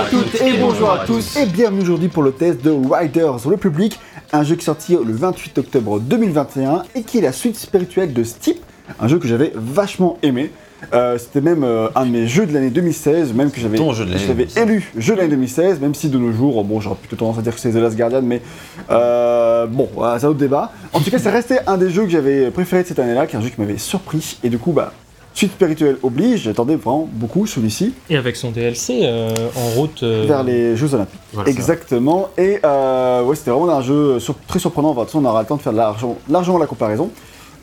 à toutes et bonjour à tous et bienvenue aujourd'hui pour le test de Riders Republic, un jeu qui est sorti le 28 octobre 2021 et qui est la suite spirituelle de Steep, un jeu que j'avais vachement aimé. Euh, C'était même euh, un de mes jeux de l'année 2016, même que j'avais Ton jeu de l'année je l'avais 2016. élu jeu de l'année 2016, même si de nos jours, bon, j'aurais plutôt tendance à dire que c'est The Last Guardian, mais euh, bon, c'est un autre débat. En tout cas, c'est resté un des jeux que j'avais préféré de cette année-là, qui est un jeu qui m'avait surpris, et du coup, bah, suite spirituelle oblige, j'attendais vraiment beaucoup celui-ci Et avec son DLC euh, en route euh, vers les Jeux Olympiques. voilà, ça. Exactement. Et euh, ouais, c'était vraiment un jeu sur- très surprenant. Enfin, de toute façon, on aura le temps de faire largement, la comparaison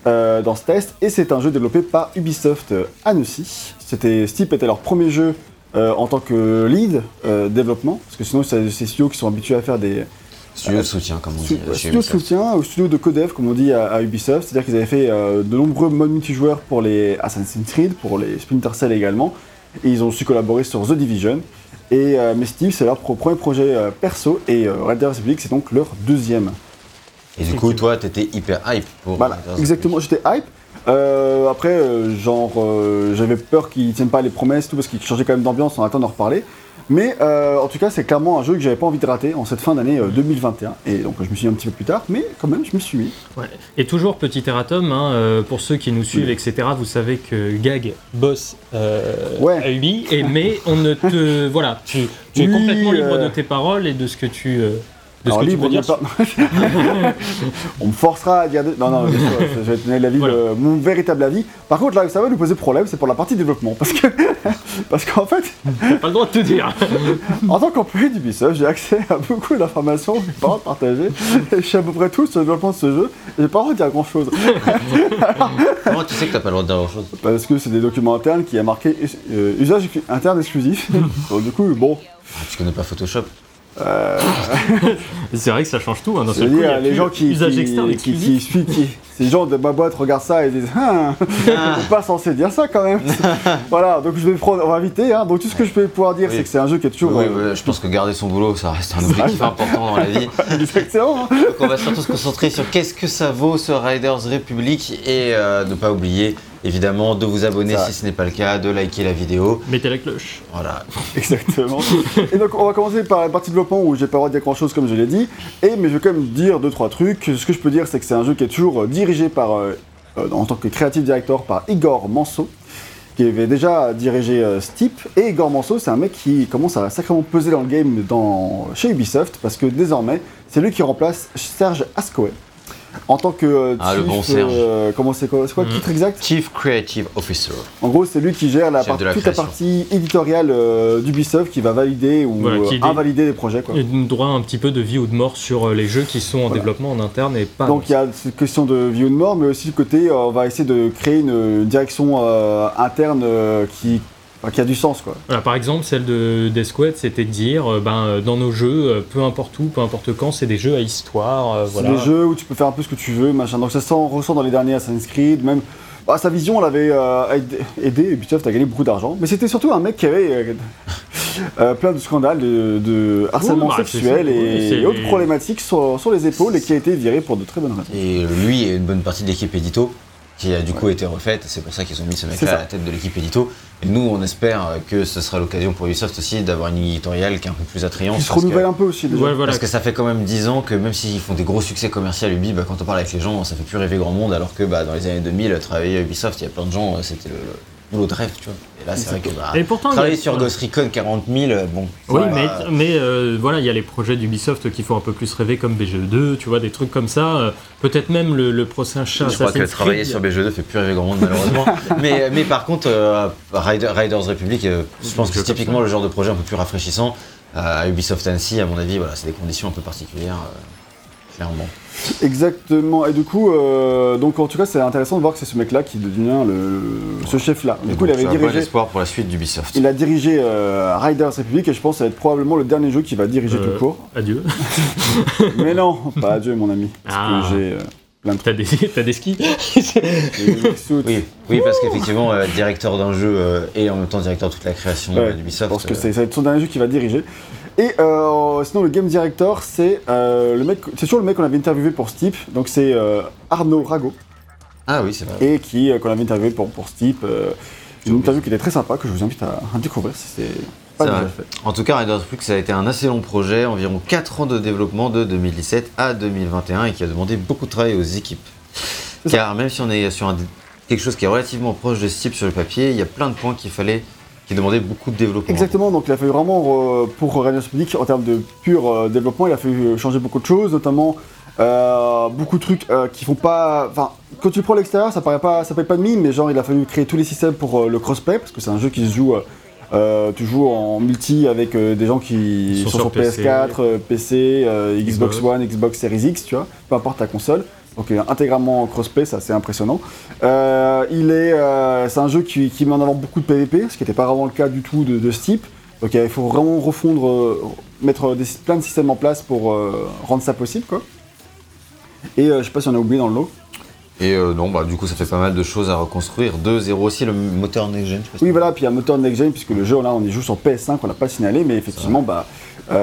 dans ce test. Et c'est un jeu développé par Ubisoft Annecy. C'était Steep était leur premier jeu en tant que lead développement, parce que sinon c'est ces studios qui sont habitués à faire des Studio de soutien, comme on dit. euh, chez studios de soutien ou studios de codev, comme on dit à, à Ubisoft. C'est-à-dire qu'ils avaient fait euh, de nombreux modes multijoueurs pour les Assassin's Creed, pour les Splinter Cell également. Et ils ont aussi collaboré sur The Division. Et euh, mais Steve, c'est leur premier projet euh, perso et euh, Red Dead Republic, c'est donc leur deuxième. Et du coup, toi, t'étais hyper hype pour. Voilà, exactement, j'étais hype. Euh, après, euh, genre, euh, j'avais peur qu'ils tiennent pas les promesses, tout, parce qu'ils changeaient quand même d'ambiance, on attend d'en reparler. Mais euh, en tout cas, c'est clairement un jeu que j'avais pas envie de rater en cette fin d'année euh, 2021. Et donc, je me suis mis un petit peu plus tard, mais quand même, je me suis mis. Ouais. Et toujours petit erratum, hein, euh, pour ceux qui nous suivent, Oui. etc., vous savez que Gag bosse euh, Ouais. à Ubi, et, mais on ne te. voilà, tu, tu es Oui, complètement libre euh, de tes paroles et de ce que tu. De Alors, libre, dire. pas- on me forcera à dire. Non, non, bien sûr, je vais te donner l'avis, Voilà. de- mon véritable avis. Par contre, là où ça va nous poser problème, c'est pour la partie développement. Parce que, parce qu'en fait, T'as pas le droit de te dire. en tant qu'employé d'Ubisoft, j'ai accès à beaucoup d'informations que j'ai pas le droit de partager. Et je sais à peu près tout sur le développement de ce jeu. Et j'ai pas le droit de dire grand chose. Comment tu sais que t'as pas le droit de dire grand chose Parce que c'est des documents internes qui a marqué euh, usage interne exclusif. Donc, du coup, bon. Ah, Tu connais pas Photoshop C'est vrai que ça change tout. Hein, seul veux coup, les gens qui, externe qui, qui, exclusif. suivent- qui- ces gens de ma boîte regardent ça et disent Ah, on pas censé dire ça quand même. voilà, donc je vais prendre, on va inviter. Hein. Donc tout ce que je peux pouvoir dire, Oui. c'est que c'est un jeu qui est toujours. Oui, euh, je pense que garder son boulot, ça reste un objectif important dans la vie. hein. Donc on va surtout se concentrer sur qu'est-ce que ça vaut ce Riders Republic et euh, ne pas oublier évidemment de vous abonner si ce n'est pas le cas, de liker la vidéo. Mettez la cloche. Voilà. Exactement. et donc on va commencer par la partie développement où j'ai pas le droit de dire grand chose comme je l'ai dit. Et mais je vais quand même dire deux trois trucs. Ce que je peux dire, c'est que c'est un jeu qui est toujours euh, dirigé par, euh, euh, en tant que creative director par Igor Manso qui avait déjà dirigé euh, Steep. Et Igor Manso, c'est un mec qui commence à sacrément peser dans le game dans, chez Ubisoft, parce que désormais, c'est lui qui remplace Serge Ascoe. En tant que euh, Ah, le chief, bon Serge. euh, comment c'est quoi, le Mhm. titre exact Chief Creative Officer. En gros, c'est lui qui gère la part- toute la partie éditoriale euh, d'Ubisoft, qui va valider ou Voilà, qui euh, invalider les projets. Quoi. Nous droit un petit peu de vie ou de mort sur euh, les jeux qui sont en Voilà. développement en interne et pas. Donc il y a cette question de vie ou de mort, mais aussi le côté, euh, on va essayer de créer une direction euh, interne euh, qui, enfin, qui a du sens. Quoi. Voilà, par exemple, celle de d'Esquad, c'était de dire, euh, ben, euh, dans nos jeux, euh, peu importe où, peu importe quand, c'est des jeux à histoire. euh, C'est voilà. des jeux où tu peux faire un peu ce que tu veux, machin. Donc ça sent, on ressent dans les derniers Assassin's Creed, même. bah, sa vision, elle avait euh, aidé- aidé Ubisoft à gagner beaucoup d'argent, mais c'était surtout un mec qui avait euh, euh, plein de scandales de, de harcèlement bah, sexuel et, autres problématiques sur, sur les épaules et qui a été viré pour de très bonnes raisons. Et lui et une bonne partie de l'équipe édito qui a du coup été refaite. C'est pour ça qu'ils ont mis ce mec-là à la tête de l'équipe édito. Et nous, on espère euh, que ce sera l'occasion pour Ubisoft aussi d'avoir une éditoriale qui est un peu plus attrayante. Qui se parce que- renouvelle un peu aussi déjà. Ouais, voilà. Parce que ça fait quand même 10 ans que même s'ils font des gros succès commerciaux à Ubi, bah, quand on parle avec les gens, ça fait plus rêver grand monde, alors que bah, dans les années 2000, travailler à Ubisoft, il y a plein de gens, euh, c'était le, le boulot de rêve, tu vois. Et là, c'est vrai que bah, Et pourtant, travailler a- sur. Ghost Recon 40 000, euh, bon. Oui, mais, mais euh, voilà, il y a les projets d'Ubisoft qui font un peu plus rêver comme BGE2, tu vois, des trucs comme ça. euh, Peut-être même le, le prochain chat Je crois que travailler sur BG2 fait plus rêver grand monde malheureusement. mais, mais par contre, euh, Rider- Riders Republic, euh, je pense que c'est typiquement le genre de projet un peu plus rafraîchissant. Euh, à Ubisoft Annecy, à mon avis, voilà, c'est des conditions un peu particulières, euh, clairement. Exactement. Et du coup, euh, donc en tout cas, c'est intéressant de voir que c'est ce mec-là qui devient le, ce chef-là. Du coup, il avait bon dirigé. espoir pour la suite d'Ubisoft. Il a dirigé euh, Riders Republic et je pense que ça va être probablement le dernier jeu qu'il va diriger Euh, tout court. Adieu. Mais non, pas adieu mon ami. Parce Ah. que j'ai euh, plein de T'as des, t'as des skis. Oui, oui, parce qu'effectivement, euh, directeur d'un jeu euh, et en même temps directeur de toute la création Ouais, Je d'Ubisoft. pense que euh, c'est- ça va être son dernier jeu qu'il va diriger. Et euh, sinon, le game director, c'est euh, le mec, c'est toujours le mec qu'on avait interviewé pour Steep. Donc c'est euh, Arnaud Rago Ah oui, c'est vrai. et qui euh, qu'on avait interviewé pour pour Steep. euh, Une interview qui était très sympa, que je vous invite à, à découvrir si c'est pas déjà fait. En tout cas, Riders Flux, ça a été un assez long projet, environ 4 ans de développement de 2017 à 2021 et qui a demandé beaucoup de travail aux équipes. Ça. Car même si on est sur un- quelque chose qui est relativement proche de Steep sur le papier, il y a plein de points qu'il fallait, qui demandaient beaucoup de développement. Exactement, donc il a fallu vraiment, euh, pour Radiance Public, en termes de pur euh, développement, il a fallu changer beaucoup de choses, notamment euh, beaucoup de trucs euh, qui font pas. Enfin, quand tu le prends à l'extérieur, ça paraît pas, ça paraît pas de mime, mais genre il a fallu créer tous les systèmes pour euh, le crossplay, parce que c'est un jeu qui se joue. euh, euh, tu joues en multi avec euh, des gens qui sont, sont sur sur PC, PS4, euh, PC, euh, Xbox Xbox. One, Xbox Series X, tu vois, peu importe ta console. Donc intégralement en crossplay, c'est assez impressionnant. Euh, il est, euh, c'est un jeu qui, qui met en avant beaucoup de PvP, ce qui n'était pas vraiment le cas du tout de, de Steep. Donc il faut vraiment refondre, euh, mettre des, plein de systèmes en place pour rendre ça possible, quoi. Et je sais pas si on a oublié dans le lot. Et non, bah, du coup, ça fait pas mal de choses à reconstruire. 2-0 aussi, le moteur next-gen. Oui, voilà, puis il y a un moteur next gen, puisque le jeu, là, on y joue sur PS5, on l'a pas signalé, mais effectivement, bah, il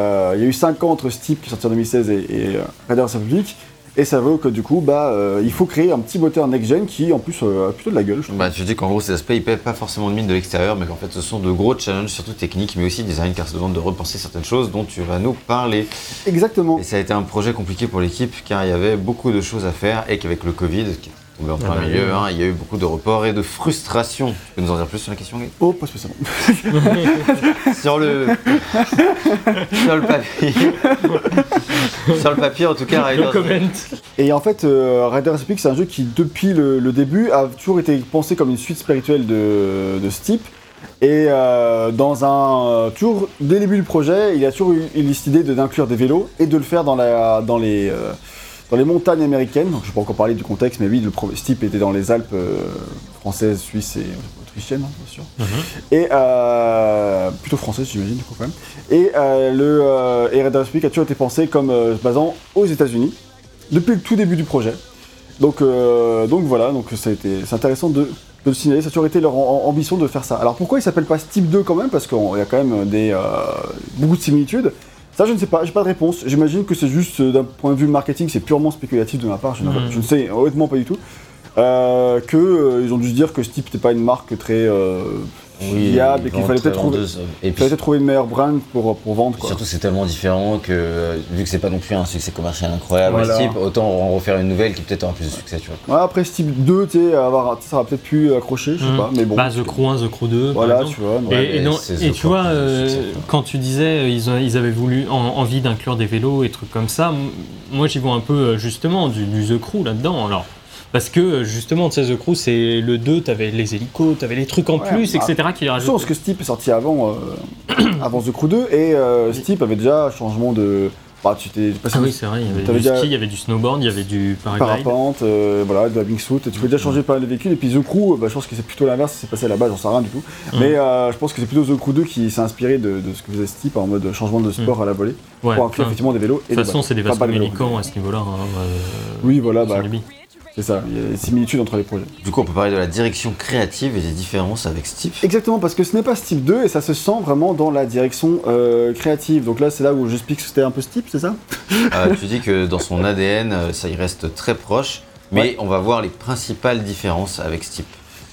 y a eu 5 ans entre Steep, qui est sorti en 2016, et, et Raiders Republic, et ça veut que du coup, bah, euh, il faut créer un petit moteur next gen qui, en plus, euh, a plutôt de la gueule, je trouve. Bah, tu dis qu'en gros, ces aspects, ils paient pas forcément de mine de l'extérieur, mais qu'en fait, ce sont de gros challenges, surtout techniques, mais aussi design, car ça demande de repenser certaines choses dont tu vas nous parler. Exactement. Et ça a été un projet compliqué pour l'équipe, car il y avait beaucoup de choses à faire, et qu'avec le Covid, tombé en Ah plein bah milieu, hein, il y a eu beaucoup de reports et de frustration. Tu peux nous en dire plus sur la question, Guy? Oh, pas spécialement. Sur le. sur le papier. sur le papier, en tout cas, Riders- comment. Et en fait, euh, Raiders Republic, c'est un jeu qui, depuis le, le début, a toujours été pensé comme une suite spirituelle de, de Steep. Et euh, dans un. euh, toujours, dès le début du projet, il a toujours eu, eu cette idée de- d'inclure des vélos et de le faire dans, la, dans, les, euh, dans les montagnes américaines. Je ne vais pas encore parler du contexte, mais oui, le pro- Steep était dans les Alpes euh, françaises, suisses et autrichiennes, hein, bien sûr. Mhm. Et euh, plutôt française, j'imagine, du coup, quand même. Et, euh, le, euh, Red Dead Republic a toujours été pensé comme euh, se basant aux États-Unis depuis le tout début du projet. Donc, euh, donc voilà, donc ça a été- c'est intéressant de, de le signaler. Ça a toujours été leur am- ambition de faire ça. Alors pourquoi il s'appelle pas Steep 2 quand même? Parce qu'il y a quand même des, euh, beaucoup de similitudes. Ça, je ne sais pas, j'ai pas de réponse. J'imagine que c'est juste euh, d'un point de vue marketing, c'est purement spéculatif de ma part. Je, ne- Mhm. je ne sais honnêtement pas du tout. Euh, que euh, ils ont dû se dire que Steep n'était pas une marque très euh, viable et qu'il fallait peut-être trouver. Et puis, peut-être trouver une meilleure brand pour, pour vendre. Quoi. Surtout c'est tellement différent que euh, vu que c'est pas non plus un succès commercial incroyable, Voilà. ce type, autant en refaire une nouvelle qui peut-être aura plus de succès, tu vois. Ouais, après Steep 2, tu sais, avoir- ça aura peut-être pu accrocher, je sais Mhm. pas, mais bon. Bah, The Crew 1, The Crew 2. par Voilà, tu vois. non. Et, et non, tu vois, euh, succès, quand tu disais euh, ils, ont- ils avaient voulu en- envie d'inclure des vélos et trucs comme ça, moi j'y vois un peu euh, justement du, du The Crew là-dedans. Alors, parce que euh, justement, tu sais, The Crew, c'est le 2, t'avais les hélicos, t'avais les trucs en Ouais, plus, bah, etc. qui rajoutent. pense que Steep est sorti avant, euh, avant The Crew 2, et euh, Steep avait déjà un changement de. Bah, tu t'es passé Ah oui, c'est vrai, il y avait du déjà- ski, il y avait du snowboard, il y avait du paraglide. parapente, euh, voilà, de la wingsuit, tu peux déjà changer pas mal de véhicules, et puis The Crew, bah, je pense que c'est plutôt l'inverse, c'est passé là-bas, j'en sais rien du tout. Mhm. Mais euh, je pense que c'est plutôt The Crew 2 qui s'est inspiré de, de ce que faisait Steep en mode changement de sport à la volée, Ouais, pour inclure enfin, effectivement des vélos et de toute façon, c'est des Enfin, vélos. communicants à ce niveau-là. hein, euh, Oui, voilà, bah. C'est ça, il y a des similitudes entre les projets. Du coup, on peut parler de la direction créative et des différences avec Steep. Exactement, parce que ce n'est pas Steep 2 et ça se sent vraiment dans la direction euh, créative. Donc là, c'est là où j'explique que c'était un peu Steep, c'est ça? Euh, tu dis que dans son ADN, euh, ça y reste très proche, mais Ouais. on va voir les principales différences avec Steep.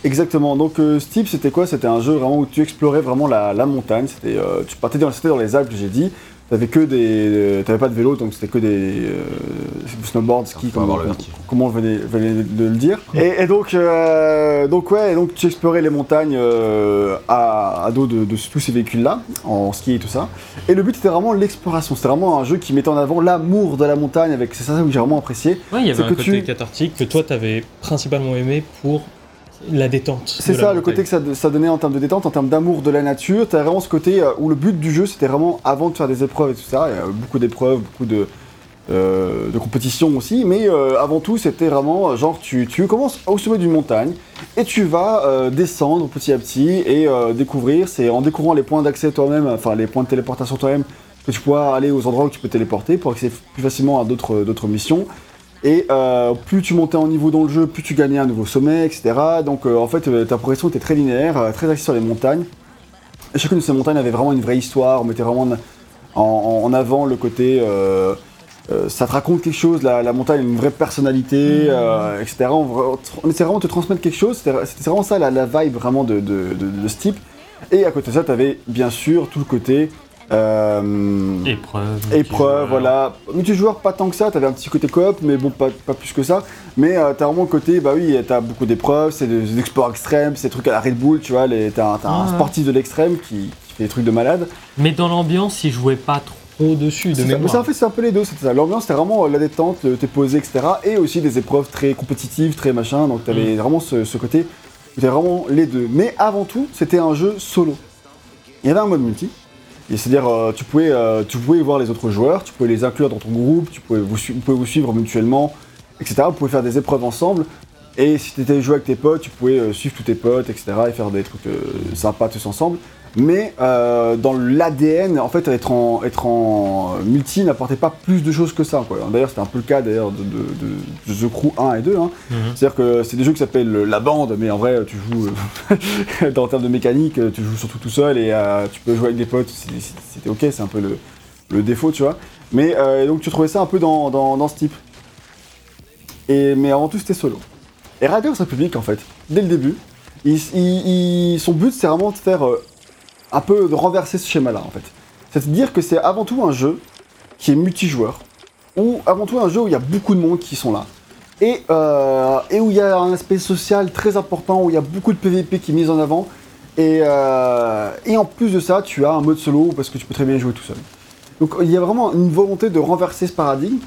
Exactement. Donc euh, c'était quoi? C'était un jeu vraiment où tu explorais vraiment la, la montagne. C'était, euh, tu partais dans, dans les Alpes, j'ai dit. T'avais que des, euh, t'avais pas de vélo, donc c'était que des euh, snowboard, ski, comme, avoir le comme- on venait, venait de le dire. Et, et donc, euh, donc ouais, donc tu explorais les montagnes euh, à, à dos de, de tous ces véhicules-là, en ski et tout ça. Et le but c'était vraiment l'exploration. C'était vraiment un jeu qui mettait en avant l'amour de la montagne. Avec, c'est ça que j'ai vraiment apprécié. Ouais, il y avait un que côté tu- cathartique que toi, t'avais principalement aimé pour la détente. C'est ça, le côté que ça, ça donnait en termes de détente, en termes d'amour de la nature. T'as vraiment ce côté euh, où le but du jeu, c'était vraiment avant de faire des épreuves et tout ça. Il y a beaucoup d'épreuves, beaucoup de, euh, de compétitions aussi. Mais euh, avant tout, c'était vraiment euh, genre tu, tu commences au sommet d'une montagne et tu vas euh, descendre petit à petit et découvrir. C'est en découvrant les points d'accès toi-même, enfin les points de téléportation toi-même, que tu pourras aller aux endroits où tu peux téléporter pour accéder plus facilement à d'autres missions. Et euh, plus tu montais en niveau dans le jeu, plus tu gagnais un nouveau sommet, etc. Donc euh, en fait, euh, ta progression était très linéaire, très axée sur les montagnes. Chacune de ces montagnes avait vraiment une vraie histoire, on mettait vraiment en, avant le côté, ça te raconte quelque chose, la, montagne a une vraie personnalité, etc. On, on essaie vraiment de te transmettre quelque chose, c'était vraiment ça la, vibe vraiment de- de ce type. Et à côté de ça, tu avais bien sûr tout le côté euh, Épreuve. épreuve, voilà. Multijoueur, pas tant que ça, t'avais un petit côté coop, mais bon, pas, pas plus que ça. Mais euh, t'as vraiment le côté, bah oui, t'as beaucoup d'épreuves, c'est des, des exploits extrêmes, c'est des trucs à la Red Bull, tu vois, t'as un, Ouais. sportif de l'extrême qui, qui fait des trucs de malade. Mais dans l'ambiance, il jouait pas trop dessus de C'est ça. Mais mémoire. ça, en fait, c'est un peu les deux, c'était ça. L'ambiance, c'était vraiment euh, la détente, le- t'es posé, etc. Et aussi des épreuves très compétitives, très machin, donc t'avais vraiment ce, ce côté, c'était vraiment les deux. Mais avant tout, c'était un jeu solo. Il y avait un mode multi. C'est-à-dire, euh, tu, pouvais, euh, tu pouvais voir les autres joueurs, tu pouvais les inclure dans ton groupe, tu pouvais vous, pouvez vous suivre mutuellement, etc. Vous pouvez faire des épreuves ensemble. Et si tu étais joué avec tes potes, tu pouvais euh, suivre tous tes potes, etc. et faire des trucs sympas tous ensemble. Mais euh, dans l'ADN, en fait, être en, être en multi n'apportait pas plus de choses que ça. quoi. D'ailleurs, c'était un peu le cas d'ailleurs de, de- de- de The Crew 1 et 2. hein. Mhm. C'est-à-dire que c'est des jeux qui s'appellent La Bande, mais en vrai, tu joues, euh, dans le terme de mécanique, euh, tu joues surtout tout seul et euh, tu peux jouer avec des potes, c'était ok, c'est un peu le, le défaut, tu vois. Mais donc tu trouvais ça un peu dans, dans, dans ce type. Et, mais avant tout, c'était solo. Et Riders Republic, en fait, dès le début, il- il- il- son but, c'est vraiment de faire un peu de renverser ce schéma-là, en fait. C'est-à-dire que c'est avant tout un jeu qui est multijoueur, ou avant tout un jeu où il y a beaucoup de monde qui sont là. Et, euh, et où il y a un aspect social très important, où il y a beaucoup de PVP qui est mis en avant. Et, euh, et en plus de ça, tu as un mode solo parce que tu peux très bien jouer tout seul. Donc il y a vraiment une volonté de renverser ce paradigme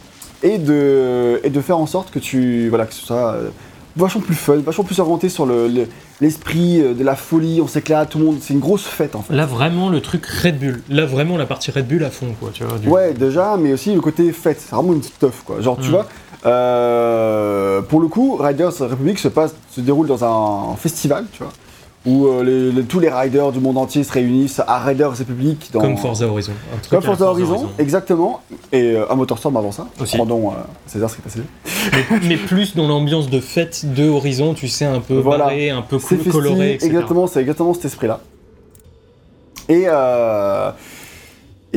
et de, et de faire en sorte que tu voilà que ce soit euh, vachement plus fun, vachement plus orienté sur le- le- l'esprit euh, de la folie, on s'éclate, tout le monde, c'est une grosse fête en fait. Là, vraiment, le truc Red Bull. Là, vraiment, la partie Red Bull à fond, quoi. Tu vois, du- Ouais, déjà, mais aussi le côté fête, c'est vraiment une stuff quoi. Genre, tu Mm. vois, euh, pour le coup, Riders Republic se, passe, se déroule dans un festival, tu vois, où euh, les- les- tous les riders du monde entier se réunissent à Riders Republic. Dans, Comme Forza Horizon. Comme Forza Horizon, exactement, et euh, un Motorstorm avant ça. Aussi. Euh, César ce qui est passé. mais, mais plus dans l'ambiance de fête de Horizon, tu sais, un peu Voilà. barré, un peu cool, festif, coloré, etc. exactement, c'est exactement cet esprit-là. Et, euh,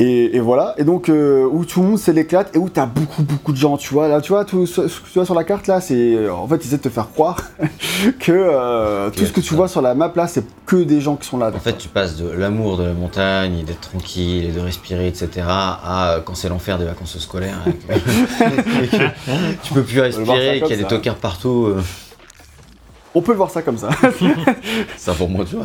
et, et voilà, et donc euh, où tout le monde c'est l'éclate et où t'as beaucoup beaucoup de gens, tu vois. Là, tu vois, tout ce que tu vois sur la carte là, c'est en fait ils essaient de te faire croire que euh, tout ce que tu ça. vois sur la map là, c'est que des gens qui sont là. En fait, tu passes de l'amour de la montagne, et d'être tranquille et de respirer, etc., à euh, quand c'est l'enfer des vacances scolaires. que- que tu peux plus respirer, qu'il y a des tocards partout. euh, On peut le voir ça comme ça. ça pour moi, tu vois.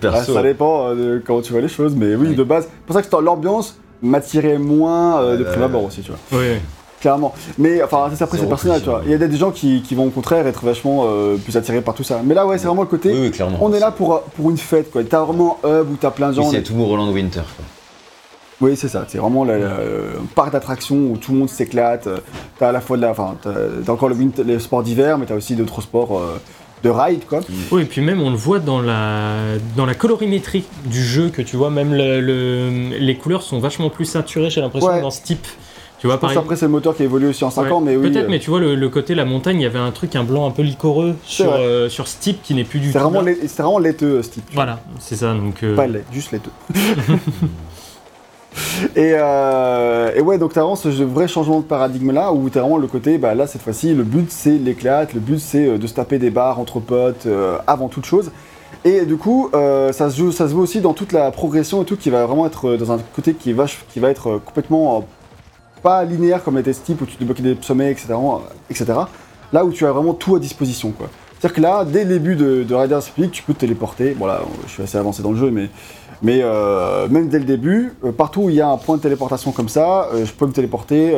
Perso. ça dépend euh, de comment tu vois les choses, mais oui, Oui. de base. C'est pour ça que l'ambiance m'attirait moins euh, de Euh, prime abord aussi, tu vois. Ouais. Clairement. Mais enfin, ça, c'est après c'est personnel, tu vois. Il y a des gens qui, qui vont au contraire être vachement euh, plus attirés par tout ça. Mais là, ouais, c'est vraiment le côté. Oui, oui, clairement. On est là pour, pour une fête, quoi. T'as vraiment un hub où t'as plein de Oui, gens. c'est tout Roland Winter. quoi. Oui, c'est ça. C'est vraiment la- la- un parc d'attractions où tout le monde s'éclate. T'as à la fois de la. Enfin, t'as encore le, sports d'hiver, mais t'as aussi d'autres sports euh, de ride, quoi. Oui, et puis même on le voit dans la, dans la colorimétrie du jeu, que tu vois, même le- le- les couleurs sont vachement plus saturées, j'ai l'impression, Ouais. dans ce type. Tu vois, pareil. après, c'est le moteur qui a évolué aussi en 5 Ouais, ans, mais oui. Peut-être, euh, mais tu vois, le, le côté la montagne, il y avait un truc, un blanc un peu licoreux sur, euh, sur ce type qui n'est plus du C'est tout. c'est vraiment laiteux, ce type. Voilà, c'est ça. Donc, euh, Pas lait, juste laiteux. et, euh, et ouais, donc t'as vraiment ce vrai changement de paradigme là, où t'as vraiment le côté, bah là cette fois-ci, le but c'est l'éclate, le but c'est euh, de se taper des barres entre potes euh, avant toute chose. Et du coup, ça, se joue, ça se voit aussi dans toute la progression et tout, qui va vraiment être dans un côté qui va, qui va être complètement pas linéaire comme était ce type où tu débloquais des sommets, etc.. Là où tu as vraiment tout à disposition, quoi. C'est-à-dire que là, dès le début de, de Riders tu peux te téléporter. Bon là, je suis assez avancé dans le jeu, mais, mais euh, même dès le début, euh, partout où il y a un point de téléportation comme ça, euh, je peux me téléporter dès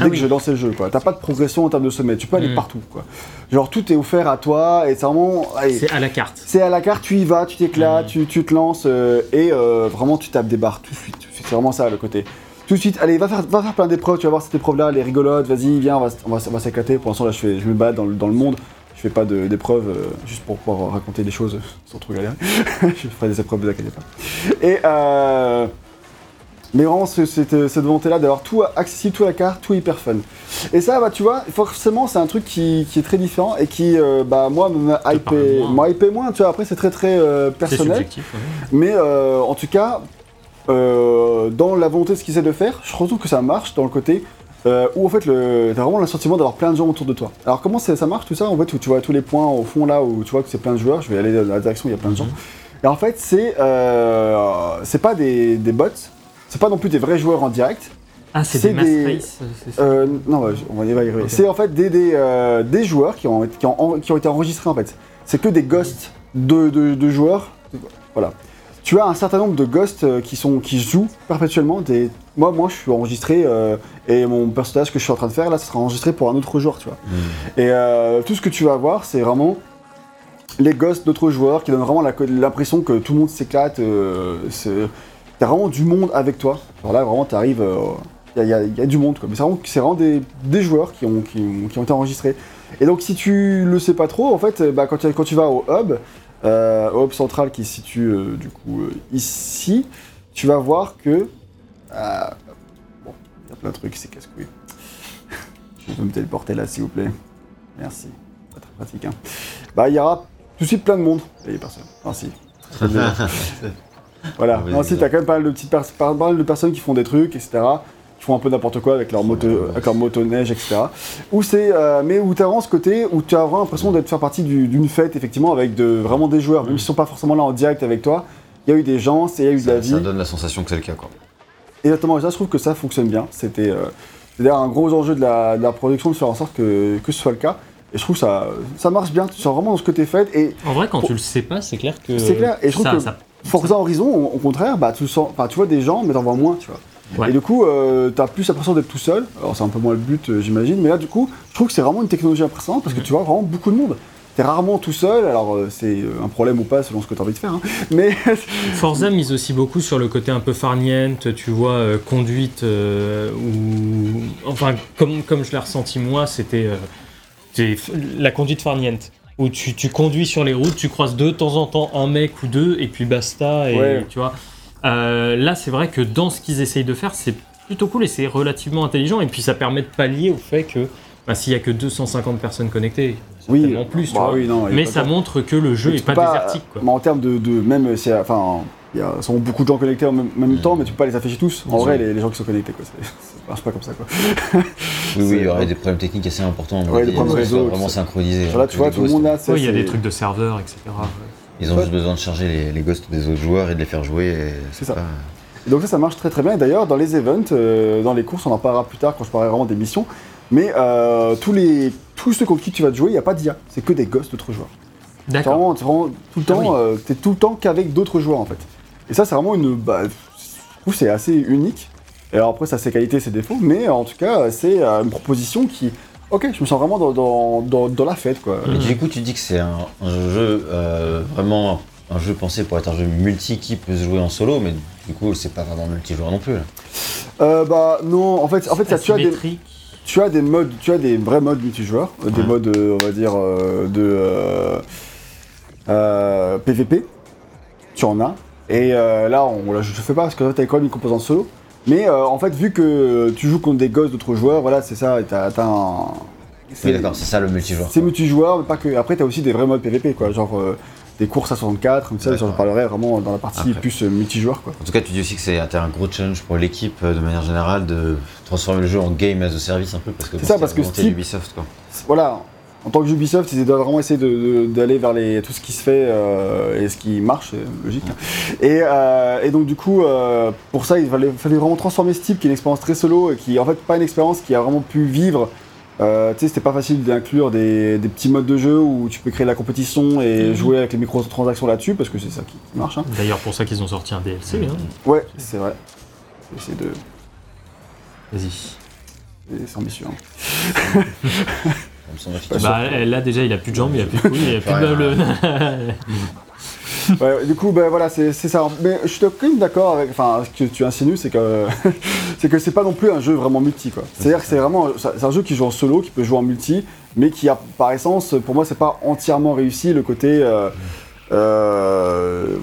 Ah que oui. j'ai lancé le jeu. T'as pas de progression en termes de sommet, tu peux aller Mm. partout. Quoi. Genre tout est offert à toi et c'est vraiment... c'est à la carte. c'est à la carte, tu y vas, tu t'éclates, Mhm. tu, tu te lances et vraiment tu tapes des barres tout de suite. C'est vraiment ça le côté. Tout de suite, allez, va faire, va faire plein d'épreuves, tu vas voir cette épreuve-là, elle est rigolote, vas-y, viens, on va, on va, va s'éclater. Pour l'instant, là, je, fais, je me bats dans le, dans le monde, je fais pas d'épreuves euh, juste pour pouvoir raconter des choses sans trop galérer. je ferai des épreuves, vous inquiétez pas. Et euh, mais vraiment, ce- cette, cette volonté-là d'avoir tout accessible, tout à la carte, tout hyper fun. Et ça, bah, tu vois, forcément, c'est un truc qui, qui est très différent et qui, euh, bah, moi, me hypé, moins. m'a hypé moins. Tu vois, après, c'est très, très euh, personnel. subjectif. ouais. Mais euh, en tout cas, dans la volonté de ce qu'ils essaient de faire, je trouve que ça marche dans le côté euh, où en fait le- t'as vraiment le sentiment d'avoir plein de gens autour de toi. Alors comment ça marche tout ça En fait, où tu vois tous les points au fond là où tu vois que c'est plein de joueurs, je vais aller dans la direction où il y a plein de gens. Et en fait, c'est euh, c'est pas des, des bots, c'est pas non plus des vrais joueurs en direct. Ah, c'est des des- race, euh, ça Euh, non, ouais, on va y arriver. C'est en fait des, des, euh, des joueurs qui ont, qui, ont, qui ont été enregistrés en fait. C'est que des ghosts de, de, de joueurs. Voilà. Tu as un certain nombre de ghosts euh, qui, sont, qui jouent perpétuellement. Des... Moi, moi, je suis enregistré euh, et mon personnage que je suis en train de faire là, ça sera enregistré pour un autre joueur, tu vois. Et euh, tout ce que tu vas voir, c'est vraiment les ghosts d'autres joueurs qui donnent vraiment l'impression que tout le monde s'éclate. Euh, c'est- T'as vraiment du monde avec toi. Alors là, vraiment, t'arrives. Il y, a- y a du monde, quoi. Mais c'est vraiment, vraiment des, des joueurs qui ont, qui, ont, qui ont été enregistrés. Et donc, si tu le sais pas trop, en fait, bah, quand, tu, quand tu vas au hub, au hub central qui se situe euh, du coup euh, ici, tu vas voir que. euh, bon, il y a plein de trucs, c'est casse-couille. Je peux me téléporter là, s'il vous plaît. Merci. Pas très pratique, hein. Bah, il y aura tout de suite plein de monde. Et personne. Non, si. Très bien. voilà. Non, si, t'as quand même pas mal de petites pas mal de personnes qui font des trucs, etc. Qui font un peu n'importe quoi avec leur moto, avec leur motoneige, etc. Où c'est, euh, mais où t'as vraiment ce côté où tu as vraiment l'impression d'être faire partie du- d'une fête, effectivement, avec de, vraiment des joueurs, même s'ils sont pas forcément là en direct avec toi. Il y a eu des gens, c'est- il y a eu de la Ça, vie. ça donne la sensation que c'est le cas, quoi. Exactement, et ça, je trouve que ça fonctionne bien. C'était euh, c'est d'ailleurs un gros enjeu de la, de la production de faire en sorte que, que ce soit le cas. Et je trouve que ça, ça marche bien, tu sens vraiment dans ce côté fait. Et En vrai, quand Pour- tu le sais pas, c'est clair que. C'est clair, et je trouve ça, que- ça- Forza Horizon, au, contraire, bah, tu, le sens, enfin, tu vois des gens, mais t'en vois moins, tu vois. Ouais. Et du coup, euh, t'as plus l'impression d'être tout seul. Alors, c'est un peu moins le but, euh, j'imagine. Mais là, du coup, je trouve que c'est vraiment une technologie impressionnante parce que tu vois vraiment beaucoup de monde. T'es rarement tout seul, alors euh, c'est euh, un problème ou pas selon ce que t'as envie de faire. hein. Mais Forza mise aussi beaucoup sur le côté un peu farniente, tu vois, euh, conduite, euh, ou. Enfin, comme, comme je l'ai ressenti moi, c'était. la conduite farniente. Où tu, tu conduis sur les routes, tu croises de temps en temps un mec ou deux, et puis basta, et Ouais. tu vois. Euh, là, c'est vrai que dans ce qu'ils essayent de faire, c'est plutôt cool et c'est relativement intelligent, et puis ça permet de pallier au fait que bah, s'il y a que 250 personnes connectées, oui, certainement plus, tu bah vois. oui, non, il y a Mais ça de- montre que le jeu Mais est tu pas, désertique, quoi. Mais en termes de, de même, c'est, enfin, il y a beaucoup de gens connectés en même, même temps, mais tu peux pas les afficher tous. En vrai, les, les gens qui sont connectés, quoi, ça, ça marche pas comme ça, quoi. Oui, oui, il y aurait des problèmes techniques assez importants. Ouais, des problèmes Ils réseau, vraiment synchronisés. Voilà, tu vois, tout le monde Ouais, il y a des trucs de serveurs, etc. Ils ont Ouais. juste besoin de charger les, les ghosts des autres joueurs et de les faire jouer. C'est ça. pas- Et donc ça, ça marche très très bien. Et d'ailleurs, dans les events, euh, dans les courses, on en parlera plus tard quand je parlerai vraiment des missions. Mais euh, tous les tous ceux contre qui tu vas te jouer, il n'y a pas d'IA. C'est que des ghosts d'autres joueurs. D'accord. vraiment, vraiment tout le Ah temps, oui. euh, t'es tout le temps qu'avec d'autres joueurs en fait. Et ça, c'est vraiment une, bah, je trouve que c'est assez unique. Et alors après, ça a ses qualités, ses défauts, mais en tout cas, c'est euh, une proposition qui, ok, je me sens vraiment dans, dans, dans, dans la fête quoi. Et du coup, tu dis que c'est un, un jeu euh, vraiment un jeu pensé pour être un jeu multi qui peut se jouer en solo, mais du coup, c'est pas vraiment multijoueur non plus. là. Euh, bah non, en fait, en fait, ça, tu as des, Asymétrique. tu as des modes, tu as des vrais modes multijoueurs, euh, des Ouais. modes, euh, on va dire, euh, de euh, euh, PVP. Tu en as. Et euh, là, on, là, je ne fais pas parce que tu as quand même une composante solo. Mais euh, en fait, vu que tu joues contre des gosses d'autres joueurs, voilà, c'est ça, et t'as t'as un. Oui, d'accord, c'est ça le multijoueur. C'est multijoueur, mais pas que. Après, tu as aussi des vrais modes PVP, quoi, genre euh, des courses à 64, mais ça, j'en parlerai vraiment dans la partie Après. plus euh, multijoueur, quoi. En tout cas, tu dis aussi que c'est un gros challenge pour l'équipe de manière générale de transformer le jeu en game as a service un peu parce que C'est bon, ça, parce que d'Ubisoft, quoi. voilà, en tant que Ubisoft, ils doivent vraiment essayer de- de- d'aller vers les, tout ce qui se fait euh, et ce qui marche, c'est logique. Et, euh, et donc du coup, euh, pour ça, il fallait, fallait vraiment transformer Steam, qui est une expérience très solo et qui en fait pas une expérience qui a vraiment pu vivre. Euh, tu sais, c'était pas facile d'inclure des, des petits modes de jeu où tu peux créer la compétition et Mhm. jouer avec les microtransactions là-dessus, parce que c'est ça qui marche. hein. D'ailleurs, pour ça qu'ils ont sorti un DLC. Hein. Ouais, c'est vrai. C'est de... Vas-y. C'est ambitieux. hein. Bah, là, déjà, il a plus de jambes, il a plus de couilles, il a plus de Ouais, du coup, ben voilà, c'est c'est ça. Mais je suis quand même d'accord avec. Enfin, ce que tu insinues, c'est que c'est que c'est pas non plus un jeu vraiment multi, quoi. C'est-à-dire que c'est vraiment, c'est un jeu qui joue en solo, qui peut jouer en multi, mais qui a, par essence, pour moi, c'est pas entièrement réussi le côté. Euh, euh,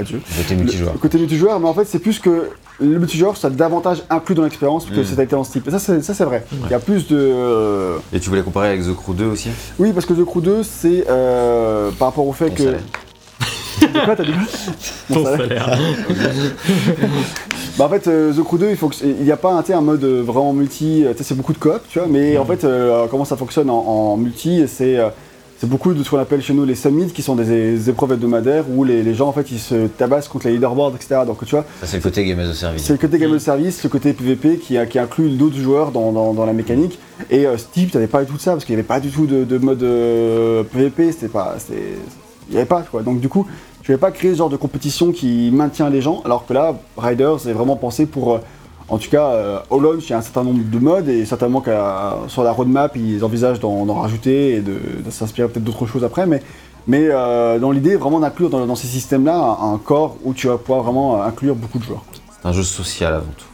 adieu. Côté multijoueur. le côté multijoueur, mais en fait, c'est plus que le multijoueur, ça davantage inclus dans l'expérience que Mm. ça a été en Steam. Et ça, c'est ça, c'est vrai. Il y a plus de. euh, Et tu voulais comparer avec The Crew 2 aussi? Oui, parce que The Crew 2, c'est euh, par rapport au fait On que. savait. De quoi t'as dit Mon Ton salaire. salaire. Bah en fait, euh, The Crew 2, il faut que- il n'y a pas un, un mode vraiment multi, tu sais, c'est beaucoup de coop, tu vois, mais en fait, euh, comment ça fonctionne en, en multi, c'est euh, c'est beaucoup de ce qu'on appelle chez nous les summits, qui sont des, des épreuves hebdomadaires où les, les gens, en fait, ils se tabassent contre les leaderboards, etc. Donc, tu vois, Ça, c'est le côté game as a service. c'est le côté game of service, le côté PVP qui, a- qui inclut d'autres joueurs dans, dans- dans la mécanique. Et euh, Steep, t'avais pas du tout de ça, parce qu'il n'y avait pas du tout de, de mode euh, PVP, c'était pas. c'était- Il n'y avait pas, quoi. Donc, du coup, tu ne pas créer ce genre de compétition qui maintient les gens, alors que là, Riders est vraiment pensé pour. euh, en tout cas, euh, au launch, il y a un certain nombre de modes, et certainement qu'à sur la roadmap, ils envisagent d'en rajouter et de, de s'inspirer peut-être d'autres choses après, mais. Mais euh, dans l'idée, vraiment d'inclure dans, dans ces systèmes-là un, un corps où tu vas pouvoir vraiment inclure beaucoup de joueurs. C'est un jeu social avant tout.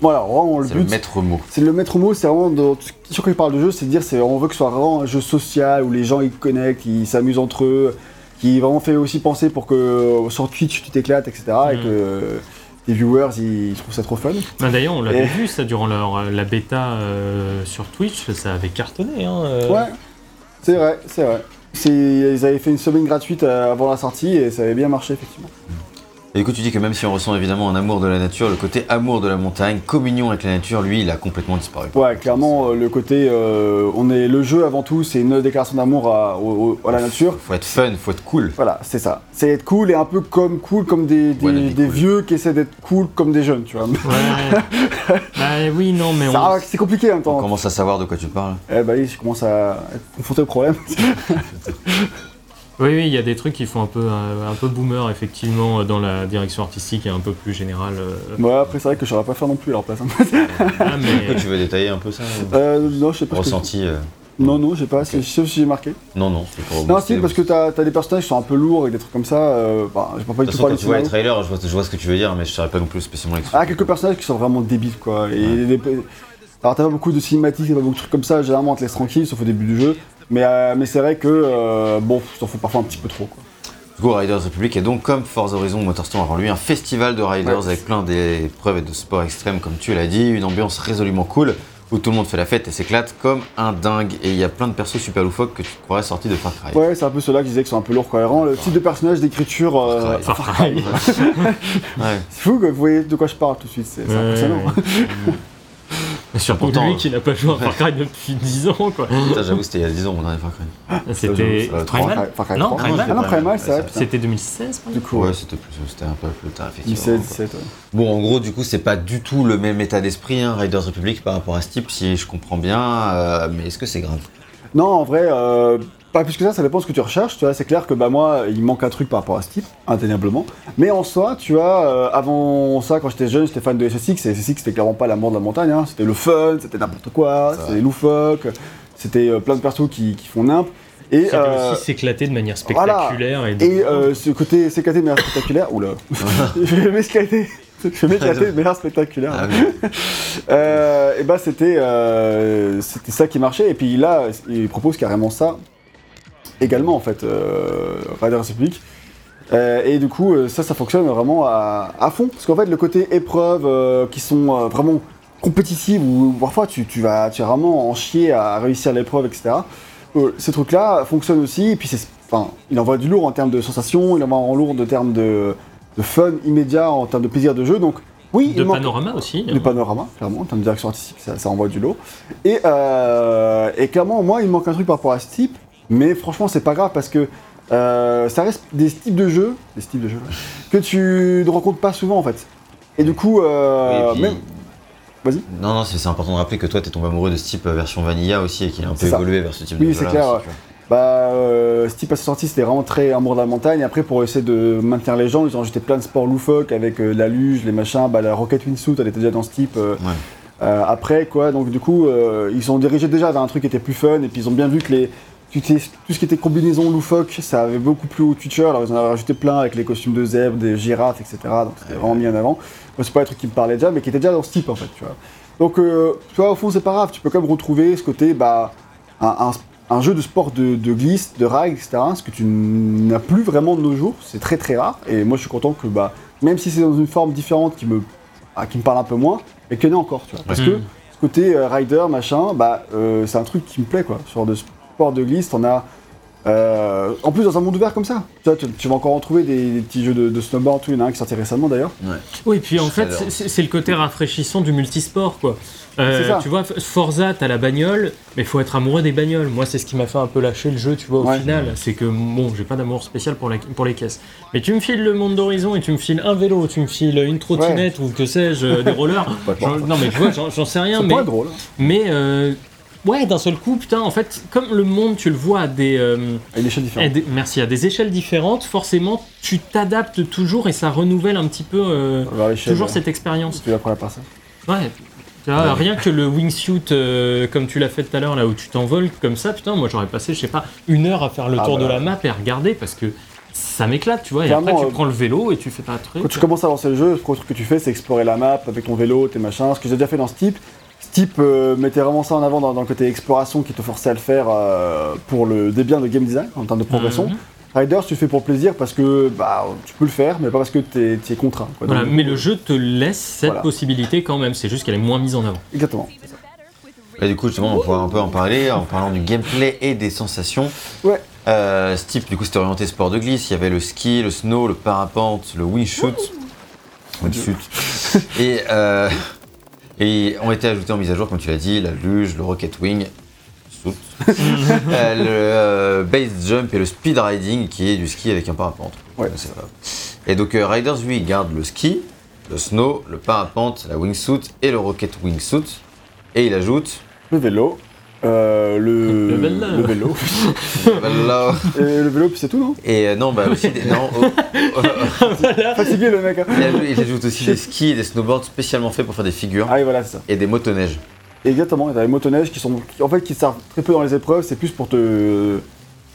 Voilà, vraiment le C'est le but, maître mot. c'est le maître mot, c'est vraiment, de, sur quand il parle de jeu, c'est de dire, c'est, on veut que ce soit vraiment un jeu social où les gens ils connectent, ils s'amusent entre eux, qui vraiment fait aussi penser pour que euh, sur Twitch tu t'éclates, etc. Et que euh, les viewers ils, trouvent ça trop fun. Bah, D'ailleurs, on l'avait Et- vu ça durant leur, la bêta euh, sur Twitch, ça avait cartonné. Hein, euh. Ouais, c'est vrai, c'est vrai. Ils avaient fait une semaine gratuite euh, avant la sortie et ça avait bien marché effectivement. Et du coup, tu dis que même si on ressent évidemment un amour de la nature, le côté amour de la montagne, communion avec la nature, lui, il a complètement disparu. Ouais, clairement, euh, le côté, euh, on est le jeu avant tout, c'est une déclaration d'amour à, au- au- à la nature. Faut être fun, faut être cool. Voilà, c'est ça. C'est être cool et un peu comme cool comme des, des, Wannabe des cool. vieux qui essaient d'être cool comme des jeunes, tu vois. Ouais. bah oui, non, mais on... C'est compliqué en même On temps. commence à savoir de quoi tu parles. Eh bah oui, je commence à être confronté au problème. Oui, oui, il y a des trucs qui font un peu, un, un peu boomer, effectivement, dans la direction artistique et un peu plus générale. euh. ouais, après c'est vrai que je saurais pas faire non plus à leur place. hein. Ah, mais... tu veux détailler un peu ça Euh, non, je sais pas. ce que- Ressenti euh, Non, non, j'ai pas. c'est- Je sais si j'ai marqué. Non, non, c'est pour. Non, si, parce que t'as as des personnages qui sont un peu lourds et des trucs comme ça. Euh, bah, j'ai pas du tout façon, parlé quand de tu vois les trailers, je vois, je vois ce que tu veux dire, mais je saurais pas non plus spécialement. Ah, quelques personnages qui sont vraiment débiles, quoi. Et des- Alors, t'as pas beaucoup de cinématiques, t'as pas beaucoup de trucs comme ça. Généralement, on te laisse tranquille, sauf au début du jeu. Mais, euh, mais c'est vrai que, euh, bon, t'en faut parfois un petit peu trop, quoi. Coup, Riders Republic est donc comme Forza Horizon Motorstorm avant lui un festival de riders Ouais. avec plein d'épreuves et de sports extrêmes comme tu l'as dit, une ambiance résolument cool où tout le monde fait la fête et s'éclate comme un dingue et il y a plein de persos super loufoques que tu croirais sortis de Far Cry. Ouais, c'est un peu ceux-là que je disais qui sont un peu lourds, cohérents. Le type de personnage d'écriture. euh, Far Far Cry. Ouais. C'est fou que vous voyez de quoi je parle tout de suite, c'est c'est Ouais, impressionnant. Surtout Pourtant, lui qui n'a pas joué à Far Cry depuis 10 ans, quoi. Putain, j'avoue, c'était il y a 10 ans mon dernier Far Cry. C'était Primal Non, 3. Primal. C'est vrai. C'était 2016, Du coup, Ouais, c'était un peu plus tard, effectivement. 17, 17, ouais. Bon, en gros, du coup, c'est pas du tout le même état d'esprit, hein, Riders Republic par rapport à ce type, si je comprends bien, euh, mais est-ce que c'est grave? Non, en vrai, euh, pas plus que ça, ça dépend de ce que tu recherches. Tu vois, c'est clair que bah moi, il manque un truc par rapport à ce type, indéniablement. Mais en soi, tu vois, euh, avant ça, quand j'étais jeune, j'étais fan de SSX, et SSX c'était clairement pas l'amour de la montagne. hein. C'était le fun, c'était n'importe quoi, c'était loufoque, c'était euh, plein de persos qui, qui font nimp. Et, C'était euh, aussi s'éclater de manière voilà. spectaculaire. Et, de- et euh, ce côté s'éclater de manière spectaculaire, oula, je vais m'éclater. Je vais m'éclater de manière spectaculaire. Ah oui. Euh, et bah c'était euh, c'était ça qui marchait et puis là il propose carrément ça également en fait euh, Republic Euh, et du coup euh, ça ça fonctionne vraiment à, à fond parce qu'en fait le côté épreuves euh, qui sont vraiment compétitives où parfois tu, tu vas tu vas vraiment en chier à réussir l'épreuve etc ces trucs là fonctionnent aussi et puis enfin il envoie du lourd en termes de sensations il envoie en lourd de termes de, de fun immédiat en termes de plaisir de jeu donc oui de panorama aussi. hein. le panorama, clairement, en termes de direction artistique, ça, ça envoie du lot. Et, euh, et clairement, moi, il manque un truc par rapport à ce type, mais franchement, c'est pas grave parce que euh, ça reste des types de jeux, des types de jeux, que tu ne rencontres pas souvent en fait. Et du coup, euh, Oui, et puis- même. Vas-y. Non, non, c'est c'est important de rappeler que toi, t'es tombé amoureux de ce type euh, version vanilla aussi et qu'il a un peu C'est ça. évolué vers ce type Oui, de c'est clair, aussi, ouais. tu vois. Bah, euh, ce type à sa sortie, c'était vraiment très amour de la montagne. Après, pour essayer de maintenir les gens, ils ont ajouté plein de sports loufoques avec euh, la luge, les machins. Bah, la Rocket Wingsuit, elle était déjà dans ce type. euh, Ouais. Après, quoi, donc du coup, ils sont dirigés déjà vers un truc qui était plus fun, et puis ils ont bien vu que les, tout, ce- ce qui était combinaison loufoque, ça avait beaucoup plus au Twitcher, alors ils en avaient rajouté plein avec les costumes de zèbres, des girafes, etc. Donc c'était vraiment mis en avant. Moi, c'est pas un truc qui me parlait déjà, mais qui était déjà dans ce type en fait, tu vois. Donc, euh, tu vois, au fond, c'est pas grave, tu peux quand même retrouver ce côté, bah, un, un- un jeu de sport de, de glisse, de rail, etc., ce que tu n'as plus vraiment de nos jours, c'est très très rare, et moi je suis content que, bah, même si c'est dans une forme différente qui me, ah, qui me parle un peu moins, mais qu'il y en ait encore, tu vois. Parce que ce côté euh, rider, machin, bah, euh, c'est un truc qui me plaît, quoi. Sur de sport de glisse, t'en as Euh, en plus, dans un monde ouvert comme ça, tu, vois, tu, tu vas encore en trouver des, des petits jeux de, de snowboard, tout. Il y en a un qui sorti récemment d'ailleurs. Oui, puis en fait, c'est- le côté rafraîchissant du multisport, quoi. Euh, ça. tu vois, Forza, t'as la bagnole, mais faut être amoureux des bagnoles. Moi, c'est ce qui m'a fait un peu lâcher le jeu, tu vois, au Ouais. final. C'est que, bon, j'ai pas d'amour spécial pour, la- pour les caisses. Mais tu me files le monde d'horizon et tu me files un vélo, tu me files une trottinette ou que sais-je, euh, des rollers. Non, mais tu vois, j'en sais rien, C'est mais. pas drôle. Mais, euh, ouais, d'un seul coup, putain, en fait, comme le monde, tu le vois à des. euh, À une échelle à différente. des- merci, à des échelles différentes, forcément, tu t'adaptes toujours et ça renouvelle un petit peu. euh, toujours cette expérience. Tu la première personne. Ouais. Tu vois, rien que le wingsuit euh, comme tu l'as fait tout à l'heure là où tu t'envoles comme ça, putain, moi j'aurais passé, je sais pas, une heure à faire le Ah tour bah. de la map et à regarder parce que ça m'éclate, tu vois. Et après tu euh, prends le vélo et tu fais ta truc. Quand tu commences à lancer le jeu, le premier truc que tu fais, c'est explorer la map avec ton vélo, tes machins. Ce que j'ai déjà fait dans Steep. Steep euh, mettait vraiment ça en avant dans, dans le côté exploration qui te forçait à le faire euh, pour le des biens de game design en termes de progression. Mhm. Riders, tu le fais pour plaisir parce que bah, tu peux le faire, mais pas parce que tu es, contraint. quoi. Voilà, Donc, mais le jeu te laisse cette Voilà. possibilité quand même, c'est juste qu'elle est moins mise en avant. Exactement. Et du coup, justement, on pourra un peu en parler en parlant du gameplay et des sensations. Ouais. Euh, ce type, du coup, c'était orienté sport de glisse. Il y avait le ski, le snow, le parapente, le wing shoot. Wing shoot. et, euh, et ont été ajoutés en mise à jour, comme tu l'as dit, la luge, le rocket wing, euh, le euh, base jump et le speed riding, qui est du ski avec un parapente. Ouais. Et donc, euh, Riders, lui, garde le ski, le snow, le parapente, la wingsuit et le rocket wingsuit. Et il ajoute Le vélo. Euh, le, Le vélo. le vélo. Et le vélo, puis c'est tout, non? Et euh, non, bah aussi des, non, oh, oh, oh, Fatigué le mec. hein. il, ajoute, il ajoute aussi des skis et des snowboards spécialement faits pour faire des figures Ah oui, voilà, c'est ça. et des motoneiges. Exactement, t'as les motoneiges qui sont, qui- en fait, qui servent très peu dans les épreuves, c'est plus pour te,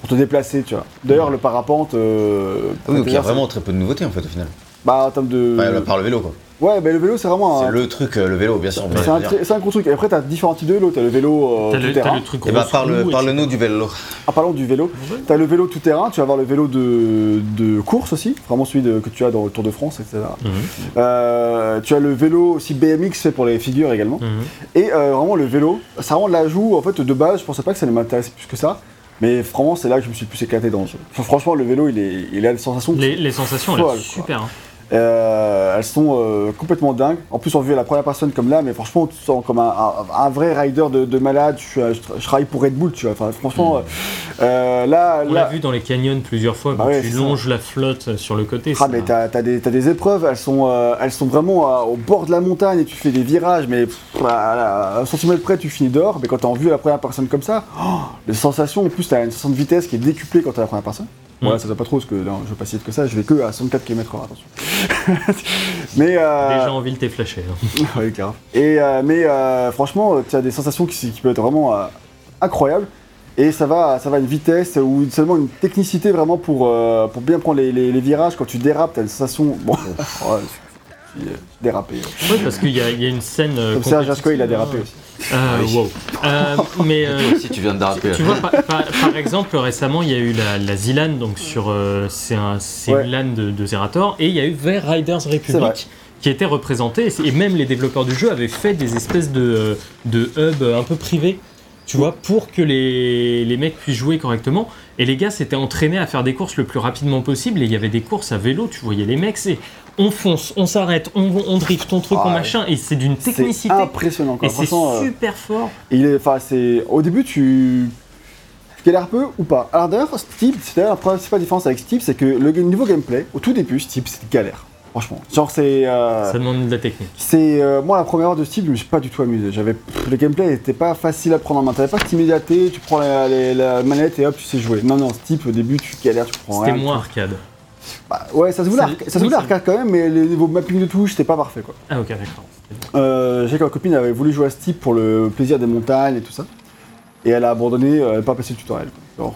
pour te déplacer, tu vois. D'ailleurs, le parapente. euh, Ah oui, donc il y a vraiment très peu de nouveautés en fait au final. Bah, en termes de. Enfin, à part le vélo quoi. Ouais, mais le vélo, c'est vraiment C'est un. le truc, euh, le vélo bien sûr. C'est un, gros truc. Et après, t'as différents types de vélos. T'as le vélo euh, tout le, t'as terrain. le truc Et bah parle, roue, parle-nous du vélo. Ah, parlons du vélo. T'as le vélo tout terrain. Tu vas avoir le vélo de, de course aussi, vraiment celui de- que tu as dans le Tour de France, etc. Mhm, Euh, tu as le vélo aussi BMX fait pour les figures également. mhm. Et euh, vraiment le vélo, ça rend l'ajout en fait de base, je pensais pas que ça allait m'intéresser plus que ça. Mais vraiment c'est là que je me suis plus éclaté dans le jeu. Enfin, franchement le vélo il, est, il a des sensations Les, les sensations, elles sont super. hein. Euh, elles sont euh, complètement dingues. En plus, on à la première personne comme là, mais franchement, tu te sens comme un, un- un vrai rider de, de malade. Je, je tra- je travaille pour Red Bull, tu vois. Enfin, franchement, euh, là, On l'a vu dans les canyons plusieurs fois, Bah quand ouais, tu longes la flotte sur le côté. Ah, ça- mais t'as t'as des, t'as des épreuves, elles sont, euh, elles sont vraiment euh, au bord de la montagne et tu fais des virages, mais pff, à, à un centimètre près, tu finis dehors. Mais quand t'es en vue à la première personne comme ça, oh, les sensations, en plus, t'as une sensation de vitesse qui est décuplée quand t'es à la première personne. Voilà, Mm. ça va pas trop, parce que non, je vais pas si vite que ça, je vais que à 104 km/h, attention. mais. Euh, Déjà en ville, t'es flashé. hein. Ouais, grave. Et, euh, mais euh, franchement, tu as des sensations qui, qui peuvent être vraiment euh, incroyables. Et ça va, ça va à une vitesse ou seulement une technicité vraiment pour, euh, pour bien prendre les, les- les virages. Quand tu dérapes, tu as une sensation. Bon, euh, dérapé. Ouais, parce qu'il y, a- il y a une scène. euh, Comme Serge compétitive, Asco, il a hein. dérapé aussi. Ah, Oui. wow. Euh, mais euh, Si tu viens de déraper. tu vois, par, par- par exemple, récemment, il y a eu la, la ZLAN, donc sur, euh, c'est un, c'est Ouais. une LAN de, de Zerator, et il y a eu Ver Riders vrai. Republic qui était représenté, et même les développeurs du jeu avaient fait des espèces de, de hubs un peu privés, tu vois, pour que les, les mecs puissent jouer correctement. Et les gars s'étaient entraînés à faire des courses le plus rapidement possible, et il y avait des courses à vélo, tu voyais les mecs, c'est on fonce, on s'arrête, on, on drift, on truc, Ah on machin, et c'est d'une C'est technicité. impressionnant. Quoi. Et c'est euh, super fort. il est, c'est, au début, tu. Tu galères peu ou pas? Alors d'ailleurs, Steve, c'est la principale différence avec Steve, c'est que le niveau gameplay, au tout début, Steve, c'est galère. Franchement. Genre, c'est. euh, Ça demande de la technique. C'est euh, moi la première heure de Steve, je me suis pas du tout amusé. J'avais le gameplay était pas facile à prendre en main. T'avais pas cette immédiateté, tu prends la, la- la manette et hop tu sais jouer. Non non, Steve au début tu galères, tu prends C'était moins arcade. Bah, ouais, ça se voulait, arca- ça se oui, voulait c'est- arcade quand même, mais les niveaux mapping de touches c'était pas parfait quoi. Ah ok, d'accord. Euh, j'ai que ma copine avait voulu jouer à Steve pour le plaisir des montagnes et tout ça, et elle a abandonné, euh, elle n'a pas passé le tutoriel.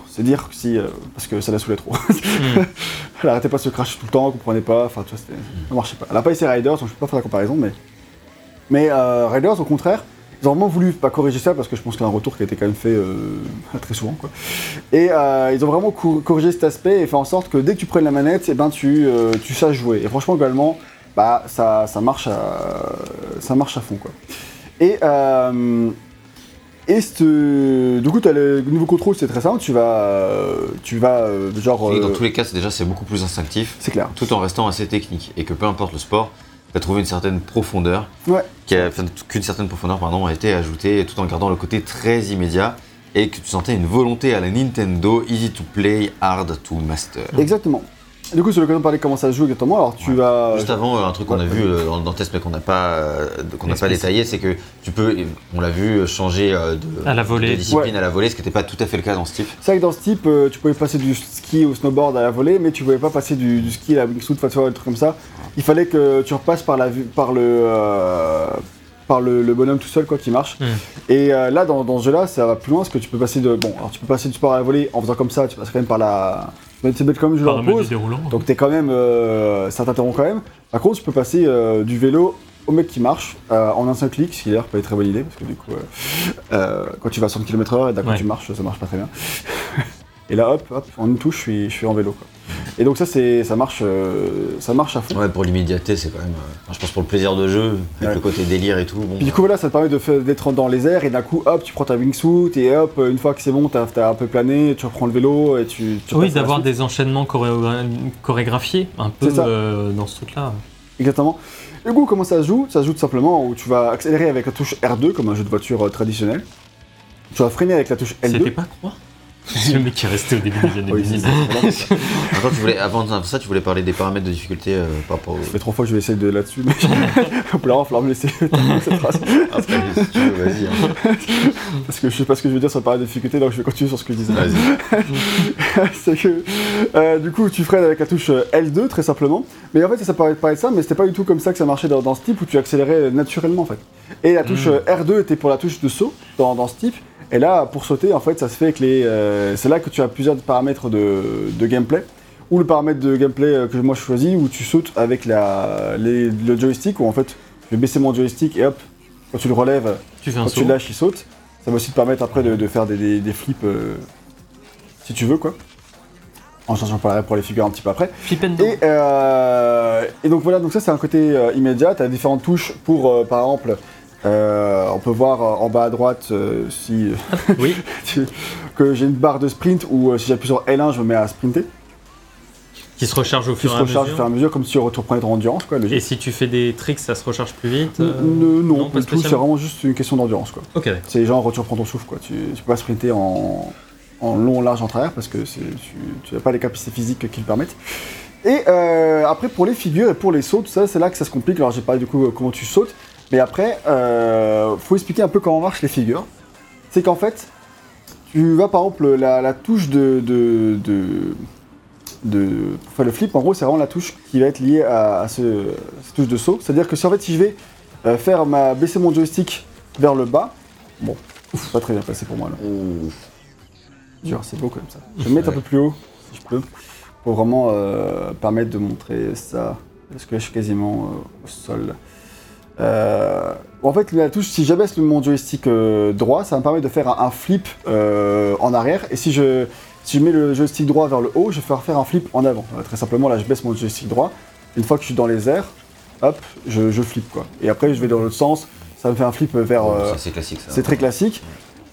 c'est dire que si, euh, parce que ça la saoulait trop. Hmm. elle arrêtait pas de se cracher tout le temps, elle comprenait pas, enfin tu vois, c'était- ça marchait pas. Elle a pas essayé Riders, donc je peux pas faire la comparaison, mais. Mais euh, Riders, au contraire, ils ont vraiment voulu pas corriger ça parce que je pense qu'il y a un retour qui a été quand même fait euh, très souvent. Quoi. Et euh, ils ont vraiment cor- corrigé cet aspect et fait en sorte que dès que tu prennes la manette, eh ben, tu, euh, tu saches jouer. Et franchement, également, bah, ça, ça, marche à, ça marche à fond. Quoi. Et Et du coup, as le nouveau contrôle, c'est très simple. Tu vas, tu vas genre, Et dans tous les cas, déjà c'est beaucoup plus instinctif, c'est clair. tout en restant assez technique. Et que peu importe le sport, tu as trouvé une certaine profondeur, Ouais. qui a- enfin, qu'une certaine profondeur pardon, a été ajoutée, tout en gardant le côté très immédiat, et que tu sentais une volonté à la Nintendo, easy to play, hard to master. Exactement. Du coup, c'est l'occasion de parler de comment ça se joue exactement. Alors, tu vas. Juste avant, euh, un truc qu'on a ouais, vu euh, dans, le test mais qu'on n'a pas, euh, qu'on n'a pas détaillé, c'est que tu peux, on l'a vu, changer de, À la volée. de discipline Ouais. à la volée, ce qui n'était pas tout à fait le cas dans ce type. C'est vrai que dans ce type, tu pouvais passer du ski au snowboard à la volée, mais tu pouvais pas passer du, du ski à la wingsuit, enfin, tu vois, un truc comme ça. Il fallait que tu repasses par, la, vue- par, le, euh, par le, le bonhomme tout seul, quoi, qui marche. Hmm. Et euh, là, dans, dans ce jeu-là, ça va plus loin, parce que tu peux passer de. Bon, alors tu peux passer du sport à la volée en faisant comme ça, tu passes quand même par la. Mais c'est bête quand même, je le déroulant. Donc t'es quand même. euh, ça t'interrompt quand même. Par contre, tu peux passer euh, du vélo au mec qui marche en un seul clic, ce qui d'ailleurs peut être très bonne idée, parce que du coup, quand tu vas à 100 km/h et d'un coup Ouais. tu marches, ça marche pas très bien. Et là, hop, hop, en une touche, je suis, je suis en vélo. Quoi. Et donc ça, c'est, ça marche, euh, ça marche à fond. Ouais, pour l'immédiateté, c'est quand même, euh, je pense pour le plaisir de jeu, avec Ouais. le côté délire et tout. Bon, Puis du coup, voilà, ça te permet d'être dans les airs et d'un coup, hop, tu prends ta wingsuit et hop, une fois que c'est bon, t'as, un peu plané, tu reprends le vélo et tu. tu Oui, d'avoir des enchaînements chorégraphiés, un peu euh, dans ce truc-là. Exactement. Et du coup, comment ça se joue? Ça se joue tout simplement où tu vas accélérer avec la touche R2, comme un jeu de voiture euh, traditionnel. Tu vas freiner avec la touche L2. C'était pas quoi? C'est le mec qui est resté au début des années Oui, 2000. c'est- c'est- c'est- Attends, tu voulais, avant ça, tu voulais parler des paramètres de difficulté euh, par rapport au. Ça fait trois fois que je vais essayer de là-dessus, mais il va falloir me laisser terminer cette phrase. Après, si tu veux, vas-y. hein. Parce que je sais pas ce que je veux dire sur le paramètre de difficulté, donc je vais continuer sur ce que je disais. Vas-y. c'est que euh, du coup tu freines avec la touche euh, L2 très simplement. Mais en fait ça, ça paraît, paraît ça, mais c'était pas du tout comme ça que ça marchait dans, dans ce type où tu accélérais naturellement en fait. Et la touche Mm. euh, R2 était pour la touche de saut dans, dans ce type. Et là pour sauter en fait ça se fait avec les. euh, c'est là que tu as plusieurs paramètres de, de gameplay. Ou le paramètre de gameplay euh, que moi je choisis où tu sautes avec la, les- le joystick où en fait je vais baisser mon joystick et hop quand tu le relèves Tu fais un quand saut. tu lâches, il saute. Ça va aussi te permettre après de, de faire des, des- des flips euh, si tu veux, quoi. En changeant par pour les figures un petit peu après. Flip and do. Et, euh, et donc voilà, donc ça c'est un côté euh, immédiat. Tu as différentes touches pour, euh, par exemple, euh, on peut voir euh, en bas à droite euh, si Oui. que j'ai une barre de sprint ou euh, si j'appuie sur L1, je me mets à sprinter. Qui se recharge au Qui fur se et à recharge au mesure. fur et à mesure, comme si tu reprenais ton endurance, quoi. Et si tu fais des tricks, ça se recharge plus vite euh, N- non, pas pas tout, c'est vraiment juste une question d'endurance, quoi. Ok, d'accord. C'est genre tu reprends ton souffle quoi. Tu, tu peux pas sprinter en, en long, large, en travers parce que tu n'as pas les capacités physiques qui le permettent. Et euh, après pour les figures et pour les sauts, tout ça c'est là que ça se complique. Alors j'ai parlé du coup euh, comment tu sautes, mais après euh, faut expliquer un peu comment marchent les figures. C'est qu'en fait tu vas par exemple la, la touche de, de, de, de- pour faire le flip en gros c'est vraiment la touche qui va être liée à, à ce, cette touche de saut. C'est-à-dire que si en fait si je vais euh, faire ma baisser mon joystick vers le bas, bon, c'est pas très bien passé pour moi là. Dur, c'est beau comme ça. Je vais me mettre un peu plus haut, si je peux, pour vraiment euh, permettre de montrer ça. Parce que là, je suis quasiment euh, au sol. Euh, en fait, la touche, si j'abaisse mon joystick euh, droit, ça me permettre de faire un, un flip euh, en arrière. Et si je, si je mets le joystick droit vers le haut, je vais faire faire un flip en avant. Très simplement, là, je baisse mon joystick droit. Une fois que je suis dans les airs, hop, je, je flippe quoi. Et après, je vais dans l'autre sens. Ça me fait un flip vers. C'est classique ça. c'est très classique.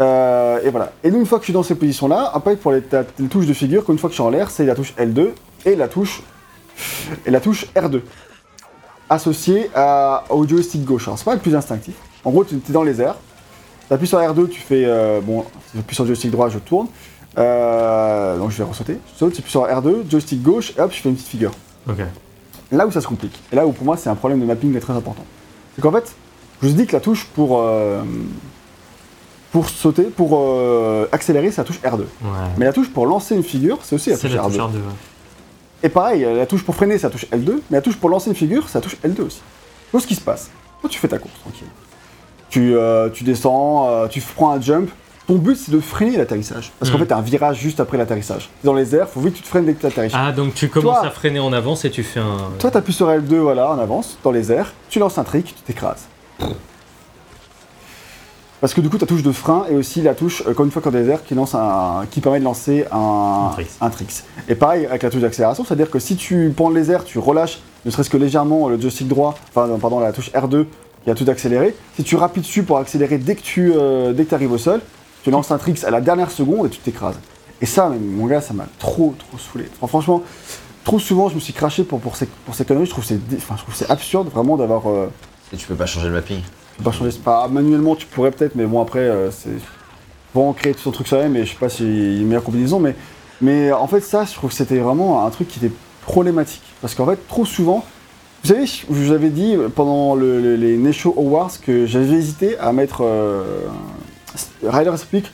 Et voilà. Et donc, une fois que je suis dans ces positions-là, après, pour les touches de figure, une fois que je suis en l'air, c'est la touche L2 et la touche, et la touche R2. Associée à, au joystick gauche. Alors, c'est pas le plus instinctif. En gros, tu es dans les airs. Tu appuies sur R2, tu fais. euh, bon, si j'appuie sur le joystick droit, je tourne. Euh, donc, je vais ressauter. Je saute, j'appuie sur R2, joystick gauche, et hop, je fais une petite figure. Ok. Là où ça se complique, et là où pour moi c'est un problème de mapping très important, c'est qu'en fait, je vous dis que la touche pour, euh, pour sauter, pour euh, accélérer, c'est la touche R2. Ouais. Mais la touche pour lancer une figure, c'est aussi la C'est touche la R2. touche R2. ouais. Et pareil, la touche pour freiner, la touche L2, mais la touche pour lancer une figure, la touche L2 aussi. Ce qui se passe, toi tu fais ta course tranquille. Tu, euh, tu descends, euh, tu prends un jump. Ton but c'est de freiner l'atterrissage. Parce qu'en Mhm. fait, t'as un virage juste après l'atterrissage. Dans les airs, faut vite que tu te freines dès que tu atterris. Ah, donc tu commences Toi- à freiner en avance et tu fais un. Toi, t'appuies sur L2, voilà, en avance, dans les airs, tu lances un trick, tu t'écrases. Parce que du coup, ta touche de frein et aussi la touche, euh, encore une fois, quand des airs, qui, lance un, qui permet de lancer un, Un tricks. Et pareil avec la touche d'accélération, c'est-à-dire que si tu prends les airs, tu relâches, ne serait-ce que légèrement, le joystick droit, enfin, pardon, la touche R2 il a tout accéléré. Si tu rappuies dessus pour accélérer dès que tu euh, dès que arrives au sol, tu lances un tricks à la dernière seconde et tu t'écrases. Et ça, mon gars, ça m'a trop, trop saoulé. Enfin, franchement, trop souvent, je me suis craché pour, pour, ces, pour ces conneries. Je trouve c'est dé- enfin, je trouve que c'est absurde vraiment d'avoir. euh, Et tu peux pas changer le mapping. Tu peux pas changer. Pas, manuellement, tu pourrais peut-être, mais bon, après, euh, c'est. Bon, créer tout son truc soi-même, et je sais pas s'il y a une meilleure combinaison, mais, mais en fait, ça, je trouve que c'était vraiment un truc qui était problématique. Parce qu'en fait, trop souvent, vous savez, je vous avais dit pendant le- le- les Nesho Awards que j'avais hésité à mettre euh, Ryder Speak,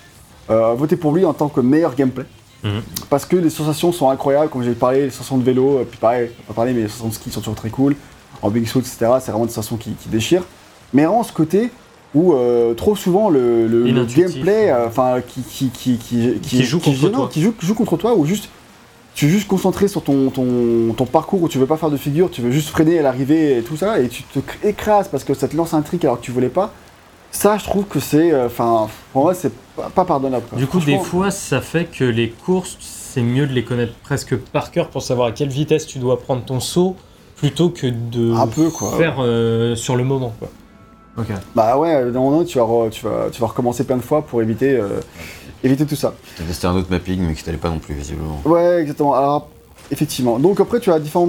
euh, voter pour lui en tant que meilleur gameplay. Mhm. Parce que les sensations sont incroyables, comme j'ai parlé, les sensations de vélo, euh, puis pareil, pas parler, mais les sensations de ski sont toujours très cool. En Big Suit, etc., c'est vraiment des sensations qui, qui déchirent. Mais vraiment ce côté où euh, trop souvent le, le- le Inintuitif. gameplay, euh, enfin, qui, qui, qui, qui, Qui joue contre non, toi. qui joue, qui joue contre toi, ou juste tu es juste concentré sur ton, ton, ton parcours où tu veux pas faire de figure, tu veux juste freiner à l'arrivée et tout ça, et tu te cr- écrases parce que ça te lance un trick alors que tu voulais pas. Ça, je trouve que c'est. euh, Enfin, pour moi, c'est pas, pas pardonnable. quoi. Du coup, des fois, ça fait que les courses, c'est mieux de les connaître presque par cœur pour savoir à quelle vitesse tu dois prendre ton saut plutôt que de Un peu, quoi. faire euh, sur le moment. Quoi. Bah ouais, dans un moment, tu vas, re- tu, vas, tu vas recommencer plein de fois pour éviter, euh, éviter tout ça. T'as testé un autre mapping, mais qui t'allait pas non plus, visiblement. Ouais, exactement. Alors, effectivement. Donc après, tu as différents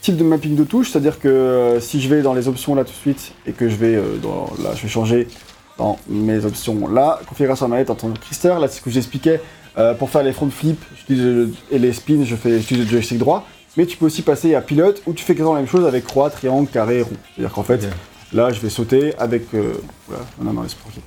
types de mapping de touches, c'est-à-dire que euh, si je vais dans les options là tout de suite et que je vais euh, dans là, je vais changer dans mes options là, configuration la manette en tant que Krister, là c'est ce que j'expliquais pour faire les front flips et les spins, je fais j'utilise le joystick droit, mais tu peux aussi passer à pilote où tu fais quasiment la même chose avec croix, triangle, carré, rond. C'est-à-dire qu'en fait. Là, je vais sauter avec. euh, voilà. Non, non, laisse-moi tranquille.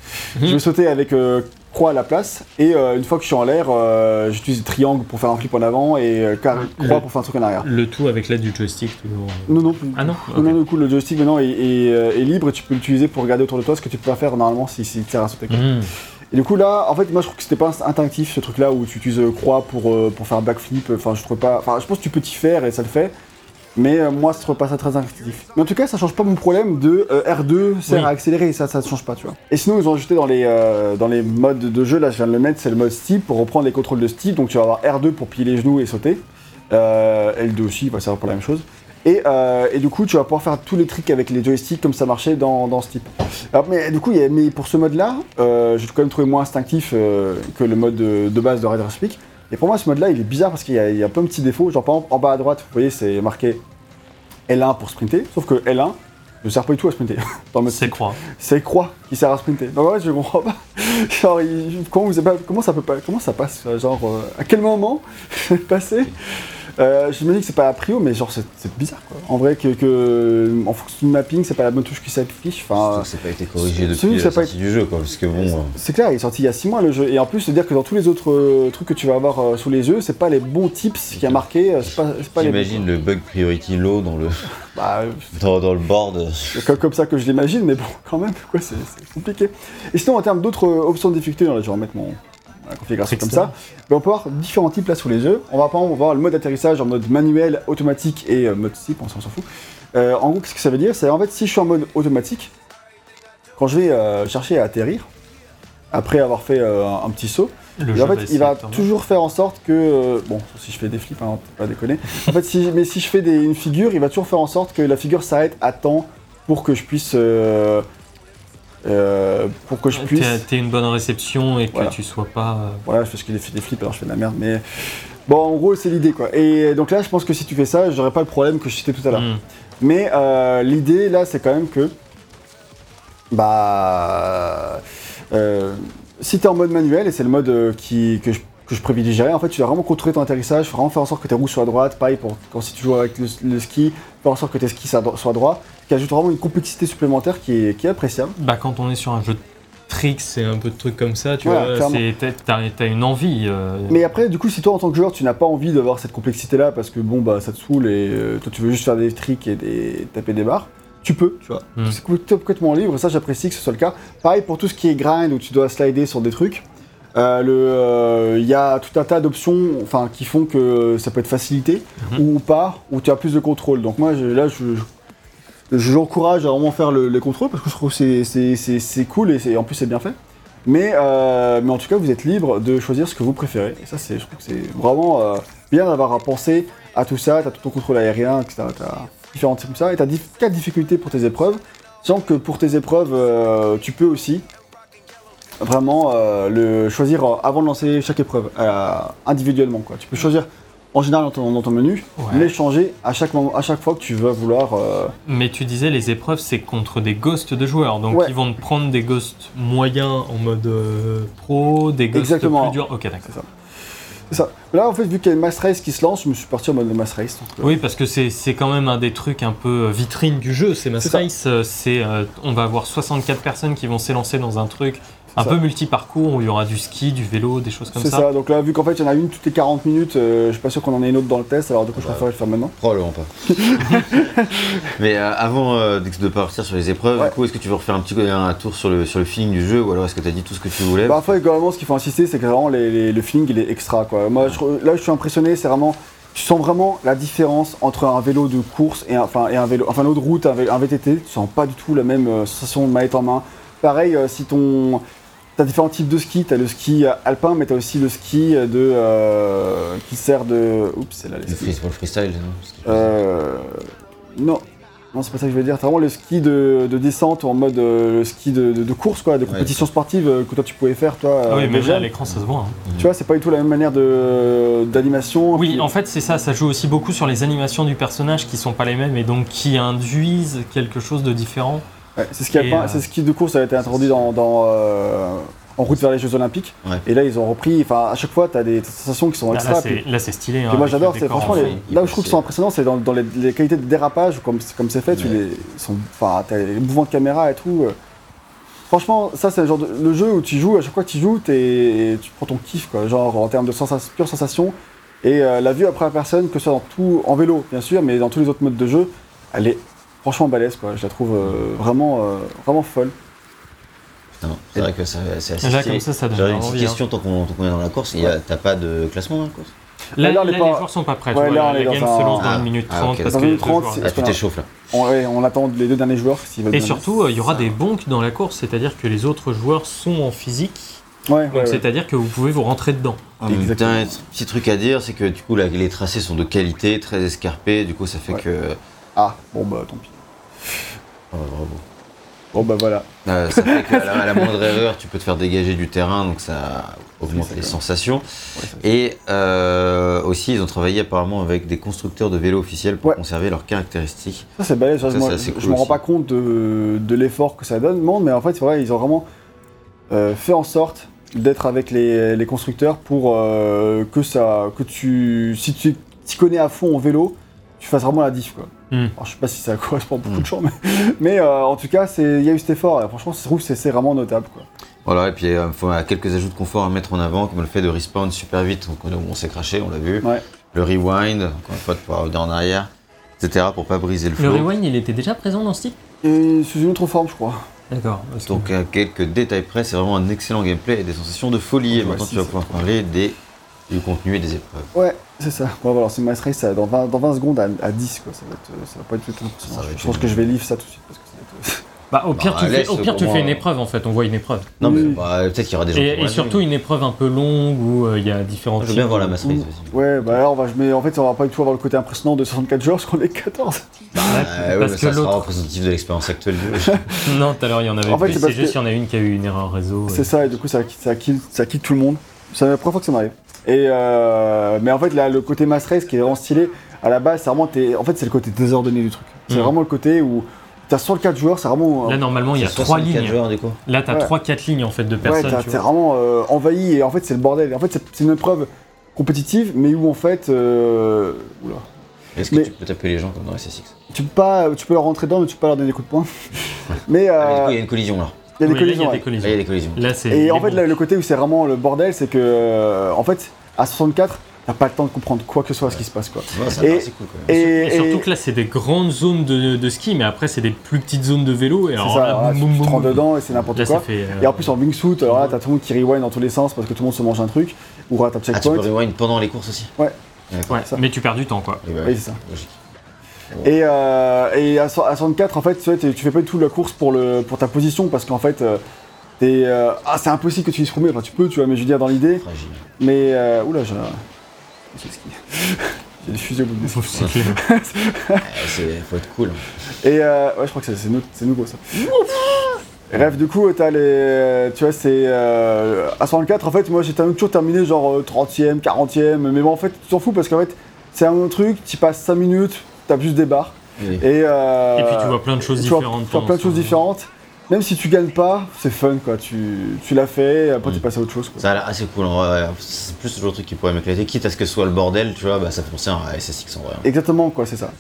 Je vais sauter avec euh, croix à la place, et euh, une fois que je suis en l'air, euh, j'utilise triangle pour faire un flip en avant et carré- Le- croix pour faire un truc en arrière. Le tout avec l'aide du joystick, toujours. Non, non. Ah non Non, non, du coup, le joystick maintenant est, est, est libre et tu peux l'utiliser pour regarder autour de toi ce que tu peux pas faire normalement si, si tu sert à sauter. Mhm. Et du coup, là, en fait, moi je trouve que c'était pas instinctif ce truc-là où tu utilises croix pour, pour faire un backflip. Enfin, je trouve pas. Enfin, je pense que tu peux t'y faire et ça le fait. Mais euh, moi, je trouve pas ça très instinctif. Mais en tout cas, ça change pas mon problème de euh, R2 sert Oui. à accélérer, ça, ça ne change pas, tu vois. Et sinon, ils ont ajouté dans les, euh, dans les modes de jeu, là, je viens de le mettre, c'est le mode Steve pour reprendre les contrôles de Steve. Donc, tu vas avoir R2 pour plier les genoux et sauter. Euh, L2 aussi, va servir pour la même chose. Et, euh, et du coup, tu vas pouvoir faire tous les tricks avec les joysticks comme ça marchait dans, dans Steep. Alors, mais du coup, il y a- mais pour ce mode-là, euh, j'ai quand même trouvé moins instinctif euh, que le mode de, de base de Rider Speak. Et pour moi, ce mode-là, il est bizarre parce qu'il y, a- il y a plein de petits défauts. Genre, par exemple, en bas à droite, vous voyez, c'est marqué L1 pour sprinter. Sauf que L1 ne sert pas du tout à sprinter. C'est croix. C'est croix qui sert à sprinter. Donc en fait, je comprends pas. Genre, il- comment, vous comment ça peut pas, comment ça passe? Genre, euh, à quel moment passé euh, Je me dis que c'est pas la prio, mais genre, c'est c'est bizarre quoi. En vrai, que, que en fonction du mapping, c'est pas la bonne touche qui s'affiche. Enfin, n'a pas été corrigé c'est- depuis la sortie du jeu, quoi. Parce que bon. euh, c'est clair, il est sorti il y a 6 mois le jeu. Et en plus, c'est dire que dans tous les autres euh, trucs que tu vas avoir euh, sous les yeux, c'est pas les bons tips qui a marqué. euh, c'est pas, c'est pas les J'imagine le bug priority low dans le, Bah, dans, dans le board. C'est comme, comme ça que je l'imagine, mais bon, quand même, quoi, c'est c'est compliqué. Et sinon, en termes d'autres euh, options de difficulté, là, je vais remettre mon configuration comme ça, on peut avoir différents types là sous les yeux. On va exemple voir le mode atterrissage en mode manuel, automatique et euh, mode SIP, on s'en fout. Euh, en gros, qu'est-ce que ça veut dire? C'est en fait, si je suis en mode automatique, quand je vais euh, chercher à atterrir, après avoir fait un, un petit saut, en fait, il va toujours faire en sorte que. bon, si je fais des flips, hein, pas déconner. En fait, si, mais si je fais des- une figure, il va toujours faire en sorte que la figure s'arrête à temps pour que je puisse. Euh, pour que je puisse. T'aies une bonne réception et que Voilà. tu sois pas. euh, Voilà, je fais ce qu'il fait des flips, alors je fais de la merde, mais. Bon, en gros, c'est l'idée, quoi. Et donc là, je pense que si tu fais ça, j'aurais pas le problème que je citais tout à l'heure. hmm. Mais euh, l'idée là, c'est quand même que. Bah. euh, si tu es en mode manuel, et c'est le mode euh, qui, que, je, que je privilégierais, en fait, tu dois vraiment contrôler ton atterrissage, vraiment faire en sorte que tes roues soient droites. Pareil pour quand si tu joues avec le, le ski, faire en sorte que tes skis soient droits, qui ajoute vraiment une complexité supplémentaire qui est, qui est appréciable. Bah, quand on est sur un jeu de tricks et un peu de trucs comme ça, tu Voilà, vois, t'as- une envie. euh, Mais après, du coup, si toi en tant que joueur, tu n'as pas envie d'avoir cette complexité-là parce que bon, bah ça te saoule et euh, toi tu veux juste faire des tricks et des, taper des barres, tu peux, tu vois. Mm. C'est complètement libre, et ça j'apprécie que ce soit le cas. Pareil pour tout ce qui est grind où tu dois slider sur des trucs. euh, le, euh, Il y a tout un tas d'options enfin, qui font que ça peut être facilité Mhm. ou pas, où tu as plus de contrôle. Donc moi, je- là, je, je, je l'encourage à vraiment faire le, les contrôles parce que je trouve que c'est- cool et en plus c'est bien fait. Mais, euh, mais en tout cas, vous êtes libre de choisir ce que vous préférez. Et ça, je trouve que c'est vraiment euh, bien d'avoir à penser à tout ça. Tu as tout ton contrôle aérien, etc. Tu as différents types comme ça. Et tu as quatre difficultés pour tes épreuves. Sachant que pour tes épreuves, euh, tu peux aussi vraiment le choisir avant de lancer chaque épreuve, individuellement. Quoi. Tu peux choisir en général dans ton, dans ton menu, Ouais. mais changer à chaque, moment, à chaque fois que tu vas vouloir. euh, Mais tu disais les épreuves c'est contre des ghosts de joueurs, donc Ouais. ils vont te prendre des ghosts moyens en mode euh, pro, des ghosts Exactement. plus durs. Ok d'accord. c'est ça. Ça. Là, en fait, vu qu'il y a une mass race qui se lance, je me suis parti en mode mass race. donc, euh, Oui, parce que c'est c'est quand même un des trucs un peu vitrine du jeu, c'est Mass. Race. C'est, euh, on va avoir 64 personnes qui vont s'élancer dans un truc un ça. peu multi-parcours où il y aura du ski, du vélo, des choses comme C'est ça. ça. Donc là, vu qu'en fait, il y en a une toutes les 40 minutes, euh, je suis pas sûr qu'on en ait une autre dans le test, alors du coup, je Bah. préfère le faire maintenant. Probablement pas. Mais euh, avant euh, de partir sur les épreuves, Ouais. du coup, est-ce que tu veux refaire un petit un tour sur le, sur le feeling du jeu ou alors est-ce que tu as dit tout ce que tu voulais? Bah, fait, globalement, ce qu'il faut insister, c'est que vraiment les- les- le feeling, il est extra. Quoi. Moi, je- là, je suis impressionné, c'est vraiment. Tu sens vraiment la différence entre un vélo de course et un, enfin, et un vélo, enfin, un vélo de route, un, VTT. Tu sens pas du tout la même euh, sensation de manette en main. Pareil, euh, si ton. T'as différents types de ski, t'as le ski euh, alpin, mais t'as aussi le ski de euh, qui sert de. Oups, c'est là les Le skis. freestyle, non Euh, non, non, c'est pas ça que je veux dire. T'as vraiment le ski de, de descente ou en mode euh, le ski de, de- de course, quoi, de compétition sportive euh, que toi tu pouvais faire, toi. Ah oui, euh, mais déjà. là à l'écran ça se voit. hein. Tu vois, c'est pas du tout la même manière de d'animation. Oui, Puis- en fait c'est ça, ça joue aussi beaucoup sur les animations du personnage qui sont pas les mêmes et donc qui induisent quelque chose de différent. Ouais, c'est ce qui a pas- euh, c'est ce a été introduit dans, dans, euh, en route vers les Jeux Olympiques. Ouais. Et là, ils ont repris. Enfin, à chaque fois, t'as des sensations qui sont extra. là, c'est là, c'est stylé. hein, moi j'adore, c'est franchement les- il là où je trouve qu'ils sont impressionnants, c'est dans, dans les, les qualités de dérapage, comme comme c'est fait, tu les ils sont, enfin t'as les mouvements de caméra et tout. euh. Franchement, ça c'est le genre de le jeu où tu joues, à chaque fois que tu joues, t'es- tu prends ton kiff quoi, genre en termes de sensation, pure sensation. Et euh, la vue après la personne, que ce soit dans tout, en vélo bien sûr, mais dans tous les autres modes de jeu, elle est franchement balèze quoi. Je la trouve euh, vraiment, euh, vraiment folle. C'est vrai que ça- c'est assez Là comme ça ça donne une envie, petite hein. question tant qu'on tant qu'on est dans la course. Il y a- T'as pas de classement dans la course? Là, là, pas- les joueurs sont pas prêts. Ouais, là, la, game un- se lance dans Ah, une minute ah, 30 ok. parce Dans que une les minute deux 30, joueurs- c'est- Ah, tu t'échauffes là. On, ouais, on attend les deux derniers joueurs s'ils veulent. Et surtout, euh, il y aura des bonks dans la course, c'est-à-dire que les autres joueurs sont en physique, Ouais, ouais, donc ouais. c'est-à-dire que vous pouvez vous rentrer dedans. Exactement. temps, petit truc à dire, c'est que du coup, là, les tracés sont de qualité, très escarpés. Du coup, ça fait Ouais. que. Ah, bon bah tant pis. Oh, bravo. Bon bah voilà. Euh, ça fait qu'à la, à la moindre erreur, tu peux te faire dégager du terrain, donc ça augmente les sensations. Ouais, Et euh, aussi, ils ont travaillé apparemment avec des constructeurs de vélos officiels pour Ouais. conserver leurs caractéristiques. Ça c'est balèze, Ça, moi, je cool me rends pas compte de, de l'effort que ça donne, mais en fait c'est vrai, ils ont vraiment euh, fait en sorte d'être avec les, les constructeurs pour euh, que ça, que tu, si tu t'y connais à fond en vélo, tu fasses vraiment la diff quoi. Hmm. Alors, je sais pas si ça correspond à beaucoup Hmm. de gens, mais, mais euh, en tout cas c'est, il y a eu cet effort, et franchement je trouve que c'est, vraiment notable quoi. Voilà, et puis il faut euh, quelques ajouts de confort à mettre en avant, comme le fait de respawn super vite, donc on, on s'est craché, on l'a vu. Ouais. Le rewind, encore une fois, de pouvoir revenir en arrière, etc., pour pas briser le Le flow. rewind, il était déjà présent dans ce type? Et sous une autre forme je crois. D'accord. Donc à quelques détails près, c'est vraiment un excellent gameplay et des sensations de folie. Et maintenant, tu vas pouvoir parler des, du contenu et des épreuves. Ouais, c'est ça. Bon, voilà, c'est Mass Race ça, dans, 20, dans 20 secondes à, à 10, quoi. Ça va, être, euh, ça va pas être tout. Ça Je, je pense que je vais livre ça tout de suite parce que ça va être. Bah, au pire, Bah, tu, fais, laisse, au pire, tu pour fais moi. une épreuve en fait, on voit une épreuve. Non, mais bah, peut-être qu'il y aura des gens Et, surtout une épreuve un peu longue où euh, il y a différents Je veux bien voir la de- mass race, Ouh. vas-y. Ouais, bah alors, on va, mais en fait, on va pas du tout avoir le côté impressionnant de 64 joueurs parce qu'on est 14. Bah, ouais, parce mais que ça sera représentatif de l'expérience actuelle du jeu. Non, tout à l'heure il y en avait En fait, plus. c'est juste qu'il y en a une qui a eu une erreur réseau. C'est ça, et du coup, ça, ça, kill, ça kill tout le monde. C'est la première fois que ça m'arrive. Et euh, mais en fait, là, le côté Mass Race qui est vraiment stylé, à la base, c'est vraiment. t'es- En fait, c'est le côté désordonné du truc. C'est Mhm. vraiment le côté où t'as 64 joueurs, c'est vraiment. Là, normalement, il y a C'est trois 64 lignes. joueurs, du coup. Là, t'as Ouais. trois, quatre lignes en fait de Ouais, personnes. tu t'es vraiment euh, envahi et en fait c'est le bordel. En fait c'est- une épreuve compétitive mais où en fait euh, oula. Est-ce que Mais- tu peux taper les gens comme dans SSX tu peux pas tu peux leur rentrer dedans mais tu peux pas leur donner des coups de poing. mais Ah, mais du euh, coup, il y a une collision là. Il y a des Oui, là, collisions. il y a ouais. des collisions. Là, il y a des collisions. Là, c'est. Et en fait là, le côté où c'est vraiment le bordel c'est que euh, en fait à 64 t'as pas le temps de comprendre quoi que ce soit à ce qui se passe quoi. Ouais, ça Et- cool. Et, Et surtout que là, c'est des grandes zones de, de ski, mais après, c'est des plus petites zones de vélo. Et c'est alors ça, là, alors là, boum, tu boum, te boum, rends boum. dedans et c'est n'importe Là, quoi. fait. euh, Et en plus en wingsuit, alors là t'as tout le monde qui rewind dans tous les sens parce que tout le monde se mange un truc, ou là t'as Ah, tu checkpoint. peux rewind pendant les courses aussi Ouais. D'accord. Ouais, ça. mais tu perds du temps, quoi. Bah, Oui, c'est ça. Logique. Et, euh, et à, so- à 64, en fait, tu, vois, t'es- tu fais pas du tout la course pour, le, pour ta position parce qu'en fait, euh, t'es, euh, ah, c'est impossible que tu utilises premier. Enfin, tu peux, tu vois, mais je veux dire dans l'idée. Fragile. Mais euh, oula, j'ai. ski. J'ai des fusées au bout. C'est clair. Eh, c'est- faut être cool. Et euh, ouais, je crois que c'est c'est nou- c'est nouveau ça. Bref, du coup, t'as les. Tu vois, c'est. Euh, à 64, en fait, moi j'ai toujours terminé genre euh, 30ème, 40ème, mais bon, en fait, tu t'en fous parce qu'en fait, c'est un autre truc, tu passes 5 minutes, t'as juste des barres. Oui. Et, euh, Et puis tu vois plein de choses tu vois- différentes Tu vois plein de choses différentes. Même si tu gagnes pas, c'est fun quoi. Tu, tu l'as fait, et après Mm. t'es passé à autre chose quoi. Ça a l'air assez cool. C'est plus le genre de truc qui pourrait m'éclater. Quitte à ce que ce soit le bordel, tu vois, bah ça fait penser à SSX en vrai. Exactement quoi, c'est ça.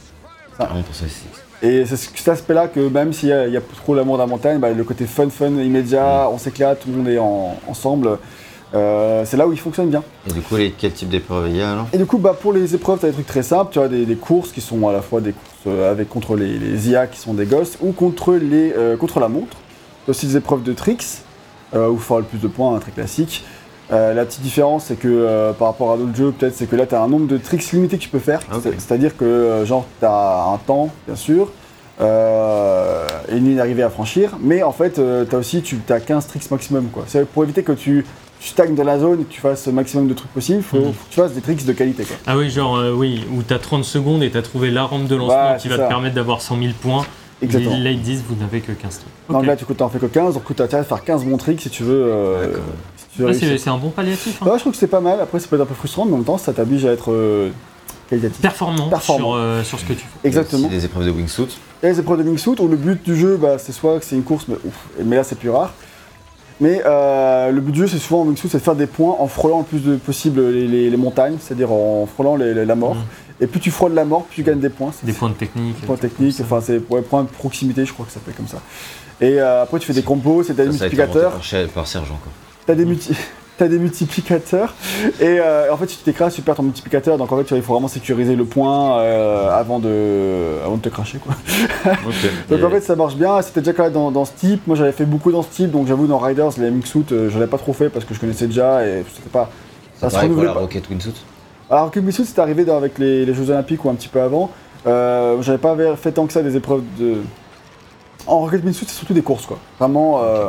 Vraiment pour ça SSX. Et c'est ce- cet aspect-là que même s'il y, y a trop l'amour de la montagne, bah, le côté fun, fun, immédiat, on s'éclate, tout le monde est en- ensemble, euh, c'est là où il fonctionne bien. Et du coup, les, quel type d'épreuve il y a alors Et du coup, bah, pour les épreuves, tu as des trucs très simples, tu as des, des courses qui sont à la fois des courses euh, avec, contre les, les IA qui sont des gosses ou contre, les, euh, contre la montre. Tu as aussi des épreuves de tricks, euh, où il faut avoir le plus de points, hein, très classique. Euh, la petite différence, c'est que euh, par rapport à d'autres jeux, peut-être, c'est que là, tu as un nombre de tricks limité que tu peux faire. Ah, C'est-à-dire que, euh, genre, tu as un temps, bien sûr, euh, et une ligne d'arrivée à franchir, mais en fait, tu as aussi tu as 15 tricks maximum. quoi. C'est pour éviter que tu, tu stagnes dans la zone et que tu fasses le maximum de trucs possible, il faut, Mhm. faut que tu fasses des tricks de qualité. Quoi. Ah oui, genre, euh, oui, où t'as 30 secondes et t'as trouvé la rampe de lancement Ouais, qui va ça. te permettre d'avoir 100 000 points. Exactement. Et là, ils disent, vous n'avez que 15 trucs. Donc là, tu n'en fais que 15, donc tu as intérêt à faire 15 bons tricks si tu veux. euh, si tu c'est un bon palliatif. hein. Je trouve que c'est pas mal. Après, ça peut être un peu frustrant, mais en même temps, ça t'oblige à être euh, qualitatif. Performant, Performant. Sur, euh, sur ce que tu fais. Exactement. des épreuves de wingsuit. Et les épreuves de wingsuit, où le but du jeu, bah, c'est soit que c'est une course, mais, ouf, mais là, c'est plus rare. Mais euh, le but du jeu, c'est souvent en wingsuit, c'est de faire des points en frôlant le plus de possible les, les- les montagnes, c'est-à-dire en frôlant les- la mort. Mhm. Et plus tu frôles la mort, plus tu gagnes des points. Des points de technique. des points ça. enfin, c'est ouais, points de proximité, je crois que ça s'appelle comme ça. Et euh, après, tu fais des combos, c'est des multiplicateurs. par, par Serge encore. T'as des, multi- t'as des multiplicateurs. Et euh, en fait si tu t'écrases tu perds ton multiplicateur. Donc en fait tu vois, il faut vraiment sécuriser le point euh, avant, de, avant de te cracher quoi. Donc en fait ça marche bien, c'était déjà quand même dans, dans ce type, moi j'avais fait beaucoup dans ce type. Donc j'avoue dans Riders les mixsuits euh, je l'avais pas trop fait parce que je connaissais déjà et c'était pas... ça se pour renouvelait la. Rocket Wingsuit. Alors que c'était arrivé dans- avec les, les Jeux Olympiques ou un petit peu avant, euh, j'avais pas fait tant que ça des épreuves de... En Rocket Wingsuit c'est surtout des courses quoi, vraiment... euh,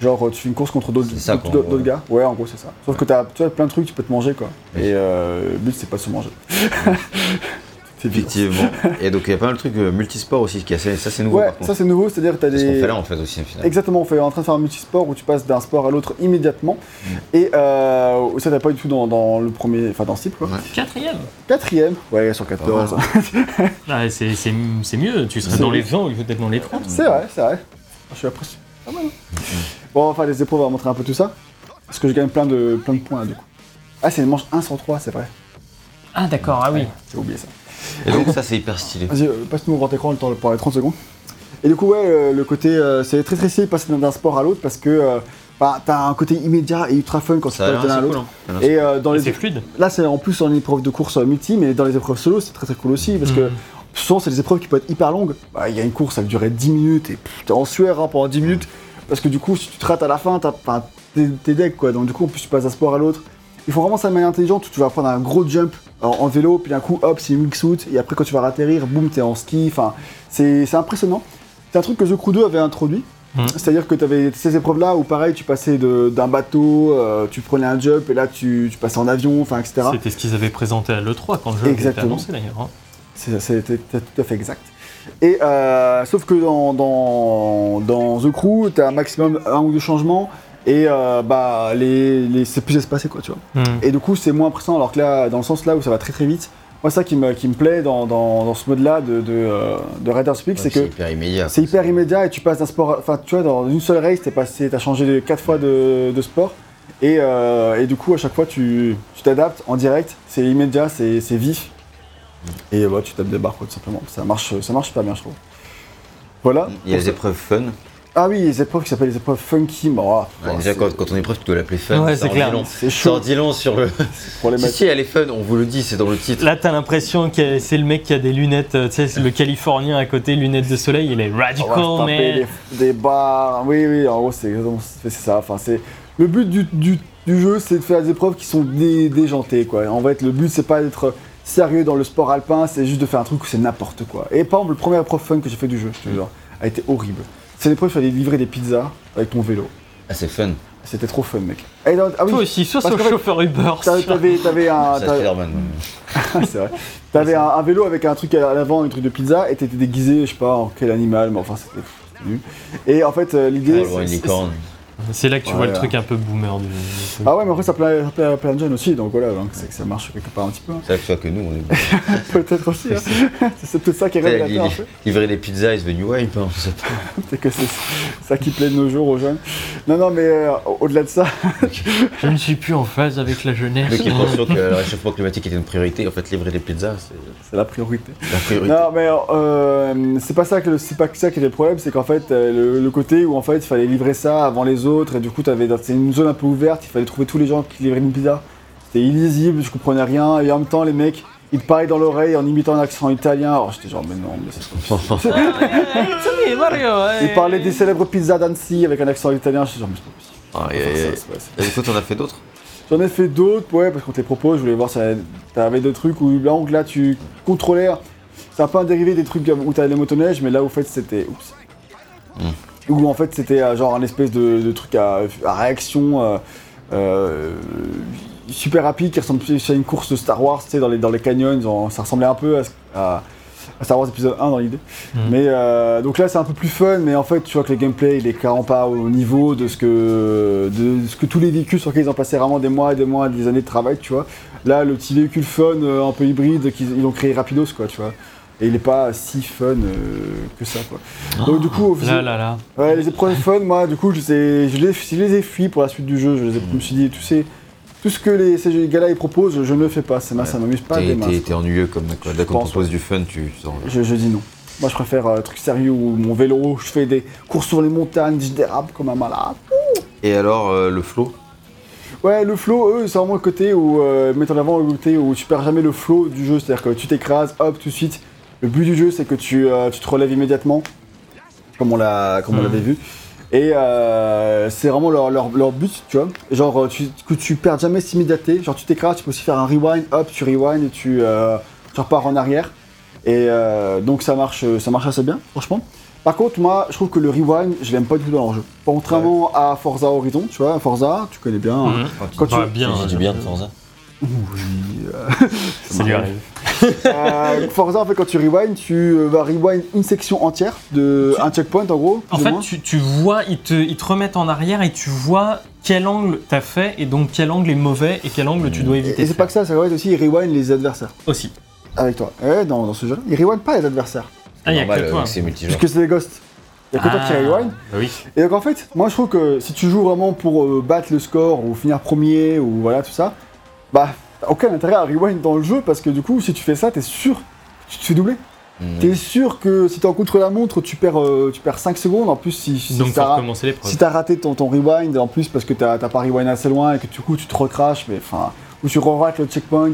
Genre, tu fais une course contre d'autres gars. Ouais, en gros, c'est ça. Sauf que t'as tu as plein de trucs, tu peux te manger, quoi. Oui. Et euh, le but, c'est pas de se manger. Effectivement. Et donc il y a pas mal de trucs euh, multisport aussi, qui est assez, ça c'est nouveau Ouais, par contre. ça c'est nouveau, c'est-à-dire que t'as C'est ce qu'on des. fait là en fait aussi au final. Exactement, on fait en train de faire un multisport où tu passes d'un sport à l'autre immédiatement. Mm. Et euh, ça t'as pas du tout dans, dans le premier, enfin dans ce type quoi. Ouais. Quatrième. Quatrième, ouais, sur 14. Ah, c'est c'est- c'est mieux, tu serais C'est- dans les 20 au lieu d'être dans les 30. c'est vrai, c'est vrai. Je suis impressionné. Pas mal. hein. Bon, faire les épreuves, on va montrer un peu tout ça. Parce que je gagne plein de, plein de points là, du coup. Ah, c'est une manche 1 sur 3, c'est vrai. Ah, d'accord, ah oui. J'ai oublié ça. Et donc ça c'est hyper stylé. Vas-y, euh, passe-nous au grand écran le temps pour les 30 secondes. Et du coup, ouais, euh, le côté, euh, c'est très très stylé de passer d'un sport à l'autre parce que euh, bah, t'as un côté immédiat et ultra fun quand tu Ça a passes d'un à l'autre. cool. hein. Et euh, dans Et les C'est fluide. là, c'est en plus en épreuve de course multi, mais dans les épreuves solo, c'est très très cool aussi parce que Mhm. Souvent, c'est des épreuves qui peuvent être hyper longues. Bah, Il y a une course, ça va durer 10 minutes et t'es en sueur hein, pendant 10 minutes parce que du coup, si tu te rates à la fin, t'as- t'es deck quoi. Donc, du coup, en plus, tu passes d'un sport à l'autre. Il faut vraiment ça de manière intelligente où tu vas prendre un gros jump en, en vélo, puis d'un coup, hop, c'est une wingsuit, et après, quand tu vas atterrir, boum, t'es en ski. Enfin, c'est impressionnant. C'est un truc que The Crew 2 avait introduit. Mhm. C'est-à-dire que tu avais ces épreuves-là où, pareil, tu passais de- d'un bateau, euh, tu prenais un jump, et là, tu, tu passais en avion, enfin, etc. C'était ce qu'ils avaient présenté à l'E3 quand le jeu Exactement. annoncé d'ailleurs. hein. C'est- tout à fait exact. Et euh, sauf que dans, dans, dans The Crew, tu as un maximum un ou deux changements et euh, bah, les, les- c'est plus espacé quoi, tu vois. Hmm. Et du coup, c'est moins impressionnant alors que là, dans le sens là où ça va très très vite, moi, ça qui me, qui me plaît dans, dans, dans ce mode-là de, de, euh, de Riders Peak, c'est que hyper immédiat. c'est hyper immédiat et tu passes d'un sport. Enfin, tu vois, dans une seule race, t'es passé, t'as changé de- quatre fois de, de sport. Et, euh, et du coup, à chaque fois, tu tu t'adaptes en direct. C'est immédiat, c'est c'est vif. Et ouais, tu tapes des barres, quoi, tout simplement. Ça marche, ça marche pas bien, je trouve. Voilà. Il y a les épreuves fun. Ah oui, les épreuves qui s'appellent les épreuves funky. Bon, ah, déjà, quand, quand on est épreuve, tu dois l'appeler fun. Ouais, ça c'est en dit clair. long. C'est Ça chaud en dit long sur le. Si, si, elle est fun, on vous le dit, c'est dans le titre. Là, t'as l'impression que c'est le mec qui a des lunettes, euh, tu sais, c'est le Californien à côté, lunettes de soleil, il est On va radical, taper man. des, des barres. Oui, oui, en gros, c'est exactement- c'est ça. Enfin, c'est le but du, du- du jeu, c'est de faire des épreuves qui sont dé- déjantées, quoi. En fait, le but, c'est pas d'être sérieux dans le sport alpin, c'est juste de faire un truc où c'est n'importe quoi. Et par exemple, le premier épreuve fun que j'ai fait du jeu, je te jure, a été horrible. C'est l'épreuve, il fallait livrer des pizzas avec ton vélo. Ah, c'est fun. C'était trop fun, mec. Et dans- ah oui, Toi aussi, sois parce ce qu'en fait, chauffeur Uber. t'avais- t'avais t'avais un, C'est t'avais- Spider-Man. c'est vrai. T'avais un, un vélo avec un truc à l'avant, un truc de pizza, et t'étais déguisé, je sais pas, en quel animal, mais enfin c'était nul. Et en fait, euh, l'idée. Ah, une c'est- licorne. C'est là que tu vois le truc un peu boomer du. Ah ouais, mais après ça plaît, ça plaît à plein de jeunes aussi, donc voilà, donc c'est que ça marche quelque part un petit peu. hein. C'est vrai que soit que nous, on est. Peut-être aussi, hein. c'est peut-être ça qui est révélateur. en fait. Livrer des pizzas is the new wave, hein, je sais pas. C'est que c'est ça qui plaît de nos jours aux jeunes. Non, non, mais euh, au-delà de ça, Je ne suis plus en phase avec la jeunesse. Le mec est conscient que le réchauffement climatique était une priorité. En fait, livrer des pizzas, c'est c'est la priorité. la priorité. Non, mais euh, c'est pas ça que c'est pas ça qui était le problème, c'est qu'en fait euh, le, le côté où en fait il fallait livrer ça avant les autres et du coup t'avais c'est une zone un peu ouverte, il fallait trouver tous les gens qui livraient une pizza. C'était illisible, je comprenais rien et en même temps les mecs ils te parlaient dans l'oreille en imitant un accent italien. Alors j'étais genre mais non, mais c'est pas possible. Ils parlaient des célèbres pizzas d'Annecy avec un accent italien. Je suis genre mais c'est pas possible. C'est- Et du coup, t'en as fait d'autres? J'en ai fait d'autres, ouais, parce qu'on te les propose, je voulais voir si t'avais d'autres trucs où là, donc là tu contrôlais. C'est un peu un dérivé des trucs où t'avais les motoneiges, mais là au fait c'était. Oups. Où en fait c'était euh, genre un espèce de, de truc à, à réaction euh, euh, super rapide qui ressemble plus à une course de Star Wars, tu sais, dans les, dans les canyons, genre, ça ressemblait un peu à, ce- à- à Star Wars épisode 1 dans l'idée. Mhm. Mais euh, donc là c'est un peu plus fun, mais en fait tu vois que le gameplay il est clairement pas au niveau de ce que de ce que tous les véhicules sur lesquels ils ont passé vraiment des mois et des mois, des années de travail, tu vois. Là le petit véhicule fun un peu hybride qu'ils ils ont créé rapidos quoi, tu vois. Et il est pas si fun euh, que ça quoi. Donc du coup, au Là, là, là. ouais, les épreuves fun, moi du coup je les ai, je les, je les ai fuis pour la suite du jeu. Je, les ai- je me suis dit tout, ce que les, ces gars-là ils proposent, je ne le fais pas. Ça, m'a- ça m'amuse pas des T'es- masses. T'es t'es ennuyeux comme quoi. Dès qu'on te pense, propose du fun, tu sors. Je, je dis non. Moi, je préfère euh, un truc sérieux où mon vélo, je fais des courses sur les montagnes, je dérape comme un malade. Et alors, euh, le flow? Ouais, le flow, eux, c'est vraiment le côté où, euh, mettre en avant le côté où tu perds jamais le flow du jeu. C'est-à-dire que tu t'écrases, hop, tout de suite. Le but du jeu, c'est que tu, euh, tu te relèves immédiatement, comme on l'a, comme on Mhm. l'avait vu. Et euh, c'est vraiment leur, leur, leur but, tu vois. Genre, euh, tu, que tu perds jamais cette immédiateté. Genre, tu t'écrases, tu peux aussi faire un rewind, hop, tu rewind et tu, euh, tu repars en arrière. Et euh, donc, ça marche, ça marche assez bien, franchement. Par contre, moi, je trouve que le rewind, je l'aime pas du tout dans leur jeu. Contrairement à Forza Horizon, tu vois, Forza, tu connais bien. hein. Mhm. Quand tu- Bah, bien. Tu dis hein, du bien de ça- Forza Ça lui arrive. Euh, Forza, en fait, quand tu rewind, tu euh, vas rewind une section entière de Tu- un checkpoint en gros. En fait, tu, tu vois, ils te, ils te remettent en arrière et tu vois quel angle t'as fait et donc quel angle est mauvais et quel angle tu dois éviter. et c'est pas que ça, ça va être aussi, il rewind les adversaires Aussi. avec toi. Ouais, dans, dans ce jeu-là, il rewind pas les adversaires. Ah, il y a que toi. euh, C'est multijoueur. Puisque c'est des ghosts. Il y a que toi qui Ah, rewind. bah oui. Et donc en fait, moi je trouve que si tu joues vraiment pour euh, battre le score ou finir premier ou voilà tout ça, bah aucun intérêt à rewind dans le jeu parce que du coup, si tu fais ça, t'es sûr que tu te fais doubler. Mhm. T'es sûr que si t'es en contre la montre, tu perds, euh, tu perds 5 secondes. En plus, si, si Donc, t'as si t'as raté ton, ton rewind, en plus parce que t'as t'as pas rewind assez loin et que du coup tu te recraches, mais enfin, ou tu re-rates le checkpoint,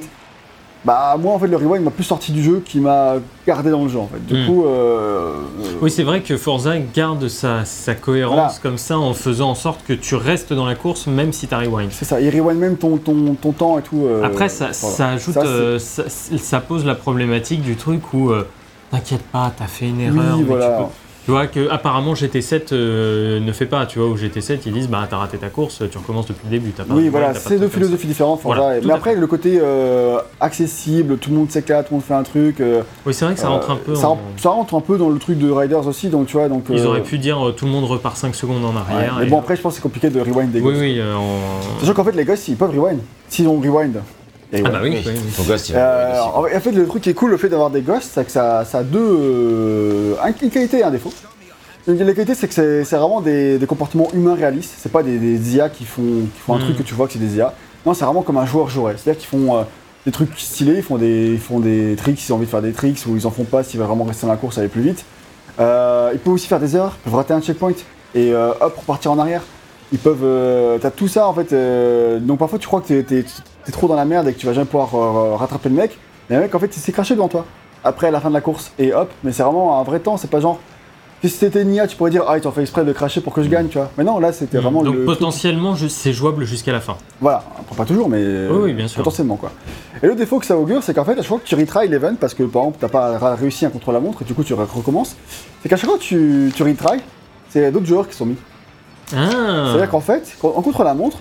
bah moi en fait le rewind m'a plus sorti du jeu qui m'a gardé dans le jeu en fait. Du Hmm. coup, euh, Oui, c'est vrai que Forza garde sa, sa cohérence Voilà. comme ça en faisant en sorte que tu restes dans la course même si t'as rewind. c'est ça, il rewind même ton, ton, ton temps et tout. euh, Après, ça, voilà. ça ajoute, Ça, c'est- euh, ça, ça pose la problématique du truc où euh, t'inquiète pas, t'as fait une erreur. Oui, mais voilà. tu, peux- tu vois que apparemment GT7 euh, ne fait pas. Tu vois, au GT7 ils disent bah t'as raté ta course, tu recommences depuis le début. T'as pas Oui, voilà, c'est de deux philosophies différentes. Voilà, mais après, le côté euh, accessible, tout le monde s'éclate, tout le monde fait un truc. euh, Oui, c'est vrai que ça rentre un peu. ça, en- rentre- ça rentre un peu dans le truc de Riders aussi, donc tu vois. Donc, Ils auraient pu dire tout le monde repart 5 secondes en ouais, arrière. mais et- bon, après, je pense que c'est compliqué de rewind des oui, gosses. oui. en- Sachant qu'en fait, les gosses, ils peuvent rewind. S'ils ont rewind. Ils Ah bah oui. Oui, oui, oui. Ton gosse, il Euh, va. en en fait, le truc qui est cool, le fait d'avoir des ghosts, c'est que ça, ça a deux. euh, un- une qualité et un défaut. Une, la qualité, c'est que c'est c'est vraiment des, des comportements humains réalistes. C'est pas des, des IA qui font, qui font un truc que tu vois que c'est des IA. Non, c'est vraiment comme un joueur jouerait. C'est-à-dire qu'ils font euh, des trucs stylés, ils font des, ils font des tricks s'ils ont envie de faire des tricks ou ils en font pas s'ils veulent vraiment rester dans la course, aller plus vite. Euh, ils peuvent aussi faire des erreurs, ils peuvent rater un checkpoint et euh, hop, repartir en arrière. Ils peuvent. euh, T'as tout ça en fait. euh, donc parfois tu crois que t'es- trop dans la merde et que tu vas jamais pouvoir euh, rattraper le mec. Mais le mec en fait il s'est craché devant toi. Après à la fin de la course et hop. Mais c'est vraiment un vrai temps. C'est pas genre. Si c'était une IA, tu pourrais dire ah ils t'ont fait exprès de cracher pour que je gagne, tu vois. Mais non là c'était vraiment Donc le. potentiellement, c'est jouable jusqu'à la fin. Voilà, pas toujours, mais Oui, oui, bien sûr. potentiellement quoi. Et le défaut que ça augure, c'est qu'en fait, à chaque fois que tu retry l'event, parce que par exemple, t'as pas réussi un contre la montre et du coup tu re- recommences, c'est qu'à chaque fois que tu, tu retry, c'est d'autres joueurs qui sont mis. Ah. C'est-à-dire qu'en fait, en contre-la-montre,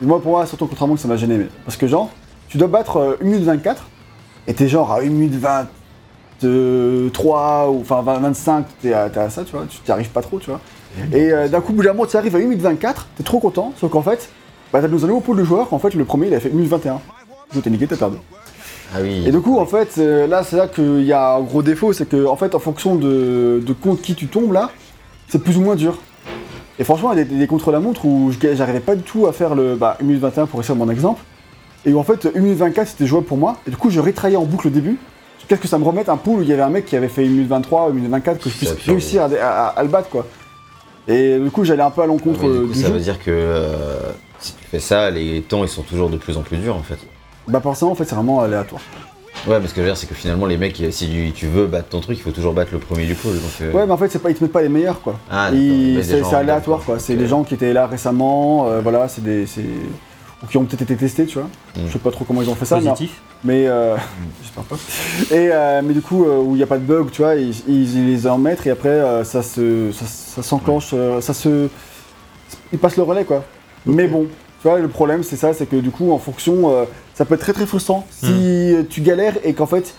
moi pour moi, surtout contre-la-montre, ça m'a gêné. mais- Parce que genre, tu dois battre euh, 1 minute 24, et t'es genre à 1 minute 23, ou enfin 20, 25, t'es à, à ça, tu vois, tu t'y arrives pas trop, tu vois. Et euh, d'un coup, au bout d'un moment, tu arrives à 1 minute 24, t'es trop content, sauf qu'en fait, bah, t'as nous un nouveau pool de joueurs, qu'en fait, le premier, il a fait 1 minute 21. Donc t'es niqué, t'as perdu. Ah oui. Et du coup, en fait, euh, là, c'est là qu'il y a un gros défaut, c'est que, en fait, en fonction de, de contre qui tu tombes, là, c'est plus ou moins dur. Et franchement, il y a des, des contre-la-montre où j'arrivais pas du tout à faire le bah, 1 minute 21 pour essayer mon exemple. Et où en fait, 1 minute 24 c'était jouable pour moi. Et du coup, je retravaillais en boucle au début. Qu'est-ce que ça me remette un pool où il y avait un mec qui avait fait 1 minute 23, 1 minute 24, que je puisse absurde. réussir à, à- à le battre, quoi. Et du coup, j'allais un peu à l'encontre euh, du coup, du ça jeu. veut dire que euh, si tu fais ça, les temps ils sont toujours de plus en plus durs en fait. Bah, forcément, en fait, c'est vraiment aléatoire. Ouais, mais ce que je veux dire, c'est que finalement, les mecs, si tu veux battre ton truc, il faut toujours battre le premier du pool. Donc, euh, Ouais, mais en fait, c'est pas, ils te mettent pas les meilleurs, quoi. Ah, c'est aléatoire quoi. C'est des gens qui étaient là récemment, euh, voilà, c'est des. c'est- ou qui ont peut-être été testés, tu vois. Mm. Je sais pas trop comment ils ont fait ça, mais, Positif. mais euh, j'espère pas. Et euh, mais du coup, euh, où il n'y a pas de bug, tu vois, ils, ils- ils les en mettent et après euh, ça se, ça, ça s'enclenche, euh, ça se, ils passent le relais quoi. Mais bon, tu vois, le problème c'est ça, c'est que du coup, en fonction, euh, ça peut être très très frustrant si tu galères et qu'en fait.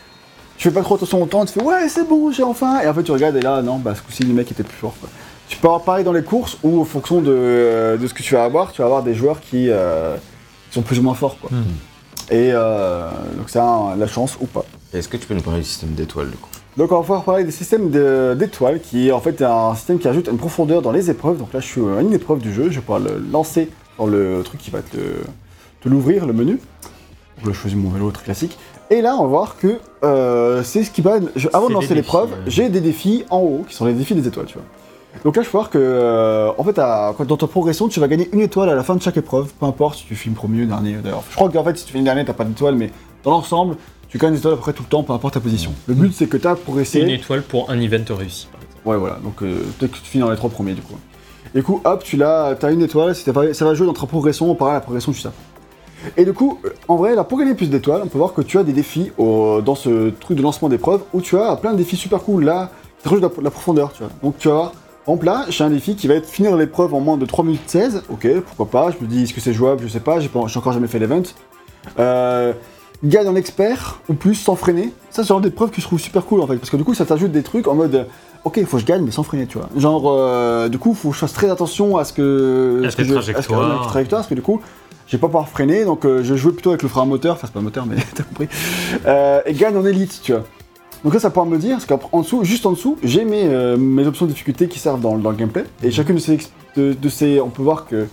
Tu fais pas trop attention au temps, tu fais ouais c'est bon j'ai enfin et en fait tu regardes et là non bah ce coup-ci le mec était plus fort quoi. Tu peux avoir pareil dans les courses ou en fonction de, euh, de ce que tu vas avoir, tu vas avoir des joueurs qui euh, sont plus ou moins forts quoi. Hmm. Et euh, donc c'est un- la chance ou pas. Est-ce que tu peux nous parler du système d'étoiles du coup? Donc on va pouvoir parler des systèmes de- d'étoiles qui est en fait un système qui ajoute une profondeur dans les épreuves. Donc là je suis à une épreuve du jeu, je vais pouvoir le lancer dans le truc qui va te, te l'ouvrir, le menu. Je choisis mon vélo très classique. Et là on va voir que euh, c'est ce qui va... je- avant de lancer l'épreuve, ouais. j'ai des défis en haut qui sont les défis des étoiles, tu vois. Donc là je peux voir que euh, en fait à- dans ta progression tu vas gagner une étoile à la fin de chaque épreuve, peu importe si tu finis premier, dernier d'ailleurs. Je crois qu'en fait si tu finis dernier t'as pas d'étoile mais dans l'ensemble tu gagnes des étoiles à peu près tout le temps, peu importe ta position. Le but c'est que tu as progressé. Une étoile pour un event réussi, par exemple. Ouais, voilà, donc euh, dès que tu finis dans les trois premiers, du coup. Du coup, hop, tu l'as, une étoile, ça va, ça jouer dans ta progression, pareil, la progression, tu sais. Et du coup, euh, en vrai, là, pour gagner plus d'étoiles, on peut voir que tu as des défis au- dans ce truc de lancement d'épreuves où tu as plein de défis super cool, là, qui rajoutent de la, de profondeur, tu vois. Donc tu vas exemple, là, j'ai un défi qui va être finir l'épreuve en moins de 3 minutes 16, ok, pourquoi pas, je me dis, est-ce que c'est jouable, je sais pas, j'ai encore jamais fait l'event. Euh, gagne en expert ou plus sans freiner. Ça, c'est genre des preuves que je trouve super cool en fait. Parce que du coup, ça t'ajoute des trucs en mode euh, ok, il faut que je gagne, mais sans freiner, tu vois. Genre, euh, du coup, il faut que je fasse très attention à ce que. À ce que je- à ce que- trajectoires. à mes trajectoires, parce que du coup, je vais pas pouvoir freiner, donc euh, je jouer plutôt avec le frein moteur, enfin, c'est pas un moteur, mais t'as compris. Euh, et gagne en élite, tu vois. Donc là, ça pourra me dire, parce qu'en dessous, juste en dessous, j'ai mes, mes options de difficulté qui servent dans, dans le gameplay. Et chacune de ces, de, de ces. On peut voir que.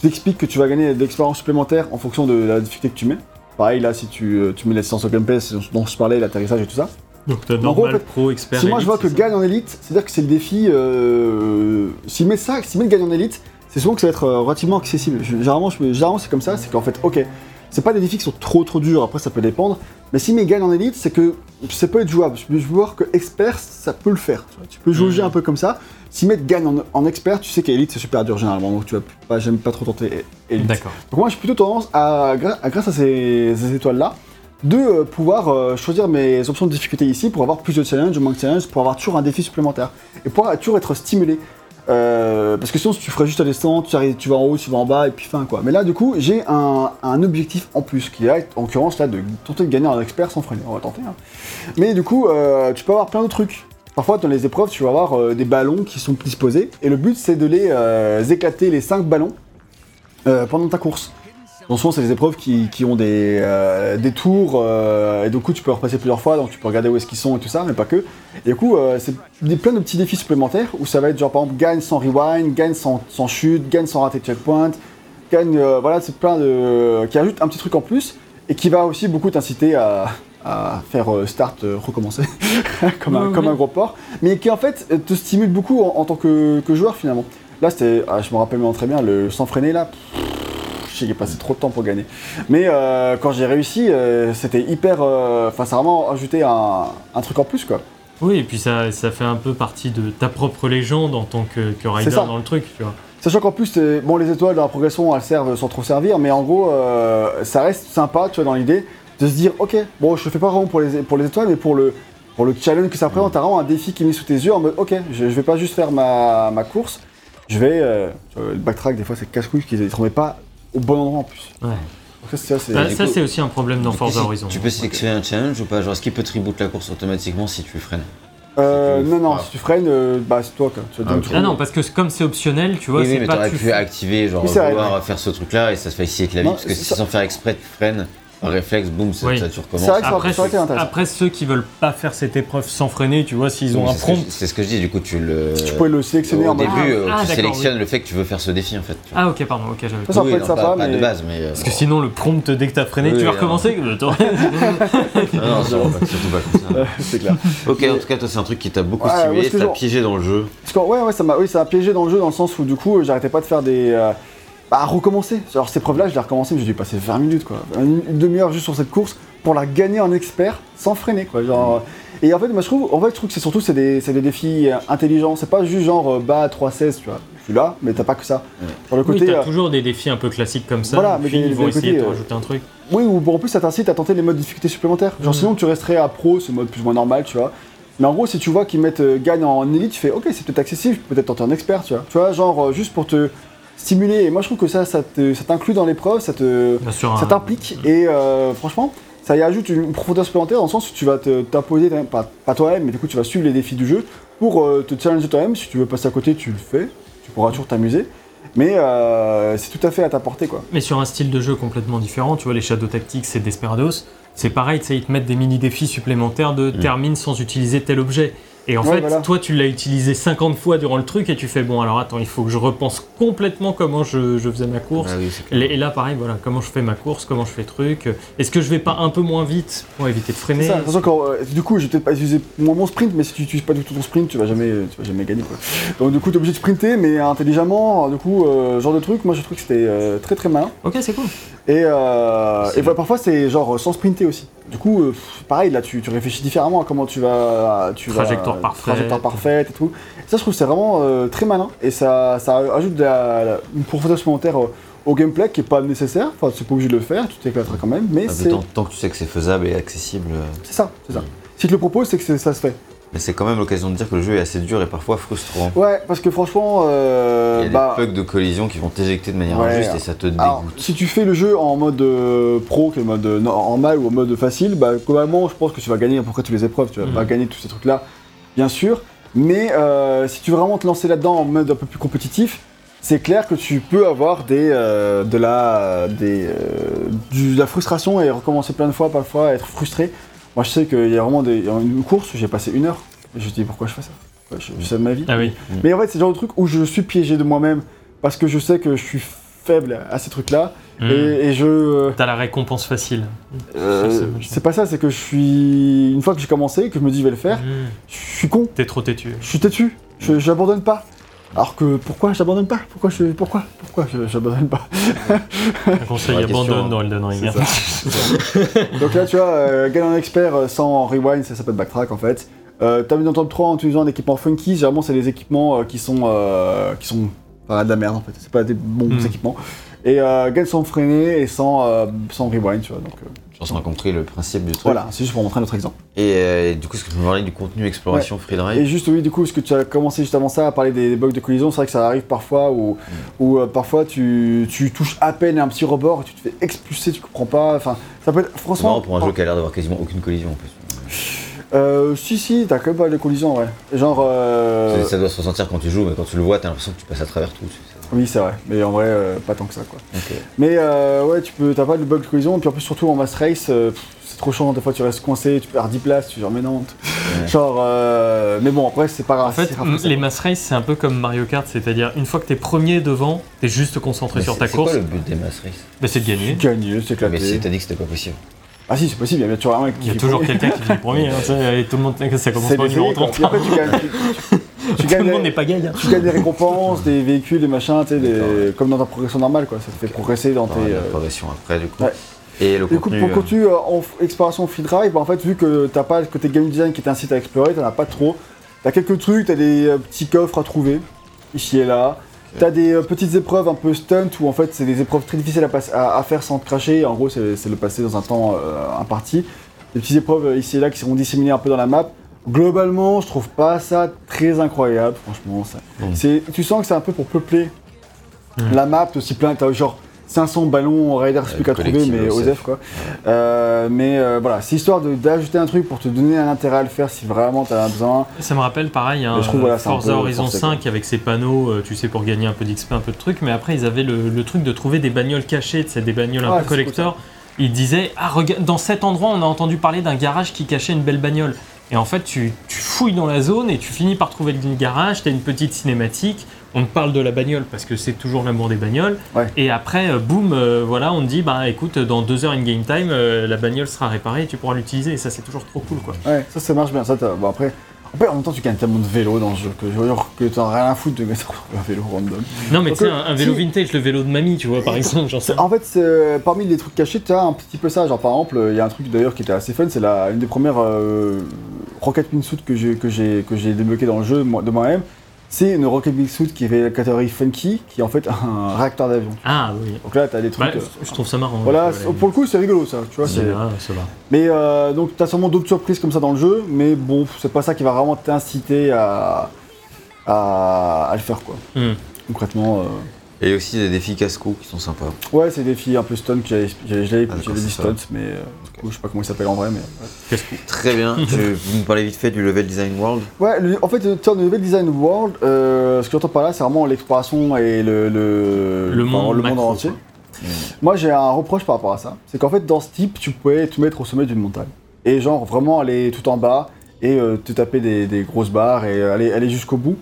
T'expliques que tu vas gagner de l'expérience supplémentaire en fonction de la difficulté que tu mets. Pareil, là, si tu, tu mets l'assistance au gameplay, dont je parlais, l'atterrissage et tout ça. Donc t'as gros, normal, en fait, pro, expert, si moi je vois que gagne en élite, c'est-à-dire que c'est le défi. Euh, S'ils mettent ça, s'ils mettent gagne en élite, c'est souvent que ça va être euh, relativement accessible. Généralement, généralement c'est comme ça, c'est qu'en fait, ok, c'est pas des défis qui sont trop trop durs, après ça peut dépendre, mais s'ils mettent gagne en élite, c'est que ça peut être jouable. Je peux voir que expert, ça peut le faire. Tu, peux jauger Mhm. un peu comme ça. S'ils mettent gagne en, en expert, tu sais qu'élite c'est super dur généralement, donc tu vas pas, j'aime pas trop tenter élite. D'accord. Donc moi j'ai plutôt tendance à, grâce à ces, ces étoiles-là, de euh, pouvoir euh, choisir mes options de difficulté ici pour avoir plus de challenge, moins de challenge, pour avoir toujours un défi supplémentaire. Et pour toujours être stimulé. Euh, parce que sinon si tu ferais juste la descente, tu, arrives, tu vas en haut, tu vas en bas et puis fin quoi. Mais là du coup j'ai un, objectif en plus qui est en l'occurrence là de tenter de gagner un expert sans freiner. On va tenter. hein. Mais du coup tu peux avoir plein de trucs. Parfois dans les épreuves tu vas avoir des ballons qui sont disposés et le but c'est de les éclater les 5 ballons pendant ta course. Donc souvent c'est des épreuves qui, qui ont des, euh, des tours euh, et du coup tu peux repasser plusieurs fois donc tu peux regarder où est-ce qu'ils sont et tout ça mais pas que. Et du coup euh, c'est des, plein de petits défis supplémentaires où ça va être genre par exemple gagne sans rewind, gagne sans, sans chute, gagne sans rater checkpoint, gagne euh, voilà c'est plein de qui ajoute un petit truc en plus et qui va aussi beaucoup t'inciter à, à faire start recommencer comme, un, comme un gros porc mais qui en fait te stimule beaucoup en, en tant que, que joueur finalement. Là c'était ah, je me rappelle très bien le sans freiner là est passé trop de temps pour gagner. Mais euh, quand j'ai réussi, euh, c'était hyper. euh, Enfin, ça a vraiment ajouté un, un truc en plus, quoi. Oui, et puis ça, ça fait un peu partie de ta propre légende en tant que, que rider dans le truc, tu vois. Sachant qu'en plus, bon, les étoiles dans la progression, elles servent sans trop servir, mais en gros, ça reste sympa, tu vois, dans l'idée de se dire, ok, bon, je le fais pas vraiment pour les, pour les étoiles, mais pour le, pour le challenge que ça représente, t'as vraiment un défi qui est mis sous tes yeux en mode, ok, je, je vais pas juste faire ma, ma course, je vais. euh, le backtrack, des fois, c'est casse-couille, qu'ils ne tombaient pas au bon endroit en plus. Ouais. Ça, c'est- Bah, ça, coup- aussi un problème dans Forza Horizon. Tu peux sélectionner un challenge ou pas Genre, est-ce qu'il peut te reboot la course automatiquement si tu freines Euh, non, non, Ah. si tu freines, euh, bah, c'est toi, quoi. Tu vas Ah, ok. Ah non, parce que c'est- comme c'est optionnel, tu vois, Oui, oui, c'est mais pas t'aurais tu pu fais- activer, genre Oui, c'est vrai, vouloir faire ce truc-là et ça se facilite la vie. Non, parce que c'est si ça. sans faire exprès, tu freines, réflexe, boum, ça, Oui. ça, tu recommences. C'est vrai que ça- Après, été intéressant. après, ceux qui veulent pas faire cette épreuve sans freiner, tu vois, s'ils ont Oui, un prompt. C'est ce que je dis, du coup, tu le. Tu pouvais le sélectionner Au en début, euh, Ah, tu sélectionnes le fait que tu veux faire ce défi en fait. Ah, ok, pardon, ok, j'avais Ça, ça Oui, peut être non, sympa, pas, pas mais. de base, mais. euh, Parce que sinon, le prompt, dès que t'as freiné, Oui, tu vas recommencer. euh, Ah non, surtout pas, pas comme ça. c'est clair. Ok, en tout cas, toi, c'est un truc qui t'a beaucoup stimulé, genre- piégé dans le jeu. Ouais, ouais, ça m'a oui, ça m'a piégé dans le jeu dans le sens où du coup, euh, j'arrêtais pas de faire des. Bah, à recommencer. Alors, cette épreuve-là, je l'ai recommencé, mais j'ai dû passer 20 minutes, quoi. Une, une demi-heure juste sur cette course pour la gagner en expert sans freiner, quoi. Genre. euh, Et en fait, moi, je trouve, en fait, je trouve que c'est surtout c'est des, c'est des défis euh, intelligents. C'est pas juste genre euh, bas 3-16, tu vois. Je suis là, mais t'as pas que ça. Ouais. Sur le Oui, côté. t'as euh, toujours des défis un peu classiques comme ça. Voilà, mais puis des- ils vont des essayer de rajouter un truc. Oui, ou bon, en plus ça t'incite à tenter les modes de difficulté supplémentaires. Genre Mhm. sinon tu resterais à pro, ce mode plus ou moins normal, tu vois. Mais en gros, si tu vois qu'ils mettent euh, gagne en élite, tu fais ok, c'est peut-être accessible, peut-être tenter un expert, tu vois. Tu vois, genre euh, juste pour te stimuler. Et moi je trouve que ça, ça t'inclut dans l'épreuve, ça un- t'implique. Et euh, franchement, ça y ajoute une profondeur supplémentaire dans le sens où tu vas te- t'imposer, pas, pas toi-même, mais du coup tu vas suivre les défis du jeu pour euh, te challenger toi-même. Si tu veux passer à côté, tu le fais. Tu pourras toujours t'amuser. Mais euh, c'est tout à fait à ta portée, quoi. Mais sur un style de jeu complètement différent, tu vois, les Shadow Tactics et Desperados, c'est pareil, ils te mettent des mini-défis supplémentaires de termine sans utiliser tel objet. Et en Ouais, fait, voilà. toi, tu l'as utilisé 50 fois durant le truc et tu fais, bon, alors attends, il faut que je repense complètement comment je, je faisais ma course. Ah oui. Et là, pareil, voilà, comment je fais ma course, comment je fais truc. Est-ce que je vais pas un peu moins vite pour éviter de freiner ça, attention quand, euh, du coup, j'ai peut-être pas utilisé mon, mon sprint, mais si tu utilises pas du tout ton sprint, tu vas jamais, tu vas jamais gagner quoi. Donc du coup, t'es obligé de sprinter, mais intelligemment, du coup, euh, genre de truc, moi je trouve que c'était euh, très très malin. Ok, c'est cool. Et, euh, et voilà, parfois c'est genre sans sprinter aussi. Du coup, euh, pareil, là tu, tu réfléchis différemment à comment tu vas. Tu vas- Trajectoire parfaite. Trajectoire parfaite et tout. Ça, je trouve que c'est vraiment euh, très malin et ça, ça ajoute de la- la- une profondeur supplémentaire euh, au gameplay qui est pas nécessaire. Enfin, c'est pas obligé de le faire, tu t'éclateras quand même, mais Ah, c'est Tant, tant que tu sais que c'est faisable et accessible. euh, c'est ça, c'est ça. Si tu le proposes, c'est que c'est- ça se fait. Mais c'est quand même l'occasion de dire que le jeu est assez dur et parfois frustrant. Ouais, parce que franchement, euh, Il y a bah, des bugs de collision qui vont t'éjecter de manière Ouais. injuste et ça te dégoûte. si tu fais le jeu en mode euh, pro, que mode euh, normal ou en mode facile, bah, globalement, je pense que tu vas gagner à peu près toutes les épreuves. Tu vas pas gagner tous ces trucs-là, bien sûr. Mais euh, si tu veux vraiment te lancer là-dedans en mode un peu plus compétitif, c'est clair que tu peux avoir des, de, la, des, du- de la frustration et recommencer plein de fois, parfois, être frustré. Moi, je sais qu'il y a vraiment des, il y a une course où j'ai passé une heure. Et je me dis pourquoi je fais ça? Ouais, je, je sais de ma vie. Ah oui. Mais en fait, c'est le genre de truc où je suis piégé de moi-même parce que je sais que je suis faible à ces trucs-là Hmm. et, et je. T'as la récompense facile. euh, c'est pas ça, c'est que je suis. Une fois que j'ai commencé, que je me dis je vais le faire, Hmm. je suis con, T'es trop têtu. je suis têtu, je- j'abandonne pas. Alors que pourquoi j'abandonne pas? Pourquoi je pourquoi? Pourquoi j'abandonne pas? Un conseil abandonne hein. dans Elden Ring. C'est Donc là tu vois, euh, gagner un expert euh, sans rewind, ça s'appelle backtrack en fait. Euh, T'as mis dans top 3 en utilisant un équipement funky, généralement c'est des équipements euh, qui sont euh, qui sont enfin, de la merde en fait, c'est pas des bons Hmm. équipements. Et euh, gagne sans freiner et sans, euh, sans rewind, tu vois. Donc euh, pense qu'on a compris le principe du truc. voilà, c'est juste pour montrer un autre exemple. Et, euh, et du coup, est-ce que tu peux parler du contenu exploration free Et drive juste oui, du coup, ce que tu as commencé juste avant ça à parler des bugs de collision, c'est vrai que ça arrive parfois où, où euh, parfois tu, tu touches à peine un petit rebord et tu te fais expulser, tu comprends pas. Enfin, ça peut être franchement. marrant pour un jeu qui a l'air d'avoir quasiment aucune collision en plus. Euh, si si, t'as quand même pas de collision, ouais. Genre. euh, Ça- Ça doit se ressentir quand tu joues, mais quand tu le vois, t'as l'impression que tu passes à travers tout. C'est- Oui, c'est vrai, mais en vrai, euh, pas tant que ça quoi. Mais euh, ouais, tu peux, t'as pas de bug de collision, et puis en plus, surtout en mass race, euh, c'est trop chiant, des fois tu restes coincé, tu perds 10 places, tu dis, mais non. Ouais. Genre, euh, mais bon, après, c'est pas grave. En fait, c'est les mass race, c'est un peu comme Mario Kart, c'est-à-dire une fois que t'es premier devant, t'es juste concentré Mais sur c'est- ta C'est course, quoi le but des mass race? Bah, c'est de gagner. Gagner, c'est Mais éclaté. c'est- t'as dit que c'était pas possible. Ah si, c'est possible, il y a toujours un mec qui Il y a toujours quelqu'un qui finit premier, hein, tu sais, et tout le monde ça commence C'est par le numéro d'essayer, quoi. 30. Puis après, tu gagnes, tu, tu- tu Tout gagnes le monde n'est pas gagne. hein. tu gagnes des récompenses, des véhicules, des machins, tu sais, des- comme dans ta progression normale, quoi. Ça te fait progresser dans tes. la euh, progression après, du coup. ouais. Et le Du coup, pour euh, continuer euh, en exploration free drive, bah, en fait, vu que t'as pas le côté game design qui t'incite à explorer, t'en as pas trop. T'as quelques trucs, t'as des euh, petits coffres à trouver, ici et là. T'as des euh, petites épreuves un peu stunt où en fait c'est des épreuves très difficiles à, passe- à- à faire sans te cracher. En gros, c'est c'est le passer dans un temps euh, imparti. Des petites épreuves euh, ici et là qui seront disséminées un peu dans la map. Globalement, je trouve pas ça très incroyable, franchement. Ça. Mm. C'est, tu sens que c'est un peu pour peupler la map, aussi plein, t'as genre 500 ballons Raiders plus qu'à trouver, mais. OSF quoi. Euh, mais euh, voilà, c'est histoire de- d'ajouter un truc pour te donner un intérêt à le faire si vraiment t'en as besoin. Ça me rappelle pareil, hein, Mais je trouve, voilà, c'est un Forza peu Horizon forcé, 5 avec ses panneaux, euh, tu sais, pour gagner un peu d'XP, un peu de trucs, mais après ils avaient le, le truc de trouver des bagnoles cachées, tu sais, des bagnoles un Ouais, peu c'est collector. Ils disaient, ah, regarde, dans cet endroit, on a entendu parler d'un garage qui cachait une belle bagnole. Et en fait, tu, tu fouilles dans la zone et tu finis par trouver le garage, tu as une petite cinématique, on te parle de la bagnole parce que c'est toujours l'amour des bagnoles. Ouais. Et après, euh, boum, euh, voilà, on te dit, bah écoute, dans deux heures in game time, euh, la bagnole sera réparée et tu pourras l'utiliser. Et ça, c'est toujours trop cool, quoi. Ouais, ça, ça marche bien. Ça, bon, après, après, en même temps, tu gagnes tellement de vélo dans le jeu que, genre, que rien à foutre de mettre un vélo random. Non, mais tu sais, un, un vélo si- vintage, le vélo de mamie, tu vois, par exemple, j'en sais. En fait, parmi les trucs cachés, tu as un petit peu ça. Genre, par exemple, il y a un truc d'ailleurs qui était assez fun, c'est la une des premières Rocket Wingsuit que j'ai débloqué dans le jeu de moi-même. C'est une Rocket Wingsuit qui avait la catégorie Funky, qui est en fait un réacteur d'avion. Ah oui. Donc là, tu as des Bah, trucs. euh, je trouve ça marrant. voilà, Ouais, pour le coup, c'est rigolo ça. Tu vois, c'est ça va. Mais euh, donc, tu as sûrement d'autres surprises comme ça dans le jeu, mais bon, c'est pas ça qui va vraiment t'inciter à, à, à le faire quoi. Hmm. Concrètement. euh, il y a aussi des défis casse-cou qui sont sympas. Ouais, c'est des filles un peu stun que j'avais Ah, dit stunt, mais euh, du coup, je sais pas comment il s'appelle en vrai, mais. ouais. Casse-cou. Très bien. Je, vous me parlez vite fait du level design world? Ouais, le- en fait, tu le level design world, euh, ce que j'entends par là, c'est vraiment l'exploration et le, le, Le enfin, monde le monde macro, entier. quoi. Moi, j'ai un reproche par rapport à ça. C'est qu'en fait, dans ce type, tu pouvais te mettre au sommet d'une montagne. Et genre, vraiment aller tout en bas et euh, te taper des, des grosses barres et aller, aller jusqu'au bout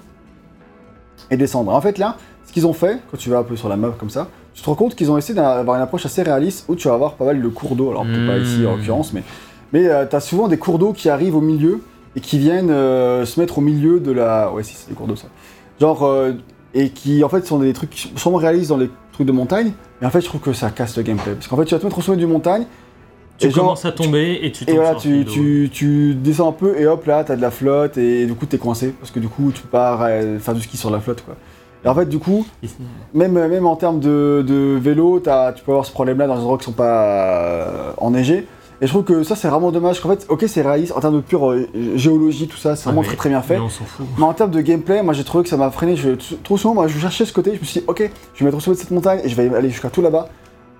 et descendre. En fait, là, ce qu'ils ont fait, quand tu vas un peu sur la map comme ça, tu te rends compte qu'ils ont essayé d'avoir une approche assez réaliste où tu vas avoir pas mal de cours d'eau. Alors, peut-être pas Mm. ici en l'occurrence, mais, mais tu as souvent des cours d'eau qui arrivent au milieu et qui viennent euh, se mettre au milieu de la. Ouais, si, c'est des cours d'eau ça. Genre. euh, et qui en fait sont des trucs sûrement réalistes dans les trucs de montagne, mais en fait je trouve que ça casse le gameplay. Parce qu'en fait tu vas te mettre au sommet d'une montagne, Tu et genre, commences à tomber et tu et voilà, sur tu, tu, tu descends un peu et hop là t'as de la flotte et du coup t'es coincé parce que du coup tu pas euh, faire du ski sur la flotte quoi. Et en fait du coup, même, même en termes de, de vélo, tu peux avoir ce problème là dans les endroits qui sont pas euh, enneigés. Et je trouve que ça c'est vraiment dommage qu'en fait, ok c'est réaliste en termes de pure euh, géologie tout ça, c'est vraiment Ah, mais- très très bien fait. Mais on fout. Mais en termes de gameplay, moi j'ai trouvé que ça m'a freiné. Je, trop souvent, moi je cherchais ce côté, je me suis dit, ok, je vais me mettre au sommet de cette montagne et je vais aller jusqu'à tout là-bas.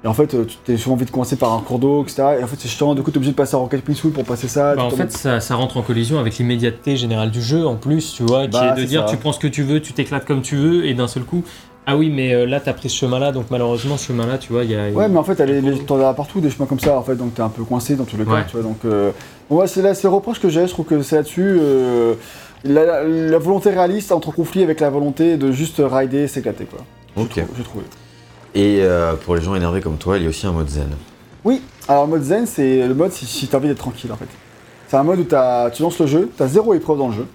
Et en fait, euh, tu t'es souvent vite coincé par un cours d'eau, etc. Et en fait, c'est chiant, du coup, t'es obligé de passer en Rocket Peaceful pour passer ça. Bah, en fait, ça, ça rentre en collision avec l'immédiateté générale du jeu, en plus, tu vois, qui Bah, est de dire ça. tu prends ce que tu veux, tu t'éclates comme tu veux, et d'un seul coup, ah oui, mais euh, là, t'as pris ce chemin-là, donc malheureusement, ce chemin-là, tu vois, il y a. Ouais, mais en fait, t'en as partout des chemins comme ça, en fait, donc t'es un peu coincé dans tous les cas, Ouais. tu vois. Donc, euh, bon, ouais, c'est là, c'est le reproche que j'ai, je trouve que c'est là-dessus. euh, la, la volonté réaliste entre en conflit avec la volonté de juste rider, s'éclater, quoi. Ok. J'ai trouvé. Et euh, pour les gens énervés comme toi, il y a aussi un mode zen. Oui, alors le mode zen, c'est le mode si, si t'as envie d'être tranquille en fait. C'est un mode où t'as- tu lances le jeu, t'as zéro épreuve dans le jeu,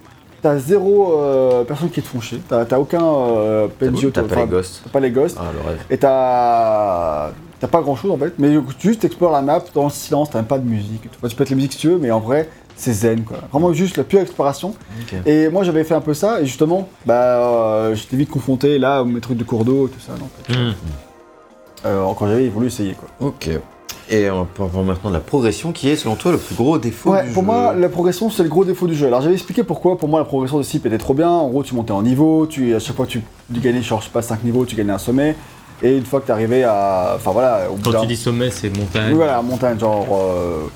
t'as zéro euh, personne qui te font chier, t'as t'as aucun euh, T'as PNJ pas les ghosts. t'as pas les ghosts, Ah, le rêve. et t'as t'as pas grand chose en fait, mais tu juste explores la map dans le silence, t'as même pas de musique. tu peux mettre la musique si tu veux, mais en vrai, c'est zen quoi. Vraiment juste la pure exploration. Et moi j'avais fait un peu ça, et justement, bah euh, j'étais vite confronté là aux mes trucs de cours d'eau, tout ça. Hmm. Euh, quand j'avais voulu essayer quoi. Ok. Et on peut parler maintenant de la progression qui est selon toi le plus gros défaut Ouais, du pour jeu. moi, la progression, c'est le gros défaut du jeu. Alors, j'avais expliqué pourquoi, pour moi, la progression de Sip était trop bien. En gros, tu montais en niveau, tu, à chaque fois que tu, tu gagnais, genre, je sais pas, 5 niveaux, tu gagnais un sommet. Et une fois que tu arrivais à. Enfin, voilà, au bout Quand tu dis sommet, c'est montagne. Oui, voilà, montagne, genre. euh,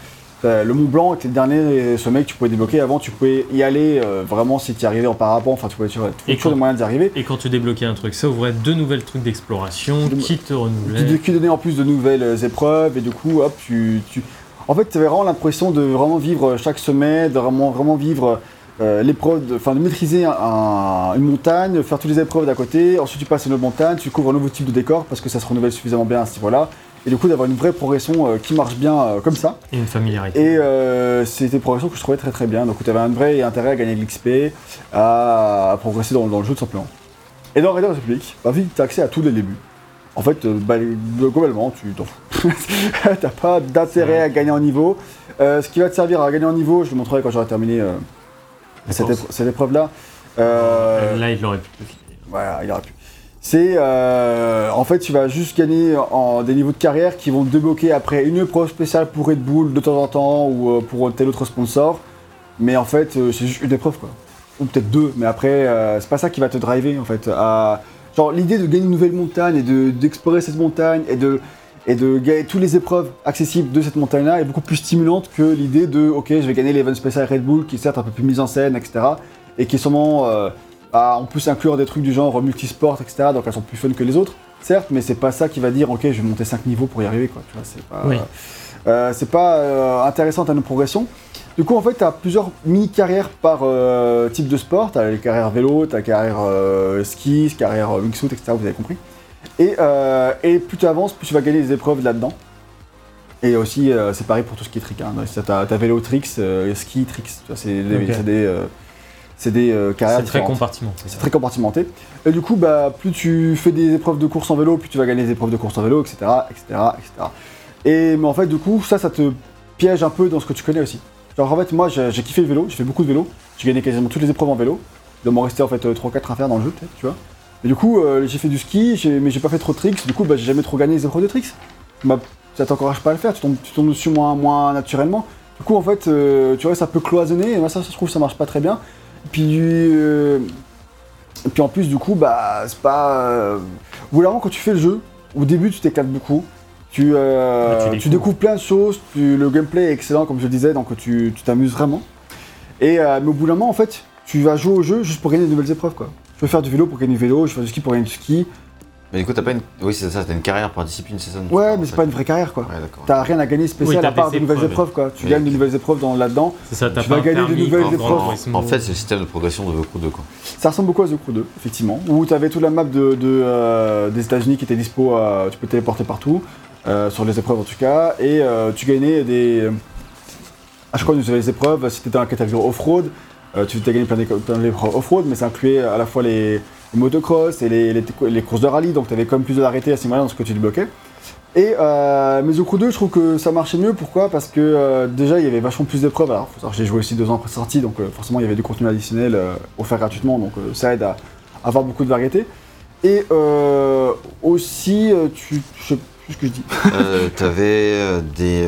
le Mont Blanc était le dernier sommet que tu pouvais débloquer. Avant, tu pouvais y aller euh, vraiment si tu y arrivais en parapente. Enfin, tu pouvais trouver toujours quand- des moyens d'y arriver. Et quand tu débloquais un truc, ça ouvrait deux nouvelles trucs d'exploration De- qui te Qui, renouvelaient. qui donnait en plus de nouvelles euh, épreuves. Et du coup, hop, tu. tu... En fait, tu avais vraiment l'impression de vraiment vivre chaque sommet, de vraiment, vraiment vivre euh, l'épreuve, de- enfin de maîtriser un- un- une montagne, faire toutes les épreuves d'à côté. Ensuite, tu passes à une autre montagne, tu couvres un nouveau type de décor parce que ça se renouvelle suffisamment bien à ce niveau-là. Et du coup, d'avoir une vraie progression euh, qui marche bien euh, comme ça. Et une familiarité. Et euh, c'était une progression que je trouvais très très bien. Donc, tu avais un vrai intérêt à gagner de l'XP, à, à progresser dans, dans le jeu tout simplement. Et dans Raiders Republic, bah, tu as accès à tous les débuts, en fait, bah, globalement, tu t'en fous. T'as pas d'intérêt à gagner en niveau. Euh, ce qui va te servir à gagner en niveau, je le montrerai quand j'aurai terminé euh, cette, épreuve-là. Euh, Là, il aurait pu te le filer. voilà, il aurait pu. C'est euh, en fait, tu vas juste gagner en des niveaux de carrière qui vont te débloquer après une épreuve spéciale pour Red Bull de temps en temps ou euh, pour tel autre sponsor. mais en fait, euh, c'est juste une épreuve, quoi. Ou peut-être deux, mais après, euh, c'est pas ça qui va te driver, en fait. Genre, l'idée de gagner une nouvelle montagne et de- d'explorer cette montagne et de, et gagner toutes les épreuves accessibles de cette montagne-là est beaucoup plus stimulante que l'idée de, ok, je vais gagner l'event spécial Red Bull, qui est certes un peu plus mise en scène, etc. Et qui est sûrement, à en plus inclure des trucs du genre multisport, etc. Donc elles sont plus fun que les autres, certes, mais c'est pas ça qui va dire, ok, je vais monter 5 niveaux pour y arriver, quoi. Tu vois, c'est pas, Oui. euh, c'est pas euh, intéressant en termes de progression. Du coup, en fait, tu as plusieurs mini-carrières par euh, type de sport. Tu as les carrières vélo, tu as carrière euh, ski, carrière euh, wingsuit, etc. Vous avez compris. Et, euh, et plus tu avances, plus tu vas gagner des épreuves là-dedans. Et aussi, euh, c'est pareil pour tout ce qui est trick. Hein. Tu as, vélo tricks, euh, ski tricks. C'est des, euh, c'est des, euh, carrières C'est très compartimenté. C'est très compartimenté. Et du coup, bah, plus tu fais des épreuves de course en vélo, plus tu vas gagner des épreuves de course en vélo, etc. etc., etc. Et mais en fait, du coup, ça, ça te piège un peu dans ce que tu connais aussi. Genre, en fait, moi, j'ai kiffé le vélo, j'ai fait beaucoup de vélo. J'ai gagné quasiment toutes les épreuves en vélo. Il doit m'en rester en fait 3-4 à faire dans le jeu, peut-être, tu vois. Et du coup, euh, j'ai fait du ski, mais j'ai pas fait trop de tricks. Du coup, bah, j'ai jamais trop gagné les épreuves de tricks. Bah, ça t'encourage pas à le faire, tu tombes, tu tombes dessus moins, moins naturellement. Du coup, en fait, euh, tu vois, ça peut cloisonner. Et moi, ça, je trouve ça marche pas très bien. Puis, euh, puis en plus, du coup, bah, c'est pas. Euh... Au bout d'un moment, quand tu fais le jeu, au début, tu t'éclates beaucoup. Tu, euh, tu tu, découvres. plein de choses. tu- le gameplay est excellent, comme je le disais, donc tu tu t'amuses vraiment. Et, euh, mais au bout d'un moment, en fait, tu vas jouer au jeu juste pour gagner de nouvelles épreuves, quoi. Je veux faire du vélo pour gagner du vélo, je fais du ski pour gagner du ski. Mais du coup, t'as pas une. Oui, c'est ça, t'as une carrière par discipline, c'est ça Ouais, mais c'est pas une vraie carrière, quoi. Ouais, d'accord. T'as rien à gagner spécial Oui, t'as à part des de nouvelles épreuves. épreuves, quoi. Tu Oui. gagnes de nouvelles épreuves dans- là-dedans. C'est ça, t'as Tu vas gagner de nouvelles épreuves. En, fait, c'est le système de progression de The Crew 2, quoi. Ça ressemble beaucoup à The Crew 2, effectivement, où tu avais toute la map de, de, euh, des États-Unis qui était dispo, à- tu peux téléporter partout, euh, sur les épreuves en tout cas, et euh, tu gagnais des. À chaque fois, tu les épreuves, si tu étais dans la catégorie off-road, euh, tu t'as gagné plein plein d'épreuves off-road, mais ça incluait à la fois les, les motocross et les, les, les courses de rallye, donc tu avais quand même plus de l'arrêté à ce moment-là dans ce que tu débloquais. Et euh, mais The Crew 2, je trouve que ça marchait mieux. Pourquoi? Parce que euh, déjà, il y avait vachement plus d'épreuves. Alors, j'ai joué aussi deux ans après sortie, donc euh, forcément, il y avait du contenu additionnel offert gratuitement, donc ça aide à avoir beaucoup de variété. Et aussi, tu, je sais plus ce que je dis. T'avais euh, des,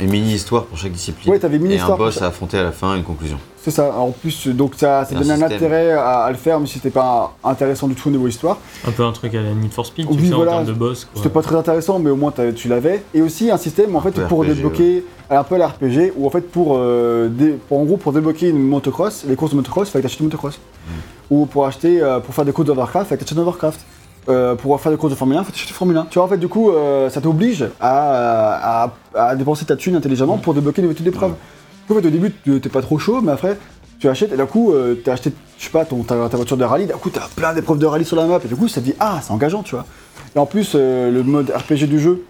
une mini-histoire pour chaque discipline. Ouais, t'avais une Et un boss à affronter à la fin, une conclusion. C'est ça. En plus, donc ça, ça C'est un donnait un système. intérêt à, à le faire, mais si c'était pas intéressant du tout au niveau histoire. Un peu un truc à la Need for Speed, tu Oui, sais, voilà. en termes de boss. Quoi. C'était pas très intéressant, mais au moins tu l'avais. Et aussi un système en fait pour RPG, débloquer un peu l'RPG, où en fait pour, euh, dé- pour- en gros pour débloquer une motocross, les courses de motocross, il fallait t'acheter une motocross. Ou pour acheter, euh, pour faire des courses de Warcraft, il fallait t'acheter une Warcraft. Euh, pour faire des courses de Formule 1, il faut t'acheter une Formule 1. Tu vois, en fait, du coup, euh, ça t'oblige à, à, à dépenser ta thune intelligemment pour débloquer une nouvelles épreuves. Du en fait, au début, t'es pas trop chaud, mais après, tu achètes et d'un coup, euh, t'as acheté, je sais pas, ton, ta, voiture de rallye, d'un coup, t'as plein d'épreuves de rallye sur la map, et du coup, ça te dit, ah, c'est engageant, tu vois. Et en plus, euh, le mode RPG du jeu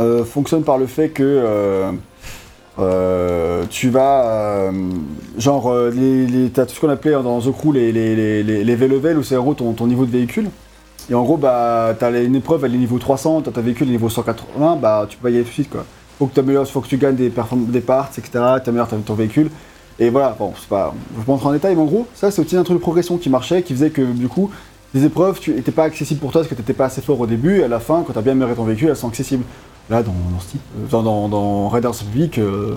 euh, fonctionne par le fait que tu vas, genre, les, t'as tout ce qu'on appelait dans The Crew les, les, les, les, V-level, où c'est en gros ton, ton niveau de véhicule. Et en gros, bah, t'as une épreuve, elle est niveau 300, t'as ta véhicule, elle est niveau 180, bah, tu peux pas y aller tout de suite, quoi. Faut que tu améliores, faut que tu gagnes des, des parts, etc., t'améliores ton ton véhicule. Et voilà, bon, c'est pas, je vais en détail, mais en gros, ça, c'est aussi un truc de progression qui marchait, qui faisait que, du coup, les épreuves tu n'étaient pas accessibles pour toi parce que tu n'étais pas assez fort au début, et à la fin, quand tu as bien amélioré ton véhicule, elles sont accessibles. Là, dans, dans euh, dans, dans, Raiders Republic, euh,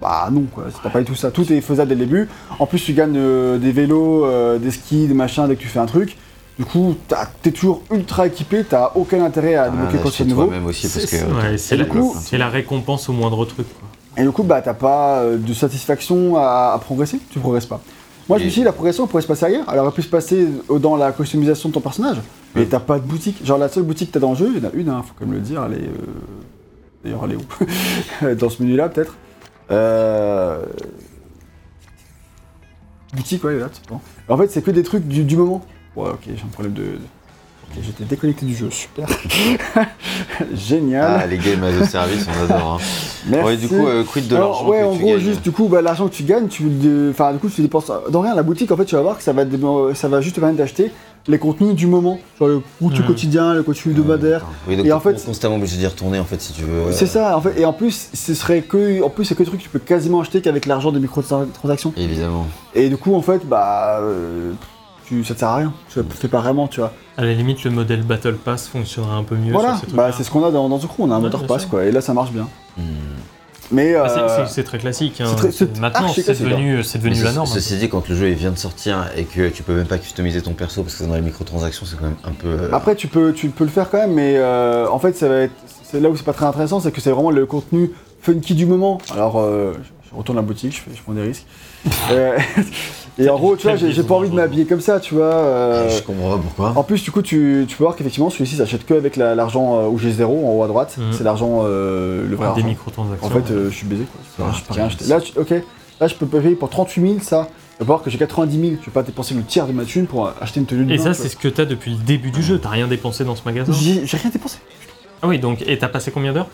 bah non, quoi, t'as pas du tout ça. Tout est faisable dès le début. En plus, tu gagnes euh, des vélos, des skis, des machins dès que tu fais un truc. Du coup, t'es toujours ultra équipé, t'as aucun intérêt à rien débloquer quoi que ce soit toi-même aussi, parce C'est que. ouais, c'est et la, du coup- c'est la récompense au moindre truc. Quoi. Et du coup, bah, t'as pas euh, de satisfaction à, à progresser, tu progresses pas. Moi, je me suis dit, la progression elle pourrait se passer ailleurs. Elle aurait pu se passer euh, dans la customisation de ton personnage. Mais t'as pas de boutique. Genre, la seule boutique que t'as dans le jeu, il y en a une, hein, faut quand même le dire. Elle est. euh, D'ailleurs, elle est où Dans ce menu-là, peut-être. Euh... Boutique, ouais, là. En fait, c'est que des trucs du, du moment. Ouais, ok, j'ai un problème de. Ok, j'étais déconnecté du jeu, super. Génial. Ah, les games as a service, on adore. Hein. Merci. Ouais, du coup, euh, quid de l'argent ouais, que en tu gros, gagnes juste du coup, bah, l'argent que tu gagnes, tu, le- enfin, du coup, tu dépenses dans rien. La boutique, en fait, tu vas voir que ça va, ça va juste te permettre d'acheter les contenus du moment, genre le contenu Hmm. quotidien, le contenu hebdomadaire. Oui, donc Et t'es en fait- constamment obligé d'y retourner en fait si tu veux. C'est ça, en fait. Et en plus, ce serait que, en plus, c'est que des trucs que tu peux quasiment acheter qu'avec l'argent des microtransactions. Évidemment. Et du coup, en fait, bah, euh, tu, ça te sert à rien. Tu le fais pas vraiment, tu vois. À la limite, le modèle Battle Pass fonctionnerait un peu mieux Voilà, sur ces bah, c'est ce qu'on a dans, dans The Crew, on a un Ouais, moteur pass, sûr. quoi. Et là, ça marche bien. Hmm. Mais Bah, c'est- euh, c'est- c'est très classique. hein. c'est très- c'est Maintenant, archi c'est devenu, c'est devenu Mais la ce- norme. Ceci dit, quand le jeu il vient de sortir et que tu peux même pas customiser ton perso parce que c'est dans les microtransactions, c'est quand même un peu. euh, Après, tu peux, tu peux le faire quand même, mais euh, en fait, ça va être, c'est là où c'est pas très intéressant, c'est que c'est vraiment le contenu funky du moment. Alors, euh, je retourne à la boutique, je, fais, je prends des risques. Euh, et en gros, tu vois, j'ai pas envie de m'habiller comme ça, tu vois. euh, Je comprends pas pourquoi. en plus, du coup, tu, tu peux voir qu'effectivement, celui-ci s'achète que avec la- l'argent euh, où j'ai zéro en haut à droite. Mhm. C'est l'argent, euh, le vrai Des microtransactions. En fait, euh, je suis baisé quoi. Ah, je peux rien acheter. Là, tu- ok. Là, je peux payer pour 38 000 ça. Tu vas voir que j'ai 90 000. Je vais pas dépenser le tiers de ma thune pour acheter une tenue de Et ça, c'est ce que t'as depuis le début du jeu. T'as rien dépensé dans ce magasin. J'ai rien dépensé. Ah oui, donc, et t'as passé combien d'heures?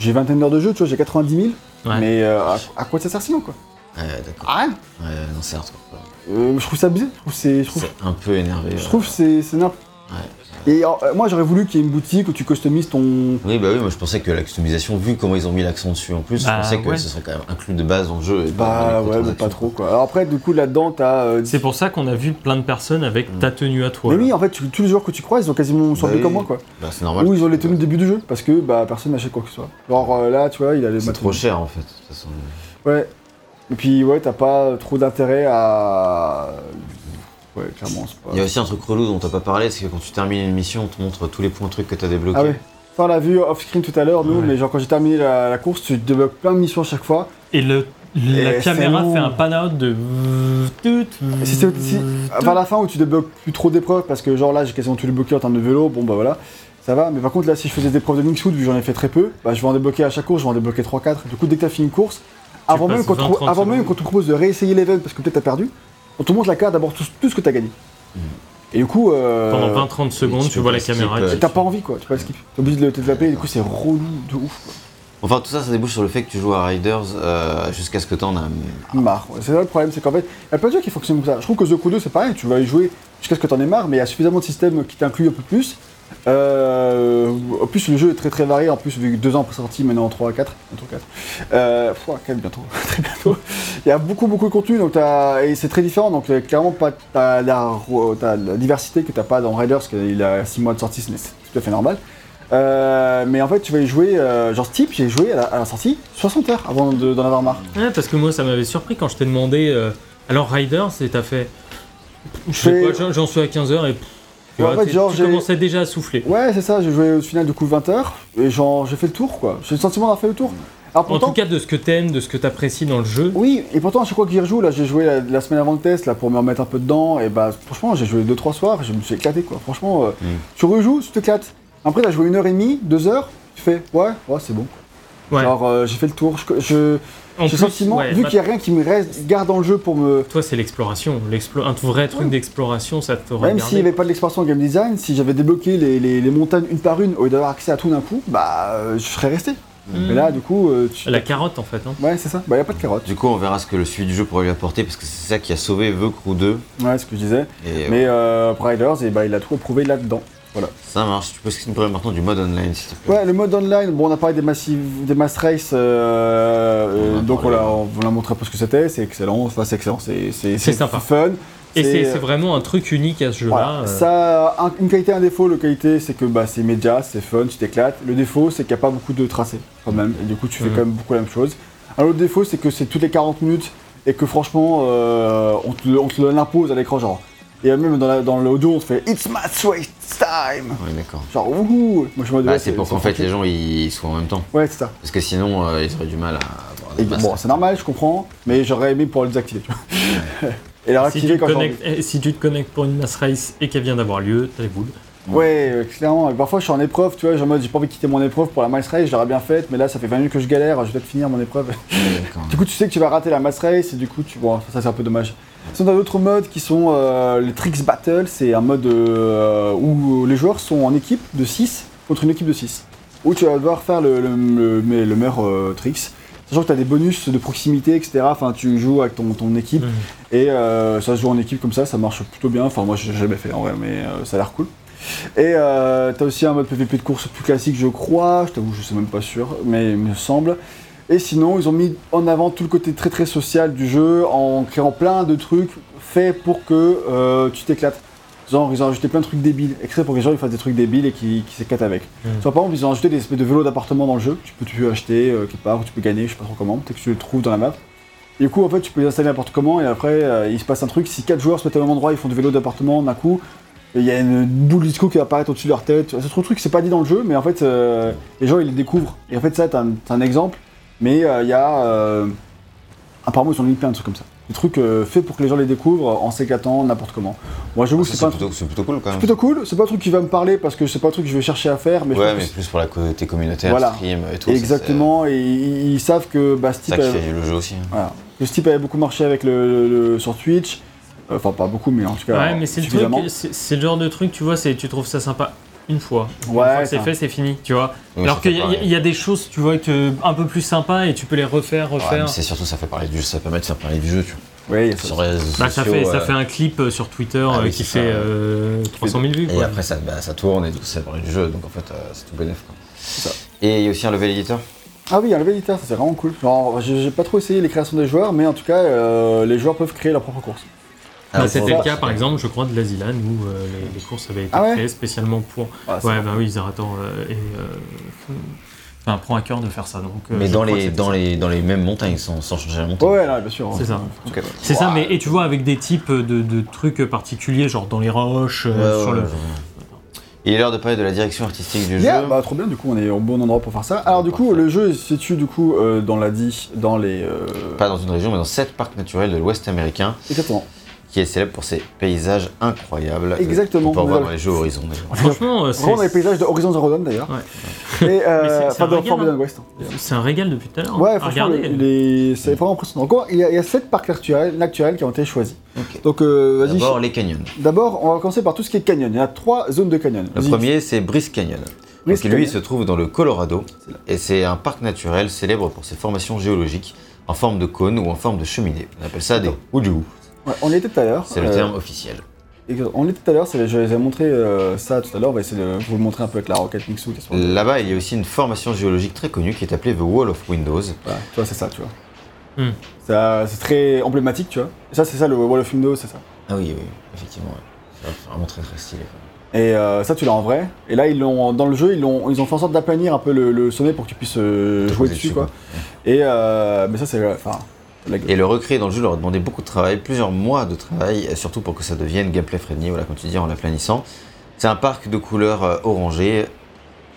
J'ai 21 heures de jeu, tu vois, j'ai 90 000. Ouais. Mais euh, à, à quoi ça sert sinon quoi? Ouais, d'accord. À rien. Ouais, non, certes. quoi. Euh, je trouve ça abusé. Je trouve c'est, je trouve, C'est un peu énervé. je trouve c'est, c'est n'importe. Et euh, moi, j'aurais voulu qu'il y ait une boutique où tu customises ton. Oui, bah oui, moi je pensais que la customisation, vu comment ils ont mis l'accent dessus en plus, Bah, je pensais que ouais. ce serait quand même inclus de base dans le jeu. Et Bah pas dans les ouais, mais pas microtransactions. trop quoi. Alors après, du coup, là-dedans, t'as. euh, C'est pour ça qu'on a vu plein de personnes avec ta tenue à toi. Mais là. oui, en fait, tu- tous les joueurs que tu croises, ils ont quasiment semblé oui. comme moi quoi. Bah c'est normal. Ou ils ont les tenues de début du jeu parce que bah personne n'achète quoi que ce soit. Genre euh, là, tu vois, il a les C'est trop cher en fait. de toute façon. Ouais. Et puis ouais, t'as pas trop d'intérêt à. Ouais, clairement, c'est pas. Il y a aussi un truc relou dont t'as pas parlé, c'est que quand tu termines une mission, on te montre tous les points trucs que t'as débloqués. Ah ouais. Ça, on l'a vu off-screen tout à l'heure, nous, Ouais. mais genre quand j'ai terminé la, la course, tu débloques plein de missions à chaque fois. Et le, la Et caméra fait un pan-out de. C'est si, vers la fin où tu débloques plus trop d'épreuves, parce que genre là, j'ai quasiment tout débloqué en termes de vélo, bon bah voilà, ça va. Mais par contre, là, si je faisais des épreuves de Linksuit, vu que j'en ai fait très peu, bah je vais en débloquer à chaque course, je vais en débloquer 3-4. Du coup, dès que t'as fini une course, avant, même 20, 30 avant même secondes. qu'on te propose de réessayer l'event parce que peut-être t'as perdu, on te montre la carte d'abord tout, tout ce que t'as gagné. Et du coup. euh, Pendant 20-30 secondes, tu vois la caméra. skip, euh, T'as pas envie quoi, tu peux pas skip. T'es obligé de le développer et du coup c'est relou de ouf quoi. Enfin, tout ça, ça débouche sur le fait que tu joues à Riders euh, jusqu'à ce que t'en as. Marre. ouais. C'est ça le problème, c'est qu'en fait, il y a plein de jeux qui fonctionnent comme ça. Je trouve que The Crew 2 c'est pareil, tu vas y jouer jusqu'à ce que t'en aies marre, mais il y a suffisamment de systèmes qui t'incluent un peu plus. Euh, en plus, le jeu est très très varié, en plus, vu que deux ans après sorti, maintenant en 3 à 4. Bientôt 4. Euh, pouah, quand même, bientôt, très bientôt. Il y a beaucoup beaucoup de contenu, donc et c'est très différent, donc euh, clairement, pas, t'as la, diversité que t'as pas dans Riders, parce qu'il a 6 mois de sortie, c'est c'est tout à fait normal. Euh, mais en fait, tu vas y jouer, euh, genre Steep, j'ai joué à la, à la sortie 60 heures avant de- d'en avoir marre. Ouais, parce que moi, ça m'avait surpris quand je t'ai demandé. euh, alors, Riders, et t'as fait. Je sais pas, j'en- suis à 15h et. Tu Ouais, en fait, genre, tu commençais déjà à souffler. Ouais, c'est ça, j'ai joué au final du coup 20 heures, et genre j'ai fait le tour quoi. J'ai le sentiment d'avoir fait le tour. Alors En tout cas, de ce que t'aimes, de ce que t'apprécies dans le jeu. oui, et pourtant à chaque fois que j'y rejoue, là j'ai joué la, la semaine avant le test là pour me remettre un peu dedans, et bah franchement j'ai joué 2-3 soirs, je me suis éclaté quoi. Franchement, euh, Mm. tu rejoues, tu t'éclates. Après t'as joué une heure et demie, deux heures, tu fais ouais, ouais c'est bon. Ouais. Genre euh, j'ai fait le tour, je- je- En plus, sentiment, ouais, vu bah, qu'il n'y a rien qui me reste, garde dans le jeu pour me. Toi, c'est l'exploration. L'explo- Un vrai truc Ouais. d'exploration, ça t'aurait Même s'il n'y avait pas de l'exploration game design, si j'avais débloqué les, les- les montagnes une par une au lieu d'avoir accès à tout d'un coup, bah euh, je serais resté. Mm. Mais là du coup, euh, tu... La carotte, en fait. hein. Ouais, c'est ça. Bah, y a pas de carotte. Du coup, on verra ce que le suivi du jeu pourrait lui apporter parce que c'est ça qui a sauvé The Crew 2. Ouais, ce que je disais. Et Mais euh, Riders, et bah, il a tout approuvé là-dedans. Voilà. ça marche. Tu peux nous parler maintenant du mode online, s'il te plaît. Ouais, le mode online, bon, on a parlé des massives, des mass race, euh, euh, On donc on l'a, on vous l'a montré un peu ce que c'était. C'est excellent. Enfin, c'est excellent. C'est, c'est, C'est sympa. fun. Et c'est c'est vraiment un truc unique à ce jeu-là. Voilà. euh. Ça, a un- une qualité, un défaut. Le qualité, c'est que bah, c'est immédiat, c'est fun, tu t'éclates. Le défaut, c'est qu'il n'y a pas beaucoup de tracés quand même. Et du coup, tu fais Mhm. quand même beaucoup la même chose. Un autre défaut, c'est que c'est toutes les 40 minutes et que franchement, euh, on te, on te l'impose à l'écran, genre. Et même dans, la- dans l'audio, on te fait It's Mass Time Ouais, d'accord. Genre, wouhou Moi, je me dis, Bah, c'est pour qu'en fait les gens ils soient en même temps. Ouais, c'est ça. Parce que sinon euh, ils auraient du mal à avoir Et des bon, c'est normal, je comprends, mais j'aurais aimé pouvoir le désactiver, tu vois. Et la Si tu, réactiver te quand j'ai connectes, eh, si tu te connectes pour une mass race et qu'elle vient d'avoir lieu, t'as les boules. Ouais, euh, clairement. Et parfois, je suis en épreuve, tu vois, genre en mode, j'ai pas envie de quitter mon épreuve pour la mass race, je l'aurais bien faite, mais là, ça fait 20 minutes que je galère, je vais peut-être finir mon épreuve. Ouais, d'accord. Du coup, tu sais que tu vas rater la mass race, et du coup, tu vois, ça, c'est un peu dommage. Sinon, t'as d'autres modes qui sont euh, les Tricks Battle, c'est un mode euh, où les joueurs sont en équipe de 6 contre une équipe de 6. Où tu vas devoir faire le, le, le- le meilleur euh, tricks. Sachant que tu as des bonus de proximité, etc. Enfin, tu joues avec ton, ton équipe. Mhm. Et euh, ça se joue en équipe comme ça, ça marche plutôt bien. Enfin, moi, j'ai jamais fait en vrai, mais ça a l'air cool. Et t'as aussi un mode PVP de course plus classique, je crois. Je t'avoue, je suis même pas sûr, mais il me semble. Et sinon, ils ont mis en avant tout le côté très très social du jeu en créant plein de trucs faits pour que euh, tu t'éclates. Genre, ils ont ajouté plein de trucs débiles, exprès pour que les gens ils fassent des trucs débiles et qui, qui s'éclatent avec. Soit par exemple, ils ont ajouté des espèces de vélos d'appartement dans le jeu. Tu peux, tu peux acheter euh, quelque part, ou tu peux gagner, je sais pas trop comment. Peut-être que tu le trouves dans la map. Et du coup, en fait, tu peux les installer n'importe comment, et après, euh, il se passe un truc. Si 4 joueurs se mettent au même endroit, ils font du vélo d'appartement d'un coup. Il y a une boule de disco qui va apparaître au-dessus de leur tête. C'est trop de trucs, c'est pas dit dans le jeu, mais en fait, euh, les gens ils les découvrent. Et en fait, ça, t'as un, t'as un exemple, mais euh, il y a. euh, apparemment, ils ont mis plein de trucs comme ça. Des trucs euh, faits pour que les gens les découvrent en s'éclatant n'importe comment. Moi, j'avoue, Ça, c'est C'est pas un truc. plutôt, c'est plutôt cool quand C'est même. plutôt cool, c'est pas un truc qui va me parler parce que c'est pas un truc que je vais chercher à faire, mais je Ouais, mais que plus pour la côté communautaire, Voilà. stream et tout. c'est- ça, Exactement, et ils, ils savent que bah, ce C'est type, ça avait- fait le jeu aussi. hein. voilà. le type avait beaucoup marché avec le, le- sur Twitch. Euh, Enfin, pas beaucoup, mais en tout cas. Ouais, mais c'est le truc, c'est c'est le genre de truc, tu vois, c'est tu trouves ça sympa une fois. Une Ouais, fois que c'est fait, c'est fini, tu vois. Oui, Alors qu'il y, y a des choses, tu vois, que, un peu plus sympas et tu peux les refaire, refaire. c'est surtout ça fait parler du jeu, ça permet de faire parler du jeu, tu vois. A ça. Sur les réseaux Bah, ça, euh, fait un clip euh, sur Twitter Ah euh, oui, qui fait euh, 300 000 vues. Et quoi. après ça, bah, ça tourne et tout ça parler du jeu, donc en fait euh, c'est tout bénef. Quoi. ça. Et il y a aussi un level editor. Ah oui, un level editor, ça c'est vraiment cool. Genre, j'ai j'ai pas trop essayé les créations des joueurs, mais en tout cas, euh, les joueurs peuvent créer leur propre course. Bah, Alors, C'était le cas, par exemple, je crois, de l'Asilan où euh, les, les courses avaient été Ah ouais créées spécialement pour. Ah, Ouais, bah oui, Zerator euh, et. euh, Enfin, prend à cœur de faire ça. Donc, euh, Mais dans les, dans, ça. les, dans les mêmes montagnes, sans, sans changer la montagne. Ouais, ouais, non, bien sûr. C'est ça. C'est ça, mais et tu vois, avec des types de, de trucs particuliers, genre dans les roches, euh, Ouais, sur ouais, le. ouais, Il est l'heure de parler de la direction artistique du Yeah, jeu. bah trop bien, du coup on est au bon endroit pour faire ça. Alors du coup le jeu se situe du coup euh, dans la dit, dans les... euh, Pas dans une région, mais dans sept parcs naturels de l'Ouest américain, Exactement. Qui est célèbre pour ses paysages incroyables. Exactement. On peut en voir dans les jeux Horizon. d'ailleurs. Franchement, euh, Vraiment dans les c'est paysages de Horizon Zero Dawn d'ailleurs. Ouais. Et Mais c'est- euh, c'est enfin un dans régal, Forbidden hein. West. c'est un régal depuis tout à l'heure. Ouais, hein. franchement, Regardez. le- les- c'est vraiment impressionnant. Encore, il y, a, il y a sept parcs naturels, naturels qui ont été choisis. Donc euh, vas-y. D'abord les canyons. D'abord, on va commencer par tout ce qui est canyon. Il y a trois zones de canyon. Le premier, c'est Brice Canyon. Brice Donc, lui, il se trouve dans le Colorado C'est et c'est un parc naturel célèbre pour ses formations géologiques en forme de cône ou en forme de cheminée. On appelle ça des Wuju. Ouais, on y était tout à l'heure. C'est le Euh, terme officiel. et On y était tout à l'heure. Je les ai montré euh, ça tout à l'heure. On va essayer de vous le montrer un peu avec la Rocket Mixu. Là-bas, il y a aussi une formation géologique très connue qui est appelée The Wall of Windows. Voilà, tu vois, c'est ça, tu vois. Ça, C'est très emblématique, tu vois. Ça, c'est ça, le Wall of Windows, c'est ça. Ah oui, oui, effectivement. ouais. C'est vraiment très très stylé. quoi. Et euh, ça, tu l'as en vrai. Et là, ils l'ont dans le jeu, ils, l'ont, ils ont fait en sorte d'aplanir un peu le, le sommet pour que tu puisses euh, jouer dessus, quoi. Et euh, mais ça, c'est enfin. Et le recréer dans le jeu leur a demandé beaucoup de travail, plusieurs mois de travail, et surtout pour que ça devienne gameplay friendly, voilà, comme tu dis, en l'aplanissant. C'est un parc de couleurs euh, orangées,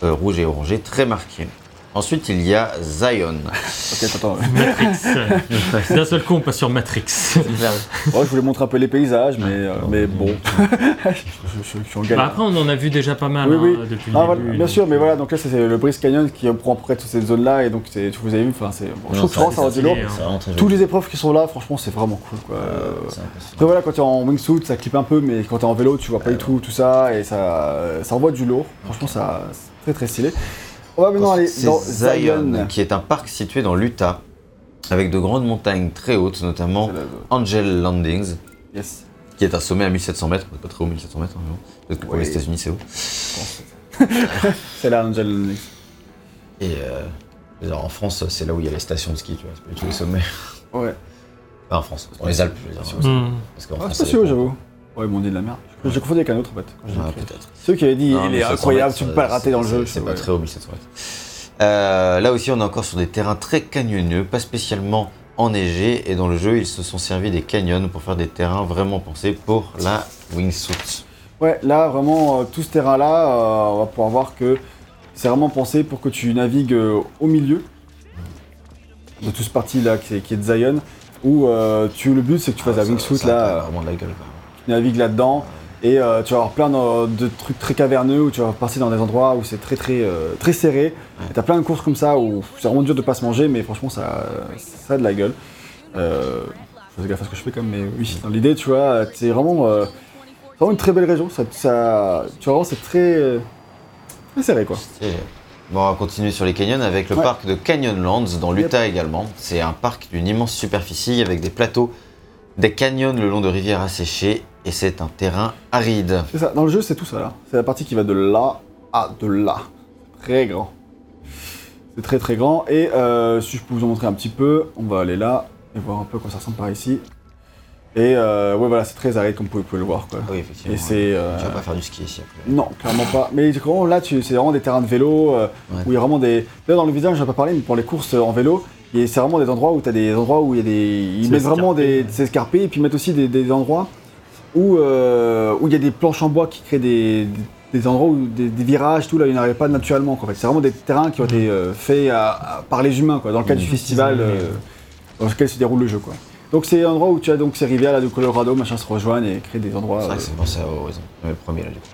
euh, rouge et orangé, très marqué. Ensuite, il y a Zion. Ok, attends. Matrix. D'un seul coup, on passe sur Matrix. Ouais, je voulais montrer un peu les paysages, mais, euh, mais bon. je, je- je suis en Bah, galère. après, on en a vu déjà pas mal Oui, hein, depuis le Ah, début. bien donc, sûr, mais euh, voilà, donc là c'est le Brice Canyon qui prend près toutes ces zones-là, et donc c'est- vous avez vu, enfin, c'est, bon, je trouve que ça va du stylé, lourd. joli. les épreuves qui sont là, franchement, c'est vraiment cool, quoi. Euh. Après voilà, quand tu es en wingsuit, ça clip un peu, mais quand tu es en vélo, tu vois pas du tout tout ça, et ça, ça envoie du lourd. Franchement, ça, c'est très très stylé. C'est dans Zion, Zion. qui est un parc situé dans l'Utah, avec de grandes montagnes très hautes, notamment C'est Angel Landings, Yes. qui est un sommet à 1700 mètres, pas très haut 1700 mètres, hein, peut-être que pour les États-Unis c'est haut. C'est là, Angel Landing. Et euh, en France, c'est là où il y a les stations de ski, tu vois, c'est pas du tout les sommets. Ouais. Pas en France, dans les Alpes, je veux dire. Hmm. Parce qu'en Ah, France, c'est ça sûr, dépend. j'avoue. Ouais, dit de la merde. J'ai confondu avec un autre, en fait. quand j'ai Ah, écrit. peut-être. Ceux qui avaient dit, Non, il mais est 700 incroyable, mètres, tu peux pas le c'est- rater dans le jeu. C'est pas très haut, 1700 mètres. Euh, là aussi, on est encore sur des terrains très canyonneux, pas spécialement enneigés, et dans le jeu, ils se sont servis des canyons pour faire des terrains vraiment pensés pour la wingsuit. Ouais, là, vraiment, euh, tout ce terrain-là, euh, on va pouvoir voir que c'est vraiment pensé pour que tu navigues euh, au milieu de tout ce parti-là qui, est- qui est de Zion, où euh, tu, le but, c'est que tu fasses la Ah, wingsuit, ça là, euh, vraiment de la gueule. quoi. Navigues là-dedans, et euh, tu vas avoir plein de, de trucs très caverneux, où tu vas passer dans des endroits où c'est très très euh, très serré, et t'as plein de courses comme ça, où c'est vraiment dur de pas se manger, mais franchement, ça, ça a de la gueule. Euh, je fais gaffe à ce que je fais quand même, mais oui, dans l'idée, tu vois, c'est vraiment, euh, vraiment une très belle région, ça, ça, tu vois, vraiment, c'est très, très serré, quoi. Bon, on va continuer sur les canyons avec le Ouais. parc de Canyonlands dans l'Utah également. C'est un parc d'une immense superficie avec des plateaux, des canyons le long de rivières asséchées et c'est un terrain aride. C'est ça, dans le jeu, c'est tout ça, là. C'est la partie qui va de là à de là. Très grand. C'est très très grand, et euh, si je peux vous en montrer un petit peu, on va aller là, et voir un peu quoi ça ressemble par ici. Et euh, ouais, voilà, c'est très aride comme vous pouvez le voir. Quoi. Oui, effectivement. Et c'est. euh, Tu vas pas faire du ski ici après. Non, clairement pas. Mais vraiment, là, tu- c'est vraiment des terrains de vélo euh, Ouais. où il y a vraiment des. Là, dans le vidéo, j'en ai pas parlé, mais pour les courses euh, en vélo, et c'est vraiment des endroits où tu as des endroits où il y a des. Ils mettent vraiment des. ouais. C'est escarpé, et puis ils mettent aussi des, des endroits où euh, où il y a des planches en bois qui créent des. des endroits où des, des virages, tout là, ils n'arrivent pas naturellement. Quoi. En fait, c'est vraiment des terrains qui ont été euh, faits à- à- par les humains, quoi, dans le cadre du festival Ils ont- euh, dans lequel se déroule le jeu, quoi. Donc c'est un endroit où tu as donc ces rivières là du Colorado, machin, se rejoignent et créent des endroits. C'est vrai que c'est pensé à Horizon, le premier là du coup.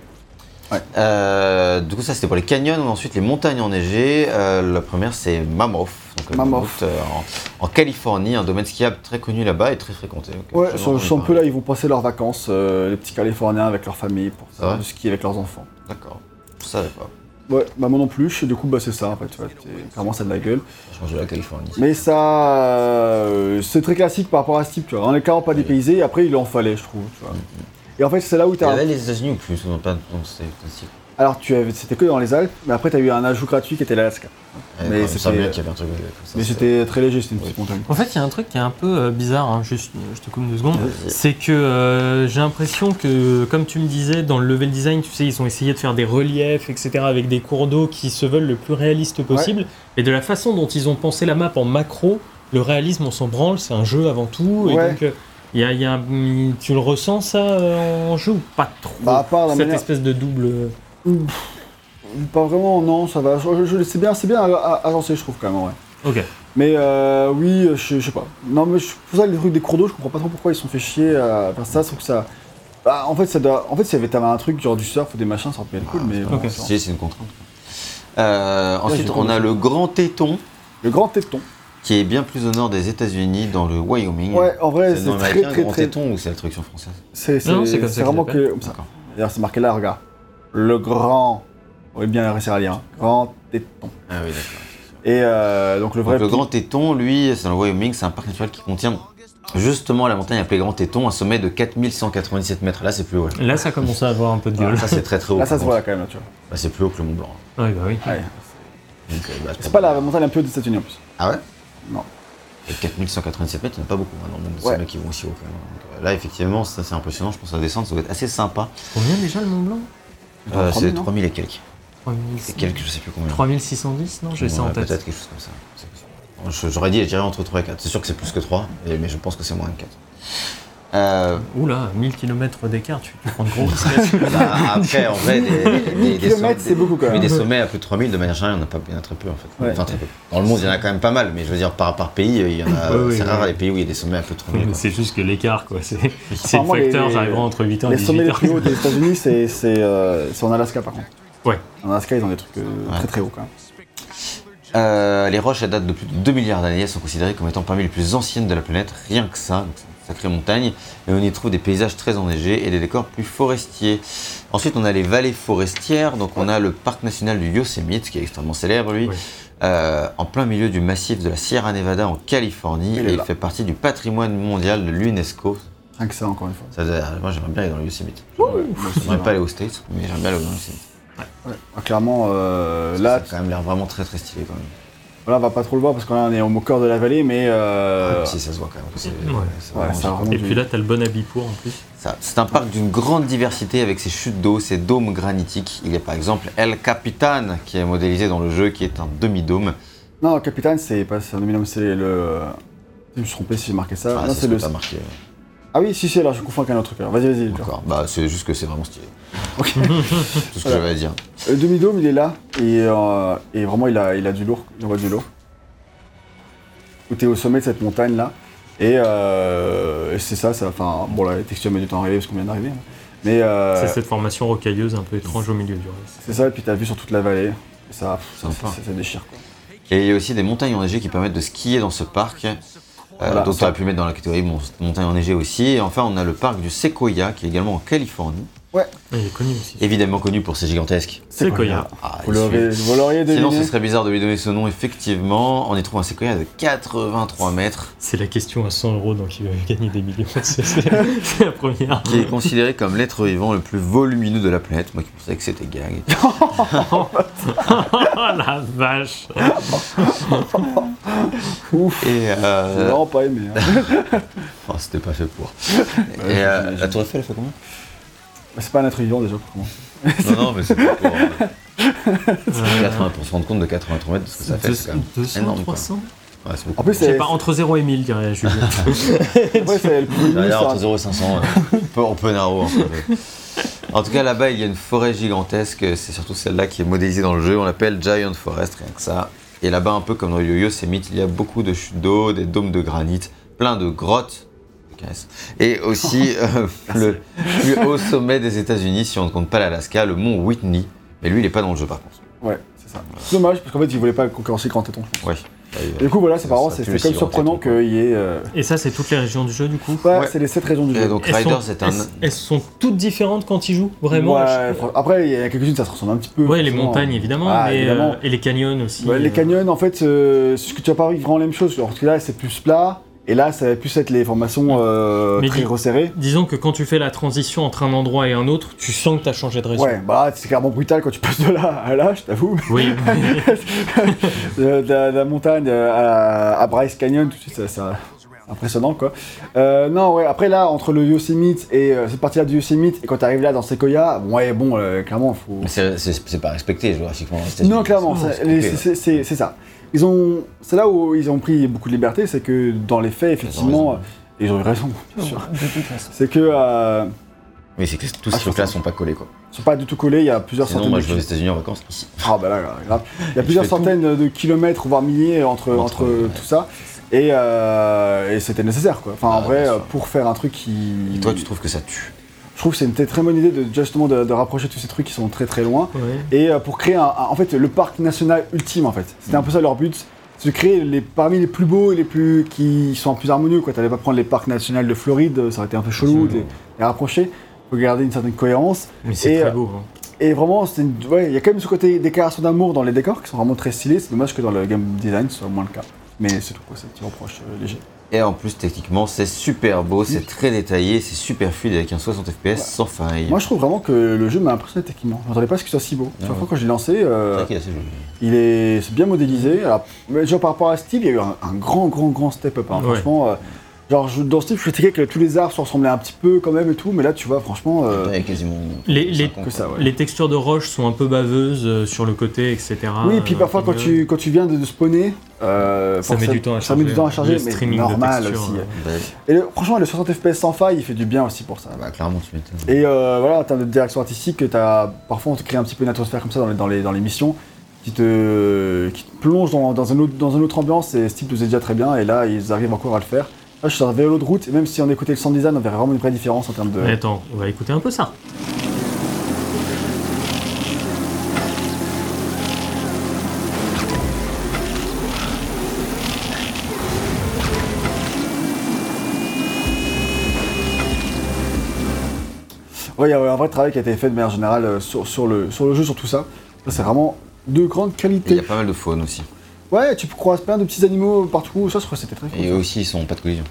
Ouais. Euh, du coup ça c'était pour les canyons, ensuite les montagnes enneigées. Euh, la première c'est Mammoth, donc, euh, Mammoth. en, en Californie, un domaine skiable très connu là-bas et très fréquenté. Donc, Ouais, un peu là, ils vont passer leurs vacances, les petits Californiens avec leur famille pour Ah faire du ski avec leurs enfants. D'accord, je savais pas. Ouais, bah moi non plus, du coup bah c'est ça en fait, tu vois, c'est- clairement ça de la gueule. Je change de la Californie. Mais ça, euh, c'est très classique par rapport à ce type, tu vois. On est clairement pas dépaysé, et après il en fallait, je trouve, tu vois. Et en fait c'est là où Il y t'as... avait les États-Unis ou plus non, pas. Alors tu avais, c'était que dans les Alpes, mais après t'as eu un ajout gratuit qui était l'Alaska. Mais Mais c'était- semble bien qu'il y avait un truc comme ça. Mais c'est- c'était très léger, c'était une petite montagne. En fait, il y a un truc qui est un peu euh, bizarre, hein, juste, je te coupe deux secondes. C'est que euh, j'ai l'impression que, comme tu me disais, dans le level design, tu sais, ils ont essayé de faire des reliefs, etc., avec des cours d'eau qui se veulent le plus réaliste possible. Et de la façon dont ils ont pensé la map en macro, le réalisme, on s'en branle, c'est un jeu avant tout. Et Ouais. donc, euh, il y a, y a un- tu le ressens ça euh, en jeu ou pas trop Bah à part la Cette manière... espèce de double. Pas vraiment, non, ça va. Je, je- c'est bien, c'est bien agencé, je trouve quand même, ouais. Ok. Mais euh, oui, je, je sais pas. Non, mais je, pour ça, les trucs des cours d'eau, je comprends pas trop pourquoi ils se sont fait chier à faire ça. Sauf que ça. Bah, en fait, ça doit. En fait, s'il y avait un truc genre du surf ou des machins, ça aurait pu être cool. Mais ok. Si, c'est une contrainte. Euh, ensuite, on a le Grand Téton, Le grand téton. Qui est bien plus au nord des États-Unis, dans le Wyoming. Ouais, en vrai, c'est le c'est très, très, Grand très. Téton, ou c'est la traduction française C'est c'est c'est vraiment que. comme ça. D'accord. D'ailleurs, c'est marqué là, regarde. Le grand. On va bien réussir à lire. hein. Grand téton. Ah oui, d'accord. Et euh, donc le vrai. Donc, le Grand Téton, lui, c'est dans le Wyoming, c'est un parc naturel qui contient justement la montagne appelée Grand Téton, un sommet de 4197 mètres. Là, c'est plus haut. là. Là, ça commence à avoir un peu de gueule. Ça, c'est très très haut. Là, ça se voit là quand même, là, tu vois. Bah, c'est plus haut que le Mont Blanc. Ouais, bah oui. Ouais. Donc, euh, bah, C'est pas la montagne la plus haute des États-Unis en plus. Ah ouais? Non. Et 4197 mètres, il n'y en a pas beaucoup hein, dans le monde Ouais. qui vont aussi haut quand même. Donc, euh, là, effectivement, ça c'est impressionnant. Je pense que la descente, ça doit être assez sympa. Combien déjà le Mont Blanc? Euh, 3000, c'est non 3000 et quelques. 3600. Et quelques, je sais plus combien. 3610 Non, j'ai ça en Ouais, tête. Peut-être quelque chose comme ça. Je- J'aurais dit, je dirais entre 3 et 4. C'est sûr que c'est plus que 3, et- mais je pense que c'est moins que 4. Euh, Oula, 1000 km d'écart, tu, tu prends de gros risques. bah, après, en vrai, des, c'est beaucoup, quand Mais même. des sommets à plus de 3000, de manière générale, il y en a, très peu en fait. Ouais. Enfin, très peu. Dans le monde, il y en a quand même pas mal, mais je veux dire, par, par pays, il y en a. C'est ouais. rare les pays où il y a des sommets à plus de 3000. quoi. c'est juste que l'écart, quoi. C'est le facteur, les- j'arriverai entre 8 ans et Les sommets 18 les plus hauts des États-Unis, c'est euh, c'est en Alaska par contre. Ouais. En Alaska, ils ont des trucs euh, Ouais. très très hauts quand même. Euh, les roches, elles datent de plus de 2 milliards d'années. Elles sont considérées comme étant parmi les plus anciennes de la planète. Rien que ça, donc sacrée montagne. Et on y trouve des paysages très enneigés et des décors plus forestiers. Ensuite, on a les vallées forestières. Donc, on a le parc national du Yosemite, qui est extrêmement célèbre, lui. Oui. euh, en plein milieu du massif de la Sierra Nevada en Californie. Il et il fait partie du patrimoine mondial de l'UNESCO. Rien que ça, encore une fois. Ça, doit- moi, j'aimerais bien aller dans le Yosemite. Ouais, J'aimerais pas aller aux States, mais j'aimerais bien aller dans le Yosemite. Ouais. Ah, Clairement, euh, là, ça a quand même l'air vraiment très très stylé quand même. Là, on va pas trop le voir parce qu'on est au cœur de la vallée, mais euh, Ouais, si ça se voit quand même. Ouais. ouais, Et puis là, t'as le bon habit pour en plus. C'est un parc d'une grande diversité avec ses chutes d'eau, ses dômes granitiques. Il y a par exemple El Capitan qui est modélisé dans le jeu, qui est un demi-dôme. Non, le capitaine, c'est pas c'est un demi c'est le. Je me suis trompé si j'ai marqué ça. Ah, non, c'est c'est ce le. marqué. Ah oui, si, si, alors je confonds avec un autre truc. alors. Vas-y, vas-y. D'accord. Bah, c'est juste que c'est vraiment stylé. Ok. Tout ce que Voilà. j'avais à dire. Le demi-dôme, il est là, et, euh, et vraiment, il a, il a du lourd, il envoie du lourd. Où t'es au sommet de cette montagne-là, et, euh, et c'est ça, ça, enfin, bon, la texture met du temps à arriver parce qu'on vient d'arriver, hein. mais euh, C'est cette formation rocailleuse un peu étrange au milieu du reste. c'est ça, et puis t'as vu sur toute la vallée, et ça, pff, ça, Sympa. ça- ça déchire, quoi. Et il y a aussi des montagnes enneigées qui permettent de skier dans ce parc. Euh, Voilà, donc ça- aurait pu mettre dans la catégorie mon- montagne enneigée aussi. Et enfin, on a le parc du Sequoia qui est également en Californie. Il est connu aussi. Évidemment connu pour ses gigantesques. Sequoia. Ah, Vous l'auriez Sinon, ce serait bizarre de lui donner ce nom, effectivement. On y trouve un séquoia de 83 mètres, C'est la question à 100 euros, donc il va gagner des millions. C'est la première. qui est considéré comme l'être vivant le plus volumineux de la planète. Moi qui pensais que c'était gag. Oh la vache Ouf. Et J'ai euh... vraiment pas aimé. hein. oh, c'était pas fait pour. Et euh, la Tour Eiffel, elle fait combien? C'est pas un être vivant déjà pour moi. Non, non, mais c'est pour. euh, c'est 80 pour se rendre compte de 83 mètres de ce que ça fait. C'est quand même 200, énorme, quoi. 300 Ouais, c'est En plus, Je c'est pas, entre 0 et 1000, dirait Julien. après, c'est le plus Derrière, c'est entre un- 0 et 500, euh, on peut, on peut narrow peu. En tout cas, là-bas, il y a une forêt gigantesque. C'est surtout celle-là qui est modélisée dans le jeu. On l'appelle Giant Forest, rien que ça. Et là-bas, un peu comme dans le Yo-Yo Yosemite, il y a beaucoup de chutes d'eau, des dômes de granit, plein de grottes. Et aussi euh, le plus haut sommet des États-Unis, si on ne compte pas l'Alaska, le mont Whitney. Mais lui, il n'est pas dans le jeu par contre. Ouais, c'est ça. C'est dommage parce qu'en fait, ils voulaient pas concurrencer Grand Téton. Ouais. Et du coup, voilà, c'est Ça- marrant, c'est c'est quand même surprenant qu'il y ait. euh, Et ça, c'est toutes les régions du jeu, du coup Ouais, Ouais. c'est les 7 régions du Et jeu. donc Elles Riders, sont- c'est un. elles, elles sont toutes différentes quand ils jouent, vraiment Ouais, Je- Après, il y a quelques-unes, ça se ressemble un petit peu. Ouais, les montagnes évidemment, Ah, mais, évidemment. euh, et les canyons aussi. Ouais, les euh. canyons, en fait, euh, ce que tu as pas vraiment la même chose. Parce que là, c'est plus plat. Et là, ça va plus être les formations euh, Mais très dis- resserrées. Disons que quand tu fais la transition entre un endroit et un autre, tu sens que tu as changé de région. Ouais, bah c'est clairement brutal quand tu passes de là à là, je t'avoue. Oui, de, de la, de la montagne à, à Bryce Canyon, tout de suite, ça- impressionnant quoi. Euh, non, ouais, après là, entre le Yosemite et euh, cette partie-là du Yosemite, et quand tu arrives là dans Sequoia, bon, ouais, bon, euh, clairement, faut. Mais c'est- pas respecté géographiquement. Non, clairement, C'est- ça- c'est là. Ils ont, c'est là où ils ont pris beaucoup de liberté, c'est que dans les faits, effectivement, et ils ont eu raison, bien sûr. C'est que euh, Oui, c'est que tous Ah, ces trucs-là sont pas collés quoi. ils sont pas du tout collés. Il y a plusieurs Sinon, centaines moi de je vais aux kilomètres. États-Unis en vacances ici. Ah bah là, grave. Il y a plusieurs tout. centaines de kilomètres, voire milliers entre, Entre, entre ouais. tout ça. Et, euh, et c'était nécessaire quoi. Enfin en Ah, vrai, euh, pour faire un truc qui. Et toi, tu trouves que ça tue Je trouve que c'est une très bonne idée de justement de, de rapprocher tous ces trucs qui sont très très loin. Ouais. Et euh, pour créer un, un- en fait le parc national ultime en fait. C'était un peu ça leur but. C'est de créer les, parmi les plus beaux et les plus qui sont plus harmonieux quoi. T'allais pas prendre les parcs nationaux de Floride, ça aurait été un peu chelou de les, les rapprocher. Faut garder une certaine cohérence. Mais c'est très euh, beau. hein. Et vraiment, une- ouais, il y a quand même ce côté déclaration d'amour dans les décors qui sont vraiment très stylés. C'est dommage que dans le game design ce soit moins le cas. Mais c'est tout quoi, c'est un petit reproche euh, léger. Et en plus, techniquement, c'est super beau, c'est très détaillé, c'est super fluide avec un 60 FPS sans faille. Moi je trouve vraiment que le jeu m'a impressionné techniquement. Je m'attendais pas à ce qu'il soit si beau. Ah Chaque ouais. fois quand je l'ai lancé, C'est euh, vrai qu'il est assez joli. il est bien modélisé. Alors, mais genre par rapport à Steve, il y a eu un, un grand, grand, grand step up. hein. Ouais. Franchement, euh, genre je- dans Steve, je critiquais que tous les arbres se ressemblaient un petit peu quand même et tout, mais là tu vois, franchement. euh, Il y a quasiment. Les- les- 50, que ça, quoi. ouais. Les textures de roche sont un peu baveuses euh, sur le côté, etc. oui, et puis euh, parfois quand mieux. tu, quand tu viens de, de spawner, euh, Ça met du temps à ça charger. met du temps à charger, Le mais normal texture, aussi. euh. Ouais. Et le- franchement, le 60 FPS sans faille, il fait du bien aussi pour ça. Ah bah, clairement, tu m'étonnes. Et euh, voilà, en termes de direction artistique, as, parfois on te crée un petit peu une atmosphère comme ça dans les, dans les, dans les missions qui te, qui te plonge dans, dans, un autre, dans une autre ambiance et Steve le faisait déjà très bien et là ils arrivent encore à le faire. Là je suis sur un vélo de route et même si on écoutait le sound design, on verrait vraiment une vraie différence en termes de. Mais attends, on va écouter un peu ça. Ouais, il y a un vrai travail qui a été fait de manière générale euh, sur, sur, le, sur le jeu, sur tout ça. C'est vraiment de grande Et Il y qualité. a pas mal de faune aussi. Ouais, tu croises plein de petits animaux partout, ça je crois que c'était très cool. Et ça. aussi, ils sont pas de collision.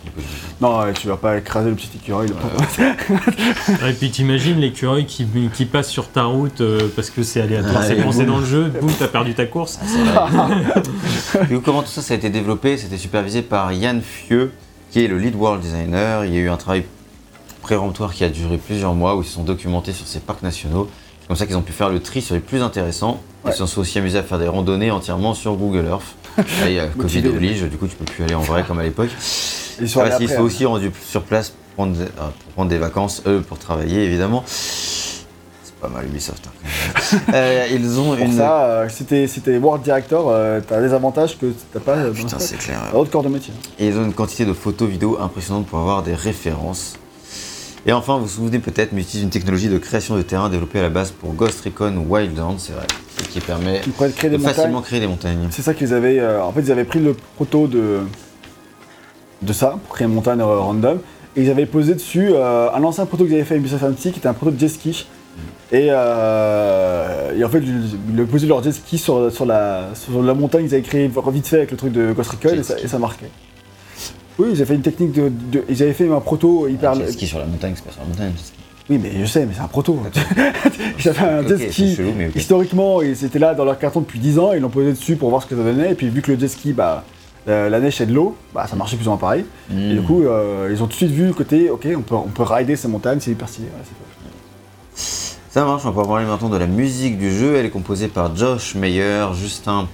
Non, tu vas pas écraser le petit écureuil. là. Et puis t'imagines l'écureuil qui, qui passe sur ta route euh, parce que c'est aléatoire, Ah, c'est et pensé dans le jeu, boum, t'as perdu ta course. Du coup, comment tout ça, ça a été développé? C'était supervisé par Yann Fieux, qui est le lead world designer. Il y a eu un travail péremptoire qui a duré plusieurs mois où ils se sont documentés sur ces parcs nationaux. C'est comme ça qu'ils ont pu faire le tri sur les plus intéressants. Ouais. Ils se sont aussi amusés à faire des randonnées entièrement sur Google Earth. Là, il y a Covid oblige, du coup, tu peux plus aller en vrai comme à l'époque. Ils sont ils sont aussi rendus sur place pour prendre, des, euh, pour prendre des vacances, eux, pour travailler, évidemment. C'est pas mal Ubisoft. hein. Euh, ils ont Pour une. ça, euh, si t'es si World Director, euh, t'as des avantages que t'as pas Putain, c'est clair. autre corps de métier. Et ils ont une quantité de photos, vidéos impressionnante pour avoir des références. Et enfin, vous vous souvenez peut-être, mais ils utilisent une technologie de création de terrain développée à la base pour Ghost Recon Wildlands, c'est vrai, qui permet créer de des montagnes. facilement créer des montagnes. C'est ça qu'ils avaient. euh, en fait, ils avaient pris le proto de, de ça pour créer une montagne euh, random. Et ils avaient posé dessus euh, un ancien proto qu'ils avaient fait à Ubisoft Annecy qui était un proto de jet ski. Et, euh, et en fait, ils ils posaient leur jet ski sur, sur, la, sur la montagne, ils avaient créé vite fait avec le truc de Ghost Recon Jet et ça, ski. et ça marquait. Oui, ils avaient fait une technique de. de- ils avaient fait un proto hyper. Un jet ski sur la montagne, c'est pas sur la montagne. Oui, mais je sais, mais c'est un proto. ils avaient un jet ski. chelou. Historiquement, ils étaient là dans leur carton depuis 10 ans, ils l'ont posé dessus pour voir ce que ça donnait, et puis vu que le jet ski, bah, euh, la neige et de l'eau, bah, ça marchait plus ou moins pareil. Et Hmm. du coup, euh, ils ont tout de suite vu le côté, ok, on peut, on peut rider ces montagnes, c'est hyper stylé. Ouais. Ça marche, on va pouvoir parler maintenant de la musique du jeu. Elle est composée par Josh Meyer, Justin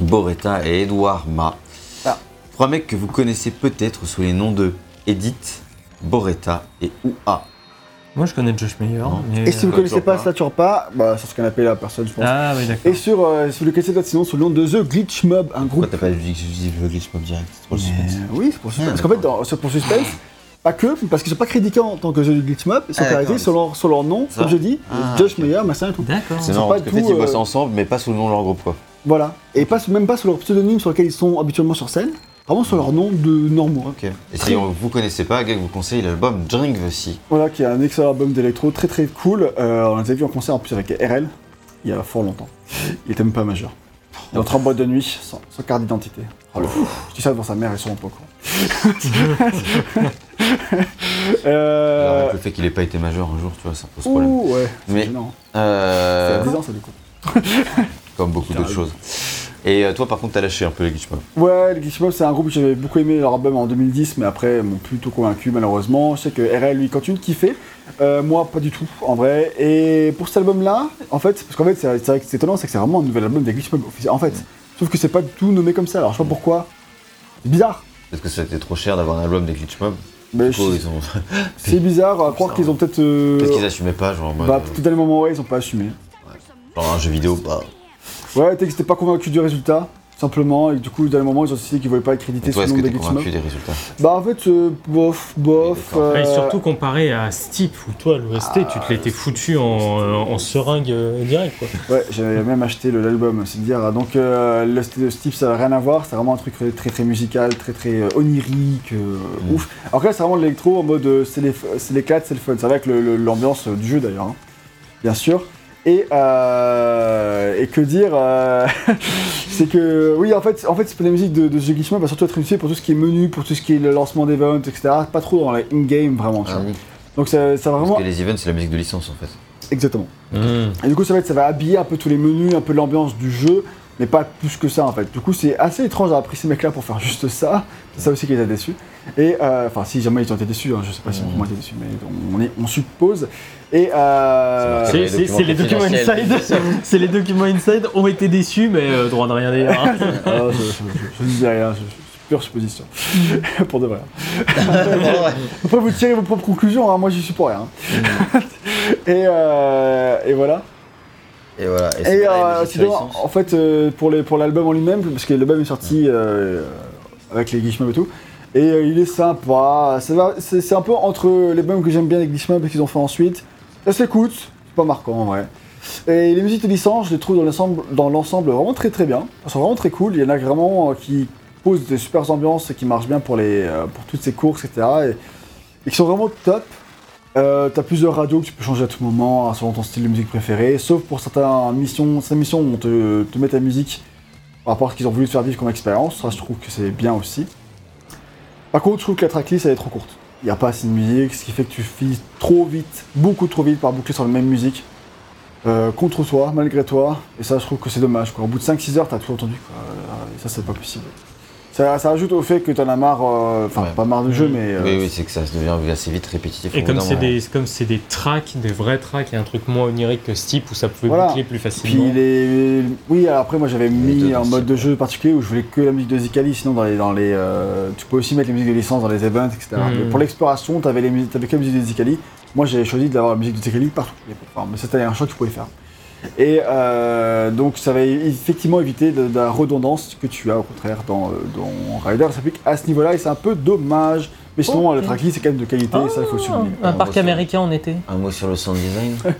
Boretta et Edouard Ma. Ah. Trois mecs que vous connaissez peut-être sous les noms de Edith, Boretta et Oua. Moi, je connais Josh Meyer. Mais, Et si vous euh, connaissez pas pas. Slature pas, bah, c'est ce qu'on appelle la personne, je pense. Ah, oui, d'accord. Et sur, euh, si vous le connaissez peut-être sinon sous le nom de The Glitch Mob, un Pourquoi groupe. t'as pas dit que je dis le glitch mob direct? C'est trop le Mais, suspense. oui, c'est pour suspense. Ah, parce qu'en fait, dans, sur- pour suspense, pas que, parce qu'ils sont pas crédités en tant que The Glitch Mob, ils sont Ah, crédités sur leur, sur leur nom, Ça. comme je dis, Ah, Josh. Meyer, machin et tout. D'accord. C'est marrant parce qu'en fait ils bossent euh, ensemble mais pas sous le nom de leur groupe quoi. Voilà. Et pas, même pas sous leur pseudonyme sur lequel ils sont habituellement sur scène, vraiment sur leur nom de normaux. Ok. Et si on- vous connaissez pas, Gag vous conseille l'album Drink the Sea. Voilà, qui est un excellent album d'électro, très très cool. Euh, on les a vus en concert en plus avec RL, il y a fort longtemps. Il était même pas majeur. Il entre en boîte de nuit, sans, sans carte d'identité. Oh le fou. Je dis ça devant sa mère, ils sont pas au courant. euh... Le fait qu'il ait pas été majeur un jour, tu vois, ça pose problème. Ouh, ouais, Mais- c'est gênant. Euh, C'est à 10 ans ça du coup. comme beaucoup d'autres choses. Et euh, toi par contre t'as lâché un peu les glitch mob. Ouais, les Glitch Mob, c'est un groupe que j'avais beaucoup aimé leur album en 2010, mais après, ils m'ont plutôt convaincu malheureusement. Je sais que RL lui continue de kiffer. Euh, moi, pas du tout, en vrai. Et pour cet album-là, en fait, parce qu'en fait, c'est vrai que c'est étonnant, c'est que c'est vraiment un nouvel album des Glitch Mob. En fait, sauf que c'est pas du tout nommé comme ça. Alors, je sais pas pourquoi. C'est bizarre. Parce que ça a été trop cher d'avoir un album des glitch mob. Ont... c'est bizarre à croire qu'ils ont peut-être. euh, Peut-être qu'ils assumaient pas, genre bah, euh, tout à les moments, ouais, ils ont pas assumé. genre un jeu vidéo, bah. Ouais, peut-être qu'ils étaient pas convaincus du résultat, simplement. Et du coup, dans les moments, ils ont décidé qu'ils voulaient pas le que nom des convaincu des résultats Bah, en fait, euh, bof, bof. Et euh, surtout comparé à Steep, où toi, l'OST, tu te l'étais foutu en, euh, en seringue euh, direct, quoi. Ouais, j'avais même acheté l'album, c'est dire. Donc euh, le style de Steve, ça n'a rien à voir, c'est vraiment un truc très très musical, très très onirique, euh, Mm. ouf. Alors que là, c'est vraiment de l'électro en mode c'est les- c'est l'éclate, c'est le fun. C'est avec l'ambiance du jeu d'ailleurs, hein, bien sûr. Et, euh, et que dire euh, C'est que, oui, en fait, en fait c'est pour la musique de, de Mob va surtout être utilisée pour tout ce qui est menu, pour tout ce qui est le lancement d'events, etc. Pas trop dans la in-game vraiment, tu Ah vois. oui. Donc ça, ça va Parce vraiment. que les events c'est la musique de licence en fait. Exactement. Et du coup, ça va, être, ça va habiller un peu tous les menus, un peu l'ambiance du jeu, mais pas plus que ça en fait. Du coup, c'est assez étrange d'avoir pris ces mecs-là pour faire juste ça. C'est ça aussi qui les a déçus. Et euh, enfin, si jamais ils ont été déçus, hein, je sais pas si on a été déçus, mais on, est, on suppose. Et euh, C'est C'est- les C'est c'est les documents inside. C'est les documents inside ont été déçus, mais euh, droit de rien dire. hein. ah, je, je- je- je ne dis rien, pure supposition. pour de vrai. Après, vous tirez vos propres conclusions, hein, moi j'y suis pour rien. et, euh, et voilà. Et voilà. Et, Et c'est pareil, euh, sinon, en fait, euh, pour les- pour l'album en lui-même, parce que l'album est sorti euh, avec les Mob et tout, et euh, il est sympa. C'est un peu entre les albums que j'aime bien, les Glitch Mob, et qu'ils ont fait ensuite. Ça s'écoute, c'est pas marquant en vrai. Et les musiques de licence, je les trouve dans l'ensemble vraiment très très bien. Elles sont vraiment très cool. Il y en a vraiment euh, qui posent des super ambiances et qui marchent bien pour, les, euh, pour toutes ces courses, etc. Et, qui sont vraiment top. T'as plusieurs radios que tu peux changer à tout moment, hein, selon ton style de musique préféré, sauf pour certaines missions, certaines missions où on te, te met ta musique par rapport à ce qu'ils ont voulu te faire vivre comme expérience, ça je trouve que c'est bien aussi. Par contre, je trouve que la tracklist elle est trop courte. Il n'y a pas assez de musique, ce qui fait que tu finis trop vite, beaucoup trop vite par boucler sur la même musique, euh, contre toi, malgré toi, et ça je trouve que c'est dommage. Au bout de 5-6 heures, t'as tout entendu, et ça c'est pas possible. Ça, ça ajoute au fait que t'en as marre, euh, enfin Ouais. pas marre de jeu, mais... euh, Oui, oui, c'est que ça devient assez vite répétitif. Et comme c'est des, comme c'est des tracks, des vrais tracks, et un truc moins onirique que Steep où ça pouvait Voilà. boucler plus Puis facilement. les... Oui, alors après moi j'avais mis un mode ce de jeu particulier où je voulais que la musique de Zicali, sinon dans les... Dans les euh, Tu peux aussi mettre les musiques de licence dans les events, etc. Mhm. Mais pour l'exploration, t'avais, les musiques... t'avais que la musique de Zicali. Moi j'ai choisi d'avoir la musique de Zicali partout. Enfin, mais c'était un choix que tu pouvais faire. Et euh, donc ça va effectivement éviter de, de la redondance que tu as au contraire dans, euh, dans Rider. Ça s'applique à ce niveau-là et c'est un peu dommage. Mais sinon, Ok. le tracklist c'est quand même de qualité, ça il faut le souligner. un On parc américain en été. Un mot sur le sound design?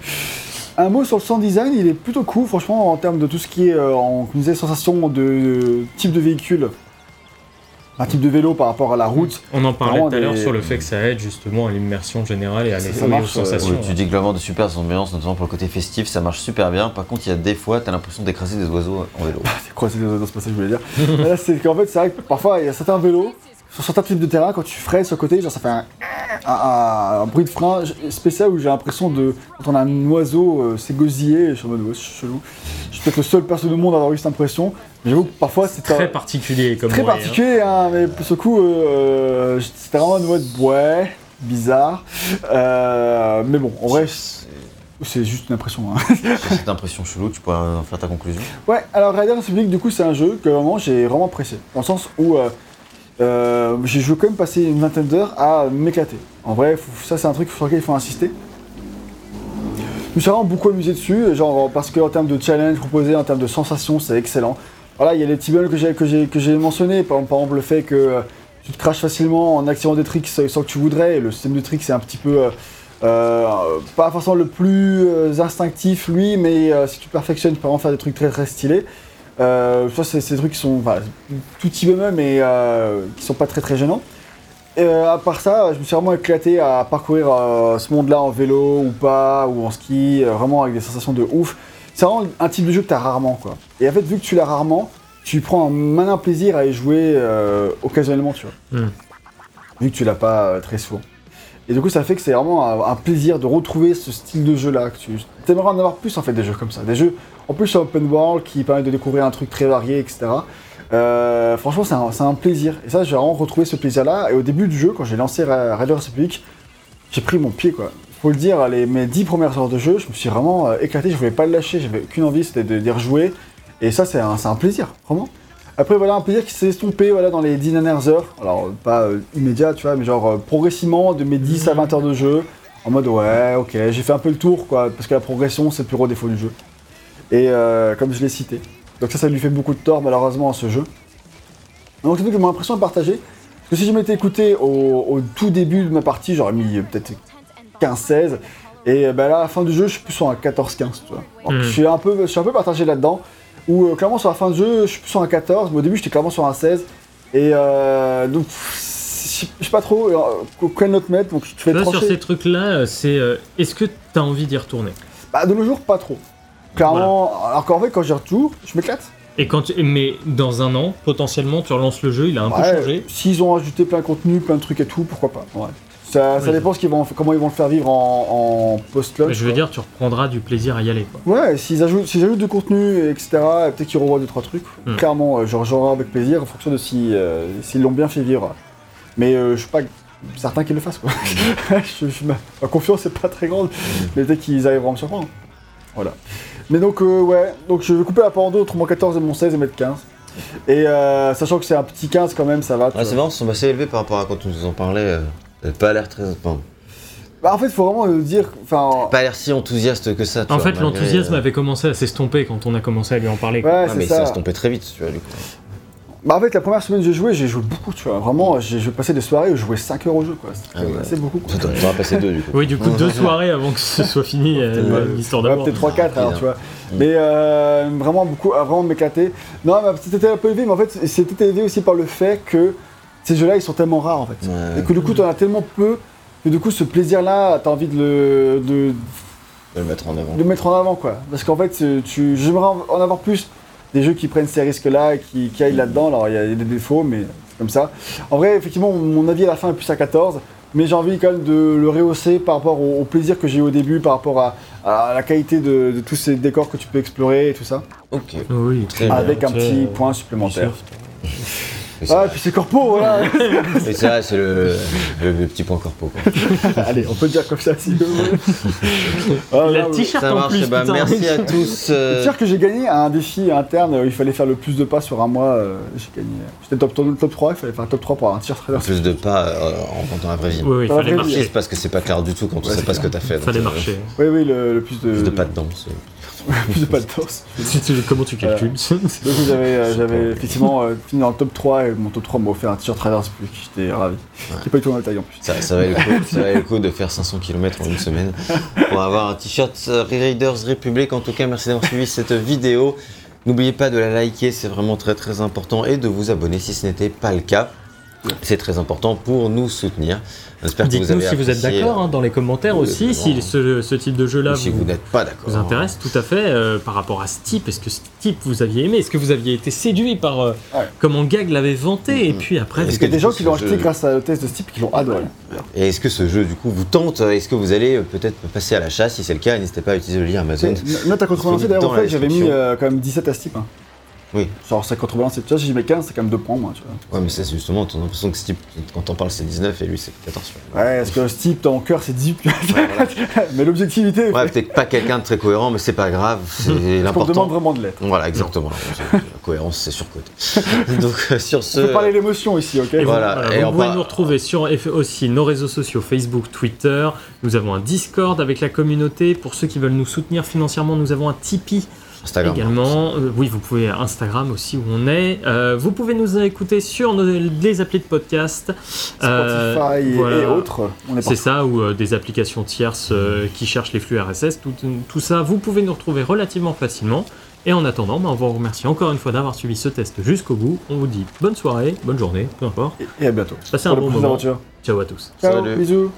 Un mot sur le sound design, il est plutôt cool, franchement, en termes de tout ce qui est, euh, sensation de, de type de véhicule. Un type de vélo par rapport à la route. On en parlait tout à l'heure des- sur le fait que ça aide justement à l'immersion générale et à Ça, ça aux marche, euh, sensations. Oui, tu dis globalement de super ambiances, notamment pour le côté festif, ça marche super bien. Par contre, il y a des fois, t'as l'impression d'écraser des oiseaux en vélo. C'est quoi, c'est dans ce passage que je voulais dire Là, c'est qu'en fait, c'est vrai que parfois, il y a certains vélos, sur certains types de terrain, quand tu freines sur le côté, genre ça fait un, un- un- un bruit de frein spécial où j'ai l'impression de. Quand on a un oiseau euh, s'égosiller, je suis en mode, ouais, c'est chelou. Je suis peut-être le seul personne au monde à avoir eu cette impression. Mais j'avoue que parfois, c'est Très un- particulier comme très bruit, hein. particulier, hein, mais pour ce coup, euh, c'était vraiment une mode, ouais, bizarre. Euh, mais bon, en vrai, c'est juste une impression. hein. Cette impression chelou, tu pourrais en faire ta conclusion. Ouais, alors Riders Republic, du coup, c'est un jeu que vraiment j'ai vraiment apprécié. Dans le sens où j'ai joué quand même passé une vingtaine d'heures à m'éclater. En vrai, ça, c'est un truc sur lequel il faut insister. Je me suis vraiment beaucoup amusé dessus, genre parce qu'en termes de challenge proposé, en termes de sensations, c'est excellent. Voilà, il y a les petits que j'ai que que mentionnés, par, exemple le fait que euh, tu te craches facilement en activant des tricks sans que tu voudrais. Le système de tricks c'est un petit peu euh, euh, pas forcément le plus instinctif lui, mais si tu perfectionnes, tu peux vraiment faire des trucs très très stylés. Euh, ça c'est des trucs qui sont enfin, tout petits eux-mêmes mais euh, qui sont pas très très gênants. Et, euh, à part ça, je me suis vraiment éclaté à parcourir euh, ce monde-là en vélo ou pas, ou en ski, vraiment avec des sensations de ouf. C'est vraiment un type de jeu que tu as rarement, quoi. Et en fait, vu que tu l'as rarement, tu prends un malin plaisir à y jouer occasionnellement, tu vois. Hmm. Vu que tu l'as pas très souvent. Et du coup, ça fait que c'est vraiment un, un plaisir de retrouver ce style de jeu-là. que Tu aimerais en avoir plus, en fait, des jeux comme ça. Des jeux, en plus, open world, qui permettent de découvrir un truc très varié, etc. Euh, franchement, c'est un, c'est plaisir. Et ça, j'ai vraiment retrouvé ce plaisir-là. Et au début du jeu, quand j'ai lancé Raiders Republic, j'ai pris mon pied, quoi. Faut le dire, mes dix premières heures de jeu, je me suis vraiment euh, éclaté. Je voulais pas le lâcher. J'avais qu'une envie, c'était de d'y rejouer. Et ça, c'est un, c'est plaisir, vraiment. Après, voilà, un plaisir qui s'est estompé voilà, dans les 10 dernières heures. Alors, pas euh, immédiat, tu vois, mais genre progressivement de mes 10 à 20 heures de jeu. En mode, ouais, ok, j'ai fait un peu le tour, quoi. Parce que la progression, c'est le plus gros défaut du jeu. Et euh, comme je l'ai cité. Donc, ça, ça lui fait beaucoup de tort, malheureusement, à ce jeu. Donc, c'est que mon impression à partager. Parce que si je m'étais écouté au, au tout début de ma partie, j'aurais mis euh, peut-être 15-16. Et euh, ben là, à la fin du jeu, je suis plus sur un 14-15, tu vois. Donc, Hmm. je, suis un peu, je suis un peu partagé là-dedans. Où euh, clairement, sur la fin du jeu, je suis plus sur un 14, mais au début, j'étais clairement sur un 16. Et euh, donc, je sais pas trop euh, quelle note mettre, donc tu fais Là, sur trancher. ces trucs-là, c'est est-ce que tu as envie d'y retourner? Bah, de nos jours, pas trop. Clairement, alors qu'en fait, quand j'y retourne, je m'éclate. Et quand tu- Mais dans un an, potentiellement, tu relances le jeu, il a un peu changé. S'ils ont ajouté plein de contenu, plein de trucs et tout, pourquoi pas. Ouais. Ça, ça Oui. dépend ce vont, comment ils vont le faire vivre en, en post-launch. Je veux quoi. dire, tu reprendras du plaisir à y aller. Quoi. Ouais, s'ils ajoutent, s'ils ajoutent du contenu, etc., peut-être qu'ils revoient deux trois trucs. Hmm. Clairement, euh, genre avec plaisir en fonction de si, euh, s'ils l'ont bien fait vivre. Mais euh, je suis pas certain qu'ils le fassent. Quoi. je, je- ma, ma confiance est pas très grande, mais peut-être qu'ils arriveront à me surprendre. Voilà. Mais donc euh, ouais, donc je vais couper la part en deux entre mon 14 et mon 16 et mettre 15. Et euh, sachant que c'est un petit 15 quand même, ça va. Ouais, c'est marrant, ils sont assez élevés par rapport à quand tu nous en parlais. euh, pas l'air très. enfin, Bah, en fait, il faut vraiment le dire. Enfin, pas l'air si enthousiaste que ça. tu En vois, fait, l'enthousiasme euh, avait commencé à s'estomper quand on a commencé à lui en parler. ouais, c'est mais ça. ça se tombait très vite, tu vois, du coup. Bah en fait la première semaine que j'ai joué, j'ai joué beaucoup, tu vois. Vraiment, j'ai passé des soirées où je jouais 5 heures au jeu, quoi. C'était Ah ouais. assez beaucoup. Quoi. Toi, T'en as passé deux, du coup. Oui, du coup, deux soirées avant que ce soit fini, euh, l'histoire Ouais, d'amour. peut-être 3-4 alors, bien. tu vois. Mais euh, vraiment beaucoup, à vraiment m'éclater. Non, mais c'était un peu élevé, mais en fait, c'était élevé aussi par le fait que ces jeux-là, ils sont tellement rares, en fait. Ouais, Et que du coup, t'en as tellement peu que du coup, ce plaisir-là, t'as envie de le, de, de le mettre en avant. de le mettre en avant, quoi. Parce qu'en fait, tu- tu, j'aimerais en en avoir plus des jeux qui prennent ces risques-là et qui, qui aillent là-dedans. Alors, il y a des défauts, mais c'est comme ça. En vrai, effectivement, mon avis à la fin est plus à 14, mais j'ai envie quand même de le rehausser par rapport au, au plaisir que j'ai eu au début, par rapport à, à la qualité de, de tous ces décors que tu peux explorer et tout ça, Ok. Oui, Très bien. avec un petit point supplémentaire. C'est Ah, et puis c'est corpo, voilà Mais c'est vrai, c'est le, le, le petit point corpo. Quoi. Allez, on peut le dire comme ça si vous voulez. Ah, là, t-shirt Ça en marche, plus, putain. merci à tous. Je euh, veux dire que j'ai gagné à un défi interne où il fallait faire le plus de pas sur un mois. euh, j'ai gagné. J'étais top, top, top 3, il fallait faire un top 3 pour avoir un t-shirt Raiders. plus de pas euh, en comptant la vraie vie. Oui, oui, il fallait marcher. Parce que c'est pas clair du tout quand on Ouais, sait c'est pas ce que t'as fait. donc, Fallait euh, marcher. Oui, oui, le, le plus de. Plus de pas de danse. plus de pas. Tu- tu- Comment tu calcules Donc j'avais, euh, j'avais effectivement euh, fini dans le top 3 et mon top 3 m'a offert un t-shirt Raiders Republic. J'étais ravi. Qui pas du tout dans la taille en plus. Ça, ça valait le coup, ça valait le coup de faire 500 km en une semaine pour avoir un t-shirt euh, Raiders Republic. En tout cas, merci d'avoir suivi cette vidéo. N'oubliez pas de la liker, c'est vraiment très très important, et de vous abonner si ce n'était pas le cas. C'est très important pour nous soutenir. Que Dites-nous si vous êtes d'accord euh, hein, dans les commentaires oui, aussi, si ce, ce type de jeu-là si vous vous, n'êtes pas d'accord. vous intéresse tout à fait euh, par rapport à ce type. Est-ce que ce type vous aviez aimé? Est-ce que vous aviez été séduit par euh, Ouais. comment Gag l'avait vanté? Et puis après, Est-ce a des gens qui l'ont ce acheté jeu- grâce à le test de Steep qui l'ont adoré. Et est-ce que ce jeu, du coup, vous tente Est-ce que vous allez euh, peut-être passer à l'achat Si c'est le cas, n'hésitez pas à utiliser le lien Amazon. Note à contrebalancer, d'ailleurs, en fait, j'avais mis euh, quand même 17 à Steep. hein. Oui. Genre, c'est contrebalancé. Tu vois, si j'y mets 15, c'est quand même 2 points, moi. Tu vois. Ouais, mais ça, c'est justement, t'as l'impression que Steve, quand t'en parles, c'est 19 et lui, c'est 14. tu vois. Ouais, parce que dans mon cœur, c'est 18. tu vois. Ouais, voilà. Mais l'objectivité, Ouais, fait peut-être pas quelqu'un de très cohérent, mais c'est pas grave, c'est qu'on demande l'important. vraiment de l'être. Voilà, exactement. La cohérence, c'est surcoté. Donc, euh, sur ce. On peut parler d'émotion ici, ok? Et Voilà. voilà, et vous on pouvez va- nous retrouver sur aussi nos réseaux sociaux Facebook, Twitter. Nous avons un Discord avec la communauté. Pour ceux qui veulent nous soutenir financièrement, nous avons un Tipeee Instagram. également. Euh, oui, vous pouvez Instagram aussi où on est. Euh, vous pouvez nous écouter sur nos, les applis de podcast. Euh, Spotify et- voilà. et autres. C'est ça, ou euh, des applications tierces euh, qui cherchent les flux RSS, tout, tout ça, vous pouvez nous retrouver relativement facilement. Et en attendant, bah, on vous remercie encore une fois d'avoir suivi ce test jusqu'au bout. On vous dit bonne soirée, bonne journée, peu importe. Et à bientôt. Passez un bon moment. aventures. Ciao à tous. Ciao, Salut. bisous.